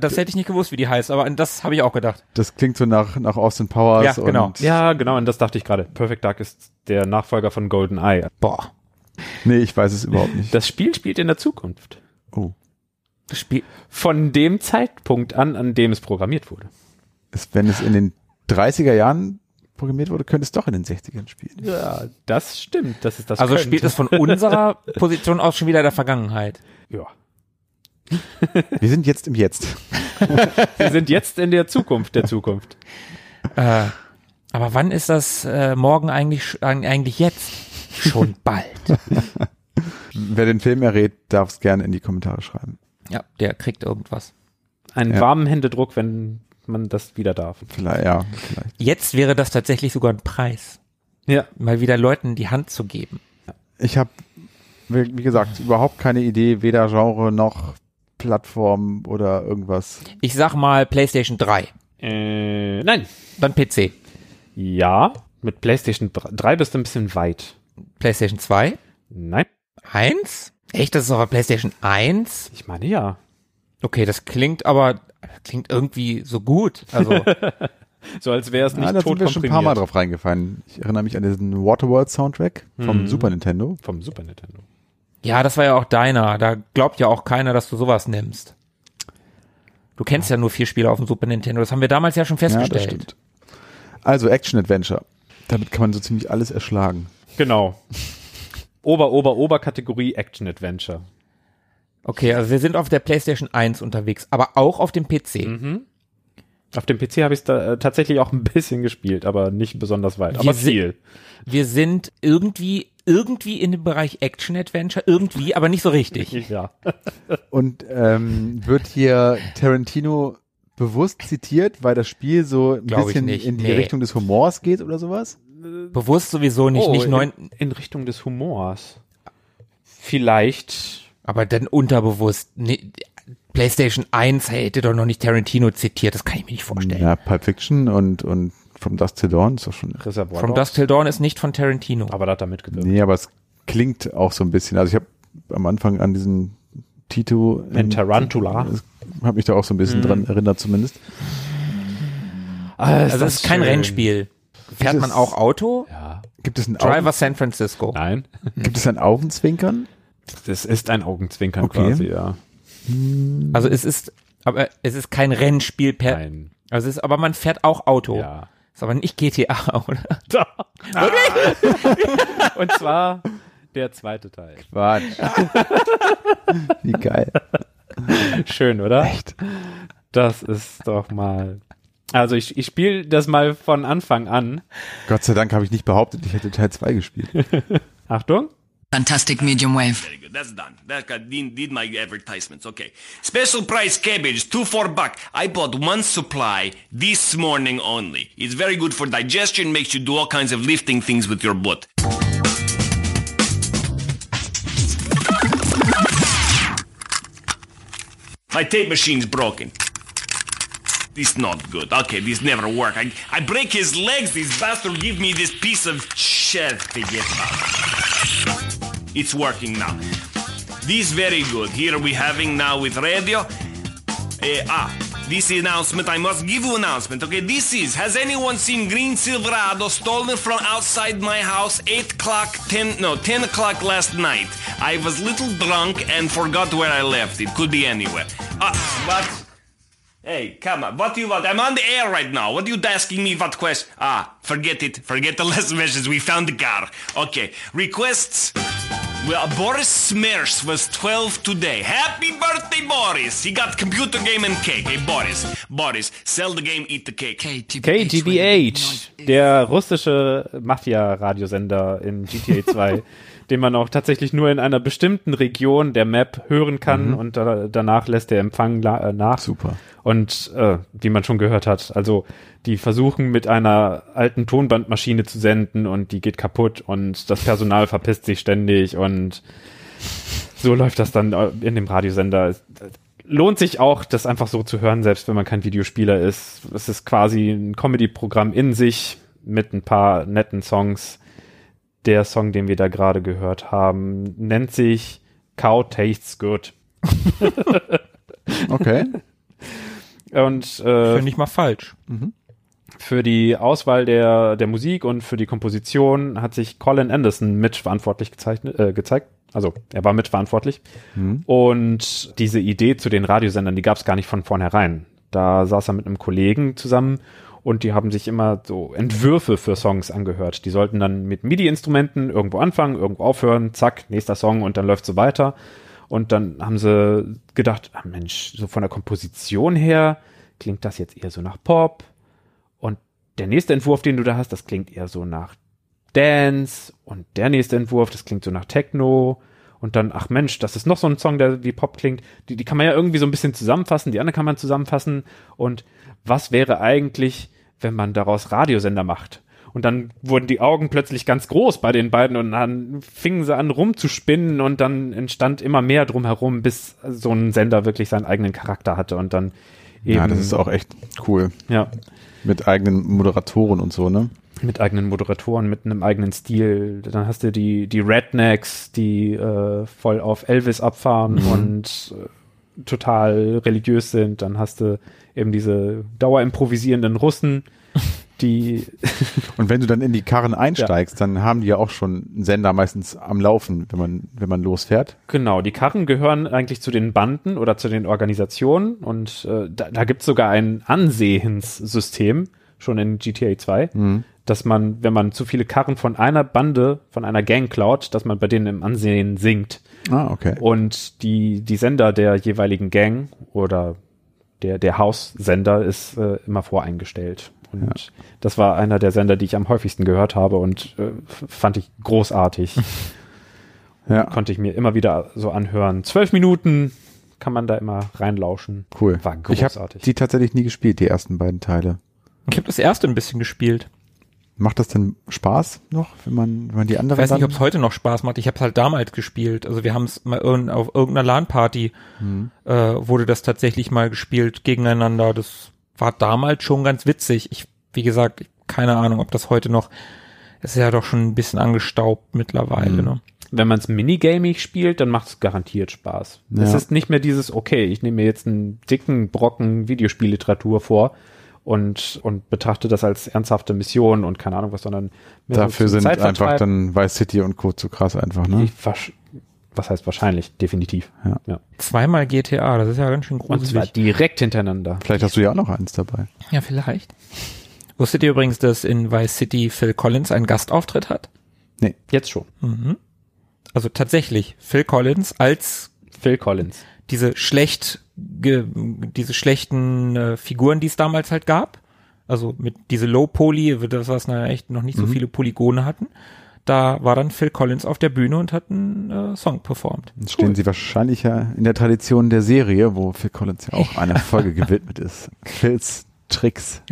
Das hätte ich nicht gewusst, wie die heißt, aber an das habe ich auch gedacht. das klingt so nach, nach Austin Powers. Ja, genau. Und, Ja, genau, und das dachte ich gerade. Perfect Dark ist der Nachfolger von Golden Eye. Boah. Nee, ich weiß es überhaupt nicht. Das Spiel spielt in der Zukunft. Oh, Das Spiel. Von dem Zeitpunkt an, an dem es programmiert wurde. ist, wenn es in den 30er Jahren programmiert wurde, könnte es doch in den 60ern spielen. Ja, das stimmt. Das ist das. Also könnte. spielt es von unserer [LAUGHS] Position aus schon wieder in der Vergangenheit. Ja. [LAUGHS] Wir sind jetzt im Jetzt. [LAUGHS] Wir sind jetzt in der Zukunft der Zukunft. Äh, aber wann ist das äh, morgen eigentlich eigentlich jetzt? Schon bald. Wer den Film errät, darf es gerne in die Kommentare schreiben. Ja, der kriegt irgendwas. Einen Ja. warmen Händedruck, wenn man das wieder darf. Vielleicht, ja, vielleicht. Jetzt wäre das tatsächlich sogar ein Preis, Ja. mal wieder Leuten die Hand zu geben. Ich habe, wie wie gesagt, überhaupt keine Idee, weder Genre noch Plattform oder irgendwas. Ich sag mal PlayStation 3, Äh, nein. dann PC. Ja. Mit PlayStation 3 bist du ein bisschen weit. PlayStation 2, Nein. 1? Echt, das ist aber PlayStation 1? Ich meine ja. Okay, das klingt aber klingt irgendwie so gut. Also [LAUGHS] So als wäre es nicht Ah, da tot sind wir schon ein paar Mal drauf reingefallen. Ich erinnere mich an diesen Waterworld Soundtrack vom Mhm. Super Nintendo. Vom Super Nintendo. ja, das war ja auch deiner. Da glaubt ja auch keiner, dass du sowas nimmst. Du kennst ja nur vier Spiele auf dem Super Nintendo. Das haben wir damals ja schon Ja, das festgestellt. stimmt. Also Action Adventure. Damit kann man so ziemlich alles erschlagen. Genau. Ober, Ober, Ober Kategorie Action Adventure. Okay, also wir sind auf der PlayStation 1 unterwegs, aber auch auf dem PC. Mhm. Auf dem PC habe ich es äh, tatsächlich auch ein [LAUGHS] bisschen gespielt, aber nicht besonders weit. Aber Wir sind- viel. Wir sind irgendwie irgendwie in dem Bereich Action Adventure, irgendwie, aber nicht so richtig. [LAUGHS] Ja. Und ähm, wird hier Tarantino bewusst zitiert, weil das Spiel so ein Glaub bisschen nicht. in die Nee. Richtung des Humors geht oder sowas? Bewusst sowieso nicht, nicht neun, in, in Richtung des Humors. Vielleicht. Aber dann unterbewusst. Nee, PlayStation 1 hätte doch noch nicht Tarantino zitiert, das kann ich mir nicht vorstellen. Ja, Pulp Fiction und, und From Dusk Till Dawn ist doch schon. Reservoir From. Dusk Till Dawn ist nicht von Tarantino. Aber da hat er mitgewirkt. Nee, aber es klingt auch so ein bisschen. Also ich habe am Anfang an diesen Tito. Ein Tarantula. Habe mich da auch so ein bisschen dran erinnert zumindest. also es ist kein schön. Rennspiel. Fährt man auch Auto? Ja. Gibt es ein, Driver Augen, San Francisco. Nein. gibt es ein Augenzwinkern? Das ist ein Augenzwinkern Okay. quasi, ja. Also es ist, aber es ist kein Rennspiel per, Nein. also es ist, aber man fährt auch Auto. Ja. Ist aber nicht GTA, [LAUGHS] oder? [LAUGHS] [LAUGHS] Und zwar der zweite Teil. Quatsch. Wie geil. Schön, oder? Echt? Das ist doch mal. Also ich, ich spiele das mal von Anfang an. Gott sei Dank habe ich nicht behauptet, ich hätte Teil 2 gespielt. Achtung. Fantastic medium wave. Very good. That's done. That did, did my advertisements. Okay. Special price cabbage, two for buck. I bought one supply this morning only. It's very good for digestion, makes you do all kinds of lifting things with your butt. My tape machine's broken. This not good. Okay, this never work. I, I break his legs. This bastard give me this piece of shit to get out. It's working now. This very good. Here we having now with radio. Eh, ah, this announcement. I must give you announcement. Okay, this is. Has anyone seen Green Silverado stolen from outside my house? Eight o'clock, ten no, ten o'clock last night. I was little drunk and forgot where I left it. Could be anywhere. Ah, but Hey, come on. What do you want? I'm on the air right now. What are you asking me? What quest? Ah, forget it. Forget the [LAUGHS] last message. We found the car. Okay. Requests. Well, Boris Smers was 12 today. Happy birthday, Boris! He got computer game and cake. Hey, Boris. Boris, sell the game, eat the cake. KGBH, der russische Mafia-Radiosender in GTA 2, [LAUGHS] den man auch tatsächlich nur in einer bestimmten Region der Map hören kann und da, danach lässt der Empfang äh, nach. Super. Und äh, wie man schon gehört hat, also die versuchen mit einer alten Tonbandmaschine zu senden und die geht kaputt und das Personal verpisst sich ständig und so läuft das dann äh, in dem Radiosender. Lohnt sich auch, das einfach so zu hören, selbst wenn man kein Videospieler ist. Es ist quasi ein Comedy-Programm in sich mit ein paar netten Songs. Der Song, den wir da gerade gehört haben, nennt sich Cow Tastes Good. [LAUGHS] Okay. Und äh, Finde ich mal falsch. Für die Auswahl der, der Musik und für die Komposition hat sich Colin Anderson mitverantwortlich gezeichnet, äh, gezeigt. Also er war mitverantwortlich. Und diese Idee zu den Radiosendern, die gab es gar nicht von vornherein. Da saß er mit einem Kollegen zusammen und die haben sich immer so Entwürfe für Songs angehört. Die sollten dann mit MIDI-Instrumenten irgendwo anfangen, irgendwo aufhören, zack, nächster Song und dann läuft so weiter. Und dann haben sie gedacht, ah Mensch, so von der Komposition her klingt das jetzt eher so nach Pop. Und der nächste Entwurf, den du da hast, das klingt eher so nach Dance. Und der nächste Entwurf, das klingt so nach Techno. Und dann, ach Mensch, das ist noch so ein Song, der wie Pop klingt. Die, die kann man ja irgendwie so ein bisschen zusammenfassen, die andere kann man zusammenfassen. Und was wäre eigentlich, wenn man daraus Radiosender macht? Und dann wurden die Augen plötzlich ganz groß bei den beiden und dann fingen sie an rumzuspinnen und dann entstand immer mehr drumherum, bis so ein Sender wirklich seinen eigenen Charakter hatte und dann eben, Ja, das ist auch echt cool. ja, Mit eigenen Moderatoren und so, ne? mit eigenen Moderatoren, mit einem eigenen Stil. Dann hast du die, die Rednecks, die äh, voll auf Elvis abfahren und äh, total religiös sind. Dann hast du eben diese dauerimprovisierenden Russen, [LAUGHS] die [LAUGHS] Und wenn du dann in die Karren einsteigst, dann haben die ja auch schon einen Sender meistens am Laufen, wenn man, wenn man losfährt. Genau, die Karren gehören eigentlich zu den Banden oder zu den Organisationen und äh, da, da gibt es sogar ein Ansehenssystem, schon in GTA 2, dass man, wenn man zu viele Karren von einer Bande, von einer Gang klaut, dass man bei denen im Ansehen sinkt. Ah, okay. Und die, die Sender der jeweiligen Gang oder der, der Haussender ist äh, immer voreingestellt. Und das war einer der Sender, die ich am häufigsten gehört habe und äh, fand ich großartig [LAUGHS] Ja, konnte ich mir immer wieder so anhören. Zwölf Minuten kann man da immer reinlauschen. cool. War Ich habe großartig. die tatsächlich nie gespielt, die ersten beiden Teile. Ich habe das erste ein bisschen gespielt. Macht das denn Spaß noch, wenn man, wenn man die Ich anderen weiß nicht, ob es heute noch Spaß macht. Ich habe es halt damals gespielt. Also wir haben es mal auf irgendeiner LAN-Party äh, wurde das tatsächlich mal gespielt gegeneinander. Das war damals schon ganz witzig. Ich, wie gesagt, keine Ahnung, ob das heute noch. Es ist ja doch schon ein bisschen angestaubt mittlerweile. Ne? Wenn man es minigamig spielt, dann macht es garantiert Spaß. Ja. Es ist nicht mehr dieses, okay, ich nehme mir jetzt einen dicken Brocken Videospielliteratur vor und, und betrachte das als ernsthafte Mission und keine Ahnung was, sondern so Dafür zum sind einfach dann Vice City und Co. zu krass einfach, ne? Ich was heißt wahrscheinlich? Definitiv. Ja. ja. Zweimal GTA, das ist ja ganz schön Und zwar gruselig. direkt hintereinander. Vielleicht hast du ja auch noch eins dabei. Ja, vielleicht. Wusstet ihr übrigens, dass in Vice City Phil Collins einen Gastauftritt hat? Jetzt schon. Also tatsächlich, Phil Collins als Phil Collins. diese schlecht, ge, diese schlechten äh, Figuren, die es damals halt gab. Also mit diese Low Poly, das was na echt noch nicht so viele Polygone hatten. Da war dann Phil Collins auf der Bühne und hat einen äh, Song performt. Dann stehen sie wahrscheinlich ja in der Tradition der Serie, wo Phil Collins ja auch [LAUGHS] einer Folge gewidmet ist. Phils Tricks.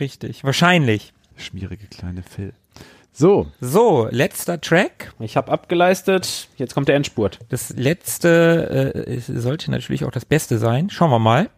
Richtig, wahrscheinlich. Schmierige kleine Phil. So, So, letzter Track. Ich habe abgeleistet. Jetzt kommt der Endspurt. Das letzte äh, sollte natürlich auch das Beste sein. Schauen wir mal.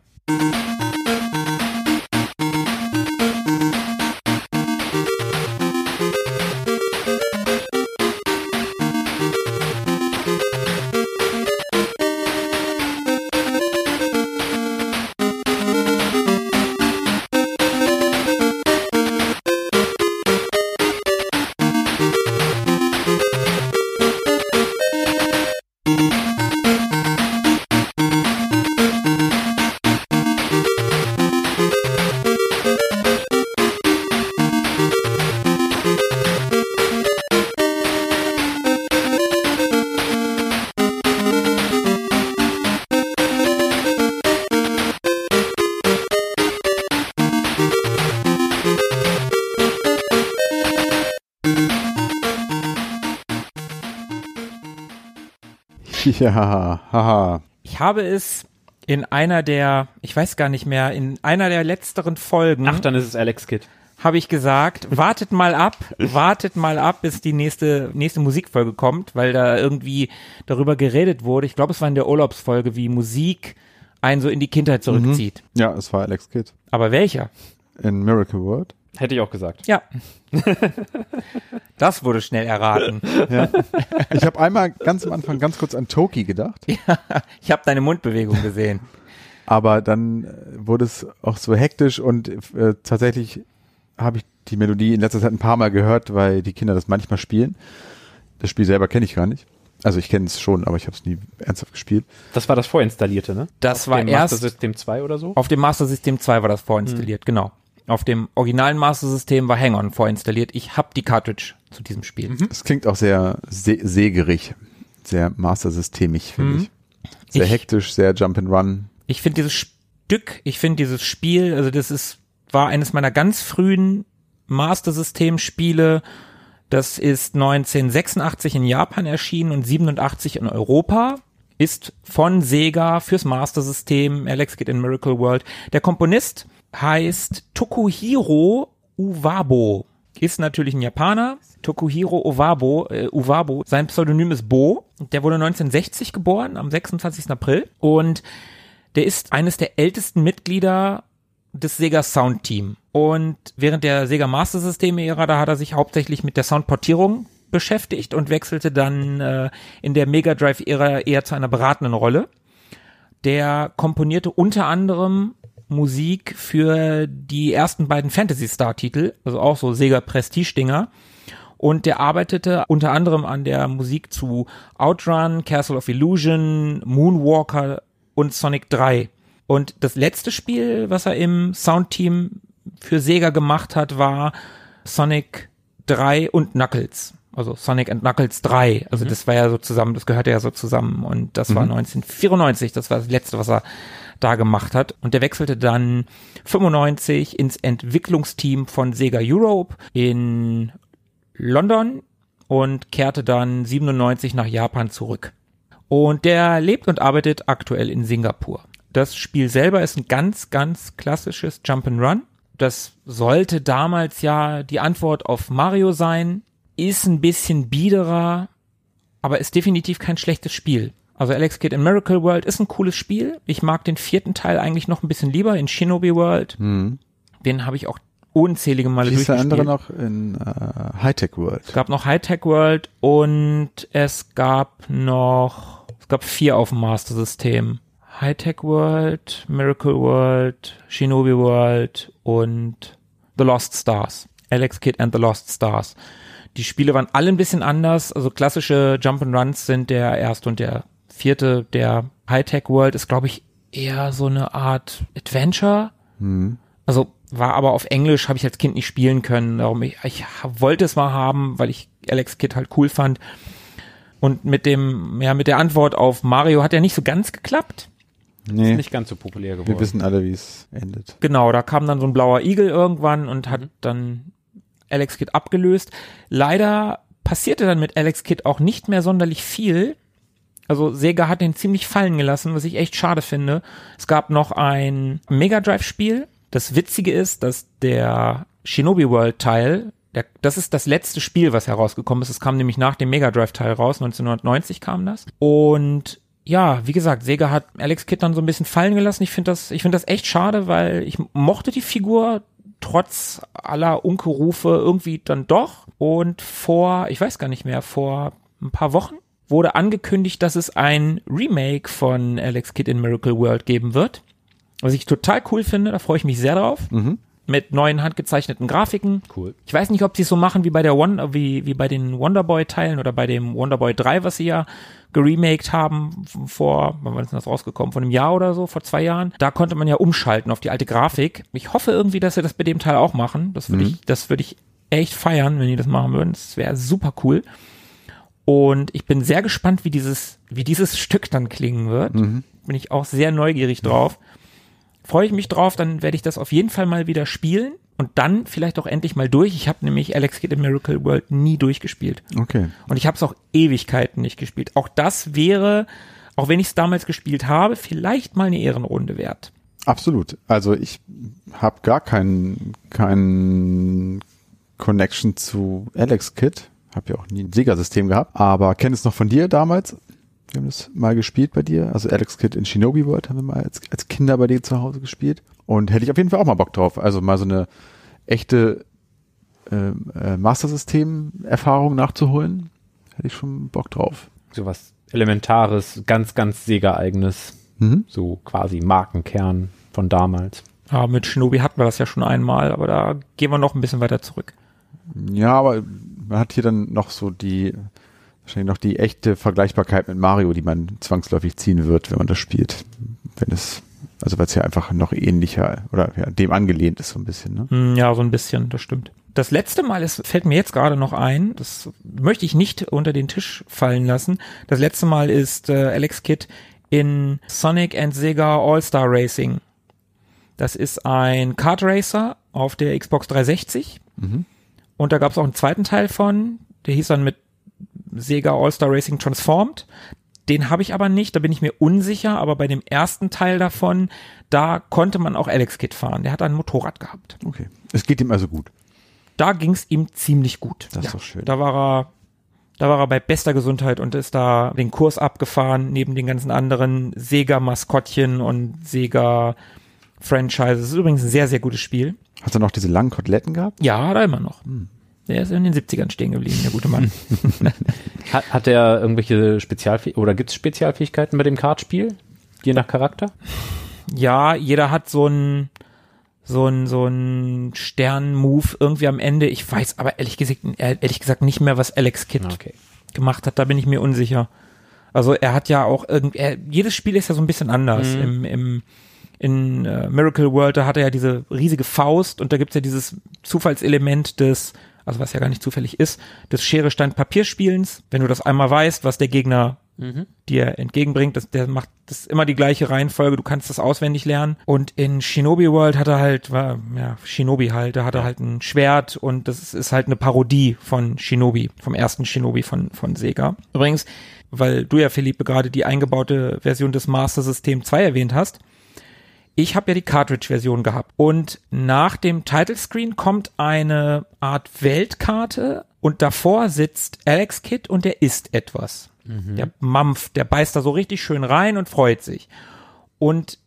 Ja, haha. Ich habe es in einer der, ich weiß gar nicht mehr, in einer der letzteren Folgen Ach, dann ist es Alex Kidd. habe ich gesagt, wartet mal ab, wartet mal ab, bis die nächste, nächste Musikfolge kommt, weil da irgendwie darüber geredet wurde. Ich glaube, es war in der Urlaubsfolge, wie Musik einen so in die Kindheit zurückzieht. Ja, es war Alex Kidd Aber welcher? in Miracle World. Hätte ich auch gesagt. Ja. [LAUGHS] das wurde schnell erraten. Ja. Ich habe einmal ganz am Anfang ganz kurz an Toki gedacht, [LAUGHS] Ich habe deine Mundbewegung gesehen. aber dann äh, wurde es auch so hektisch und äh, tatsächlich habe ich die Melodie in letzter Zeit ein paar Mal gehört, weil die Kinder das manchmal spielen. Das Spiel selber kenne ich gar nicht. Also ich kenne es schon, aber ich habe es nie ernsthaft gespielt. Das war das vorinstallierte, ne? Das Auf war dem erst Master System 2 oder so? auf dem Master System 2 war das vorinstalliert, genau. Auf dem originalen Master System war Hang-On vorinstalliert. Ich habe die Cartridge zu diesem Spiel. Es klingt auch sehr se segerig, sehr Master-Systemig, finde Mhm. ich. Sehr Ich- hektisch, sehr Jump and Run. Ich finde dieses Stück, ich finde dieses Spiel, also das ist, war eines meiner ganz frühen Master System Spiele. Das ist 1986 in Japan erschienen und 87 in Europa. Ist von Sega fürs Master System, Alex geht in Miracle World. Der Komponist heißt Tokuhiro Uwabo. Ist natürlich ein Japaner. Tokuhiro Uwabo, äh, Uwabo. Sein Pseudonym ist Bo. Der wurde 1960 geboren, am 26. April. Und der ist eines der ältesten Mitglieder des Sega Sound Team. Und während der Sega Master System Ära, da hat er sich hauptsächlich mit der Soundportierung beschäftigt und wechselte dann äh, in der Mega Drive Ära eher zu einer beratenden Rolle. Der komponierte unter anderem Musik für die ersten beiden Fantasy Star Titel, also auch so Sega Prestige Dinger. Und der arbeitete unter anderem an der Musik zu Outrun, Castle of Illusion, Moonwalker und Sonic 3. Und das letzte Spiel, was er im Soundteam für Sega gemacht hat, war Sonic 3 und Knuckles. Also Sonic and Knuckles 3. Also das war ja so zusammen, das gehörte ja so zusammen. Und das war 1994, das war das letzte, was er da gemacht hat. Und der wechselte dann 95 ins Entwicklungsteam von Sega Europe in London und kehrte dann 97 nach Japan zurück. Und der lebt und arbeitet aktuell in Singapur. Das Spiel selber ist ein ganz, ganz klassisches Jump'n'Run. Das sollte damals ja die Antwort auf Mario sein. Ist ein bisschen biederer, aber ist definitiv kein schlechtes Spiel. Also Alex Kidd in Miracle World ist ein cooles Spiel. Ich mag den vierten Teil eigentlich noch ein bisschen lieber in Shinobi World. Den habe ich auch unzählige Male hieß der durchgespielt. andere noch in äh, Hightech World? Es gab noch Hightech World und es gab noch, es gab vier auf dem Master System. Hightech World, Miracle World, Shinobi World und The Lost Stars. Alex Kidd and the Lost Stars. Die Spiele waren alle ein bisschen anders. Also klassische Jump'n'Runs sind der erste und der vierte. Der Hightech World ist, glaube ich, eher so eine Art Adventure. Also war aber auf Englisch, habe ich als Kind nicht spielen können. Darum ich, ich wollte es mal haben, weil ich Alex Kidd halt cool fand. Und mit dem, ja, mit der Antwort auf Mario hat ja nicht so ganz geklappt. Nee, Nicht ganz so populär geworden. wir wissen alle, wie es endet. Genau, da kam dann so ein blauer Igel irgendwann und hat dann Alex Kidd abgelöst. Leider passierte dann mit Alex Kidd auch nicht mehr sonderlich viel. Also Sega hat den ziemlich fallen gelassen, was ich echt schade finde. Es gab noch ein Mega Drive Spiel. Das Witzige ist, dass der Shinobi World Teil, das ist das letzte Spiel, was herausgekommen ist. Es kam nämlich nach dem Mega Drive Teil raus. 1990 kam das. Und ja, wie gesagt, Sega hat Alex Kidd dann so ein bisschen fallen gelassen. Ich finde das, ich finde das echt schade, weil ich mochte die Figur trotz aller Unkerufe irgendwie dann doch. Und vor, ich weiß gar nicht mehr, vor ein paar Wochen wurde angekündigt, dass es ein Remake von Alex Kidd in Miracle World geben wird. Was ich total cool finde, da freue ich mich sehr drauf. Mit neuen handgezeichneten Grafiken. Cool. Ich weiß nicht, ob sie es so machen wie bei der One, wie, wie bei den Wonderboy-Teilen oder bei dem Wonderboy 3, was sie ja geremaked haben vor, wann das denn das rausgekommen? Vor einem Jahr oder so, vor zwei Jahren. Da konnte man ja umschalten auf die alte Grafik. Ich hoffe irgendwie, dass sie das bei dem Teil auch machen. Das würde ich, das würde ich echt feiern, wenn die das machen würden. Das wäre super cool. Und ich bin sehr gespannt, wie dieses, wie dieses Stück dann klingen wird. Bin ich auch sehr neugierig drauf. Freue ich mich drauf, dann werde ich das auf jeden Fall mal wieder spielen. und dann vielleicht auch endlich mal durch. Ich habe nämlich Alex Kidd in Miracle World nie durchgespielt. Okay. Und ich habe es auch Ewigkeiten nicht gespielt. Auch das wäre, auch wenn ich es damals gespielt habe, vielleicht mal eine Ehrenrunde wert. Absolut. Also ich habe gar keinen keinen Connection zu Alex Kid. Habe ja auch nie ein Sega-System gehabt, aber kenne es noch von dir damals. Wir haben das mal gespielt bei dir. Also Alex Kid in Shinobi World haben wir mal als, als Kinder bei dir zu Hause gespielt. Und hätte ich auf jeden Fall auch mal Bock drauf. Also mal so eine echte ähm, äh, Master-System-Erfahrung nachzuholen. Hätte ich schon Bock drauf. Sowas Elementares, ganz, ganz Sega-eigenes. Mhm. So quasi Markenkern von damals. Ja, mit Shinobi hatten wir das ja schon einmal, aber da gehen wir noch ein bisschen weiter zurück. Ja, aber man hat hier dann noch so die, wahrscheinlich noch die echte Vergleichbarkeit mit Mario, die man zwangsläufig ziehen wird, wenn man das spielt. Wenn es, also weil es ja einfach noch ähnlicher oder ja, dem angelehnt ist so ein bisschen, ne? Hm, Ja, so ein bisschen, das stimmt. Das letzte Mal, es fällt mir jetzt gerade noch ein, das möchte ich nicht unter den Tisch fallen lassen. Das letzte Mal ist äh, Alex Kidd in Sonic and Sega All-Star Racing. Das ist ein Kart Racer auf der Xbox 360. Und da gab es auch einen zweiten Teil von, der hieß dann mit Sega All-Star Racing Transformed. Den habe ich aber nicht, da bin ich mir unsicher, aber bei dem ersten Teil davon, da konnte man auch Alex Kidd fahren. Der hat ein Motorrad gehabt. Okay. Es geht ihm also gut. Da ging es ihm ziemlich gut. Das ist doch schön. Da war er, da war er bei bester Gesundheit und ist da den Kurs abgefahren, neben den ganzen anderen Sega-Maskottchen und Sega-Franchises. Das ist übrigens ein sehr, sehr gutes Spiel. Hast du noch diese langen Koteletten gehabt? Ja, da immer noch. Der ist in den 70ern stehen geblieben, der gute Mann. [LAUGHS] Hat, hat er irgendwelche Spezialfähigkeiten oder gibt es Spezialfähigkeiten bei dem Kartspiel? Je nach Charakter? ja, jeder hat so ein so ein so ein Stern-Move irgendwie am Ende. Ich weiß aber ehrlich gesagt, ehrlich gesagt nicht mehr, was Alex Kidd Okay. gemacht hat. Da bin ich mir unsicher. Also er hat ja auch irgend, er, jedes Spiel ist ja so ein bisschen anders. Mhm. Im, im in äh, Miracle World, da hat er ja diese riesige Faust und da gibt's ja dieses Zufallselement des, also was ja gar nicht zufällig ist, des Schere Stein Papier Spielens. Wenn du das einmal weißt, was der Gegner dir entgegenbringt, das, der macht das immer die gleiche Reihenfolge, du kannst das auswendig lernen. Und in Shinobi World hat er halt, war, ja, Shinobi halt, da hat er halt ein Schwert und das ist, ist halt eine Parodie von Shinobi, vom ersten Shinobi von, von Sega. Übrigens, weil du ja, Philippe, gerade die eingebaute Version des Master System 2 erwähnt hast, ich habe ja die Cartridge-Version gehabt. Und nach dem Title-Screen kommt eine Art Weltkarte und davor sitzt Alex Kidd und der isst etwas. Der mampft, der beißt da so richtig schön rein und freut sich. Und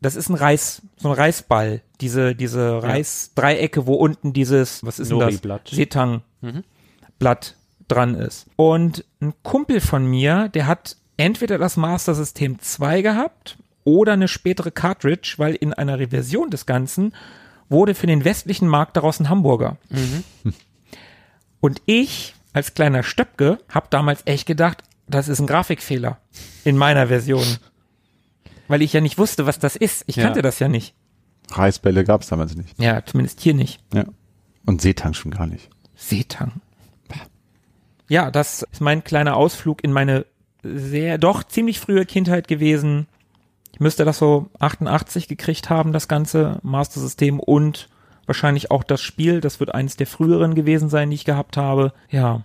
das ist ein Reis, so ein Reisball, diese, diese Reisdreiecke, wo unten dieses, was ist denn das? Setang-Blatt dran ist. Und ein Kumpel von mir, der hat entweder das Master System 2 gehabt oder eine spätere Cartridge, weil in einer Reversion des Ganzen wurde für den westlichen Markt daraus ein Hamburger. Und ich als kleiner Stöpke habe damals echt gedacht, das ist ein Grafikfehler in meiner Version. Weil ich ja nicht wusste, was das ist. Ich Ja. kannte das ja nicht. Reisbälle gab es damals nicht. Ja, zumindest hier nicht. Ja. Und Seetang schon gar nicht. Seetang. Ja, das ist mein kleiner Ausflug in meine sehr, doch ziemlich frühe Kindheit gewesen. Ich müsste das so 88 gekriegt haben, das ganze Master System und wahrscheinlich auch das Spiel. Das wird eines der früheren gewesen sein, die ich gehabt habe. Ja.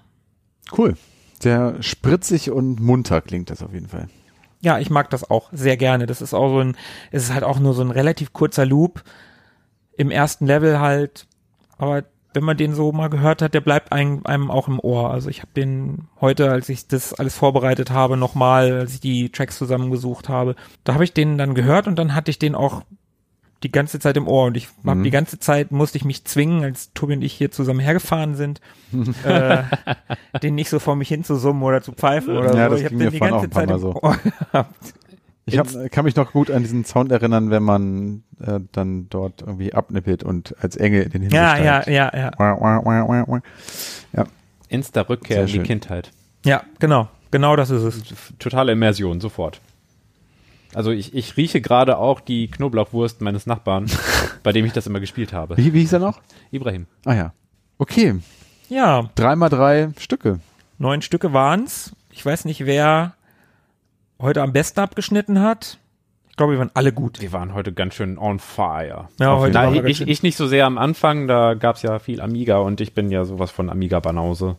Cool. Sehr spritzig und munter klingt das auf jeden Fall. Ja, ich mag das auch sehr gerne. Das ist auch so ein, es ist halt auch nur so ein relativ kurzer Loop im ersten Level halt. Aber wenn man den so mal gehört hat, der bleibt einem, einem auch im Ohr. Also ich habe den heute, als ich das alles vorbereitet habe, nochmal, als ich die Tracks zusammengesucht habe, da habe ich den dann gehört und dann hatte ich den auch die ganze Zeit im Ohr und ich hab Mhm. die ganze Zeit musste ich mich zwingen, als Tobi und ich hier zusammen hergefahren sind, [LAUGHS] äh, den nicht so vor mich hinzusummen oder zu pfeifen oder Ja, so. das Ich hab ging den die ganze Zeit im. Ohr [LAUGHS] gehabt. Ich hab, kann mich noch gut an diesen Sound erinnern, wenn man äh, dann dort irgendwie abnippelt und als Engel in den Himmel Ja, ja, steigt. ja, ja. Wah, wah, wah, wah, wah. Ja, Insta-Rückkehr in die. Kindheit. Ja, genau. Genau das ist es. Totale Immersion, sofort. Also ich, ich rieche gerade auch die Knoblauchwurst meines Nachbarn, [LAUGHS] bei dem ich das immer gespielt habe. Wie, wie hieß er noch? Ibrahim. Ah ja. Okay, Ja, drei mal drei Stücke. neun Stücke waren's. Ich weiß nicht, wer heute am besten abgeschnitten hat. Ich glaube, wir waren alle gut. Wir waren heute ganz schön on fire. Ja, heute ganz ich, schön- ich nicht so sehr am Anfang, da gab's ja viel Amiga und ich bin ja sowas von Amiga-Banause.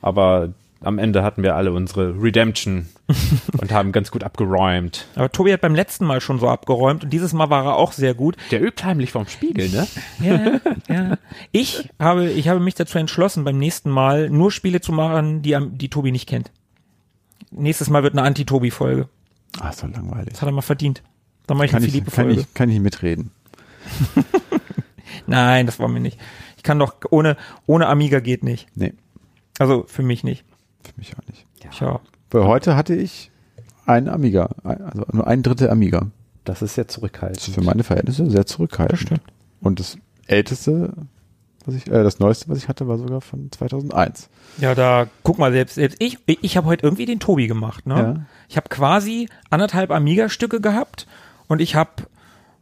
Aber am Ende hatten wir alle unsere Redemption [LAUGHS] und haben ganz gut abgeräumt. Aber Tobi hat beim letzten Mal schon so abgeräumt und dieses Mal war er auch sehr gut. Der übt heimlich vom Spiegel, ne? Ja, ja. Ich habe, ich habe mich dazu entschlossen, beim nächsten Mal nur Spiele zu machen, die, die Tobi nicht kennt. Nächstes Mal wird eine Anti-Tobi-Folge. Ach, so langweilig. Das hat er mal verdient. Dann mache ich Kann eine ich, kann, Philippe-Folge. ich, kann ich nicht mitreden. [LAUGHS] Nein, das wollen wir nicht. Ich kann doch, ohne, ohne Amiga geht nicht. Nee, Also für mich nicht. für mich auch nicht. Ja. Weil heute hatte ich einen Amiga, also nur ein Drittel Amiga. Das ist ja Das ist zurückhaltend. für meine Verhältnisse sehr zurückhaltend. Das stimmt. Und das älteste, was ich, äh, das neueste, was ich hatte, war sogar von 2001. Ja, da guck mal, selbst, selbst ich, ich habe heute irgendwie den Tobi gemacht. Ne? Ja. Ich habe quasi anderthalb Amiga-Stücke gehabt und ich habe,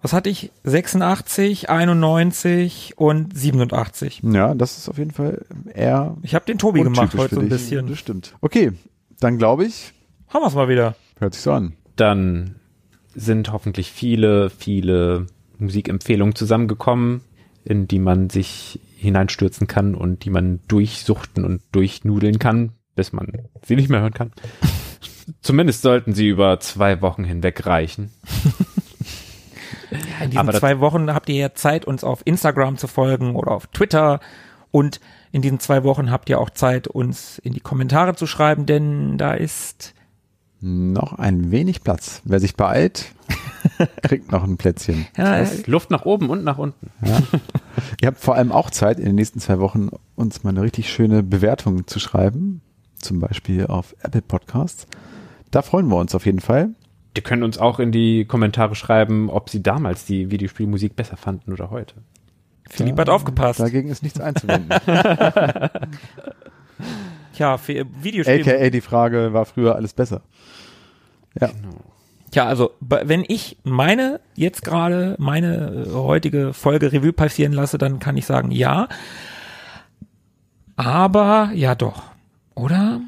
was hatte ich? 86, 91 und 87. Ja, das ist auf jeden Fall eher Ich habe den Tobi gemacht heute so ein bisschen. Das stimmt. Okay, dann glaube ich, Haben wir's mal wieder. hört sich so an. Dann sind hoffentlich viele, viele Musikempfehlungen zusammengekommen, in die man sich hineinstürzen kann und die man durchsuchten und durchnudeln kann, bis man sie nicht mehr hören kann. [LAUGHS] Zumindest sollten sie über zwei Wochen hinweg reichen. In diesen zwei Wochen habt ihr ja Zeit, uns auf Instagram zu folgen oder auf Twitter. Und in diesen zwei Wochen habt ihr auch Zeit, uns in die Kommentare zu schreiben, denn da ist Noch ein wenig Platz. Wer sich beeilt, [LAUGHS] kriegt noch ein Plätzchen. ja, Es ist Luft nach oben und nach unten. Ihr habt vor allem auch Zeit, in den nächsten zwei Wochen uns mal eine richtig schöne Bewertung zu schreiben. Zum Beispiel auf Apple Podcasts. Da freuen wir uns auf jeden Fall. Die können uns auch in die Kommentare schreiben, ob sie damals die Videospielmusik besser fanden oder heute. Philipp hat aufgepasst. Dagegen ist nichts einzuwenden. [LAUGHS] Tja, für Videospiele. AKA die Frage, war früher alles besser? Ja. Tja, also wenn ich meine jetzt gerade meine äh, heutige Folge Revue passieren lasse, dann kann ich sagen ja. Aber ja doch, oder?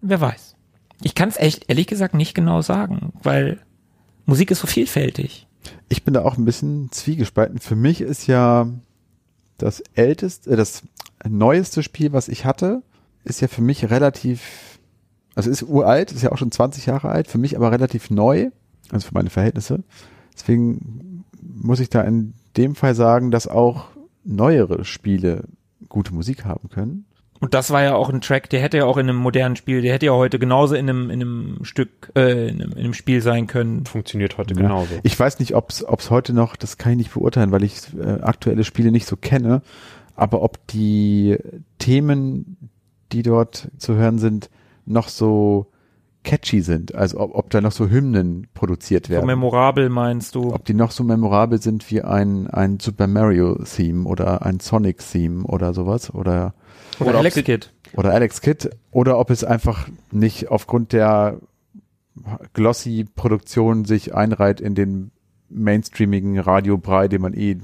Wer weiß. Ich kann es echt ehrlich gesagt nicht genau sagen, weil Musik ist so vielfältig. Ich bin da auch ein bisschen zwiegespalten. Für mich ist ja das älteste, äh, das neueste Spiel, was ich hatte, ist ja für mich relativ, also ist uralt, ist ja auch schon 20 Jahre alt, für mich aber relativ neu, also für meine Verhältnisse. Deswegen muss ich da in dem Fall sagen, dass auch neuere Spiele gute Musik haben können. Und das war ja auch ein Track, der hätte ja auch in einem modernen Spiel, der hätte ja heute genauso in einem, in einem Stück, äh, in einem, in einem Spiel sein können. Funktioniert heute Ja. genauso. Ich weiß nicht, ob es heute noch, das kann ich nicht beurteilen, weil ich äh, aktuelle Spiele nicht so kenne, aber ob die Themen, die dort zu hören sind, noch so catchy sind. Also ob, ob da noch so Hymnen produziert So werden. memorabel meinst du? ob die noch so memorabel sind wie ein, ein Super Mario Theme oder ein Sonic Theme oder sowas oder Oder, Oder Alex Kidd. oder Alex Kidd oder ob es einfach nicht aufgrund der glossy Produktion sich einreiht in den mainstreamigen Radiobrei, den man eh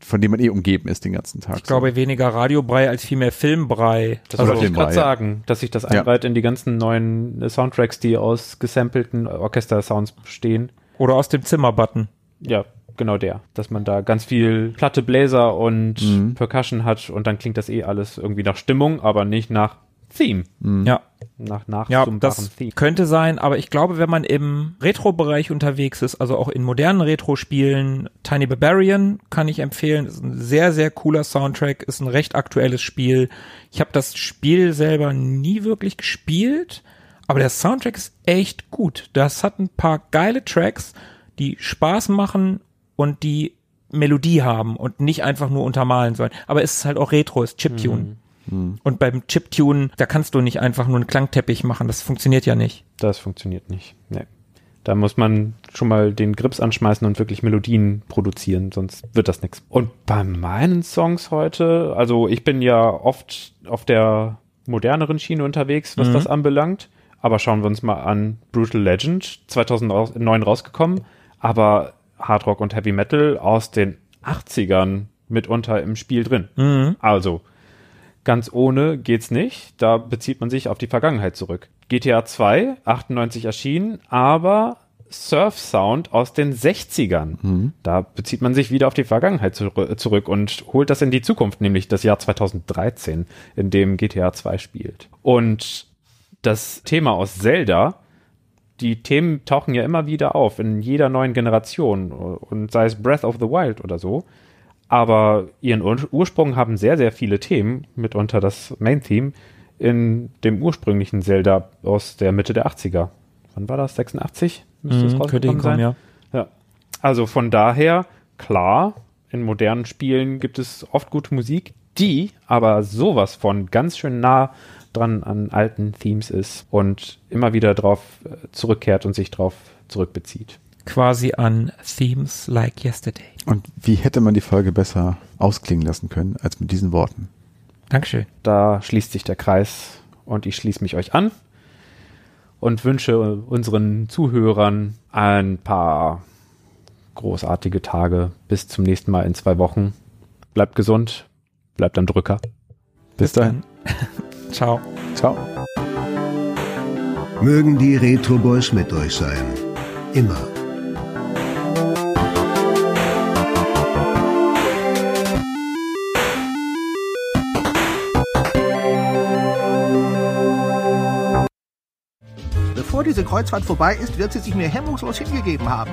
von dem man eh umgeben ist den ganzen Tag. Ich glaube weniger Radiobrei als vielmehr Filmbrei. Das Also wollte ich gerade sagen, dass sich das Ja. einreiht in die ganzen neuen äh, Soundtracks, die aus gesampelten Orchester-Sounds bestehen. Oder aus dem Zimmerbutton. Ja, genau der. Dass man da ganz viel platte Bläser und Mhm. Percussion hat und dann klingt das eh alles irgendwie nach Stimmung, aber nicht nach Theme. Ja, Nach ja, nachsummbarem das Theme. könnte sein, aber ich glaube, wenn man im Retro-Bereich unterwegs ist, also auch in modernen Retro-Spielen, Tiny Barbarian kann ich empfehlen, ist ein sehr, sehr cooler Soundtrack, ist ein recht aktuelles Spiel. Ich habe das Spiel selber nie wirklich gespielt, aber der Soundtrack ist echt gut. Das hat ein paar geile Tracks, die Spaß machen und die Melodie haben und nicht einfach nur untermalen sollen. Aber es ist halt auch Retro, es ist Chiptune. Und beim Chiptune, da kannst du nicht einfach nur einen Klangteppich machen, das funktioniert ja nicht. Das funktioniert nicht. Nee. Da muss man schon mal den Grips anschmeißen und wirklich Melodien produzieren, sonst wird das nichts. Und bei meinen Songs heute, also ich bin ja oft auf der moderneren Schiene unterwegs, was Mhm. das anbelangt. Aber schauen wir uns mal an Brutal Legend, 2009 rausgekommen, aber Hard Rock und Heavy Metal aus den 80ern mitunter im Spiel drin. Mhm. Also, ganz ohne geht's nicht. Da bezieht man sich auf die Vergangenheit zurück. GTA 2, 98 erschienen, aber Surf-Sound aus den 60ern. Da bezieht man sich wieder auf die Vergangenheit zu, zurück und holt das in die Zukunft, nämlich das Jahr 2013, in dem GTA 2 spielt. Und das Thema aus Zelda, die Themen tauchen ja immer wieder auf in jeder neuen Generation und sei es Breath of the Wild oder so. Aber ihren Ur Ursprung haben sehr, sehr viele Themen, mitunter das Main-Theme, in dem ursprünglichen Zelda aus der Mitte der 80er. Wann war das? 86? Müsste es Mhm, könnte hinkommen, ja. Ja. Also von daher, klar, in modernen Spielen gibt es oft gute Musik, die aber sowas von ganz schön nah dran an alten Themes ist und immer wieder drauf äh, zurückkehrt und sich drauf zurückbezieht. Quasi an Themes like yesterday. Und wie hätte man die Folge besser ausklingen lassen können als mit diesen Worten? Dankeschön. Da schließt sich der Kreis und ich schließe mich euch an und wünsche unseren Zuhörern ein paar großartige Tage. Bis zum nächsten Mal in zwei Wochen. Bleibt gesund, bleibt am Drücker. Bis, dahin. [LAUGHS] Ciao. Ciao. Mögen die Retro Boys mit euch sein. Immer. Diese Kreuzfahrt vorbei ist, wird sie sich mir hemmungslos hingegeben haben.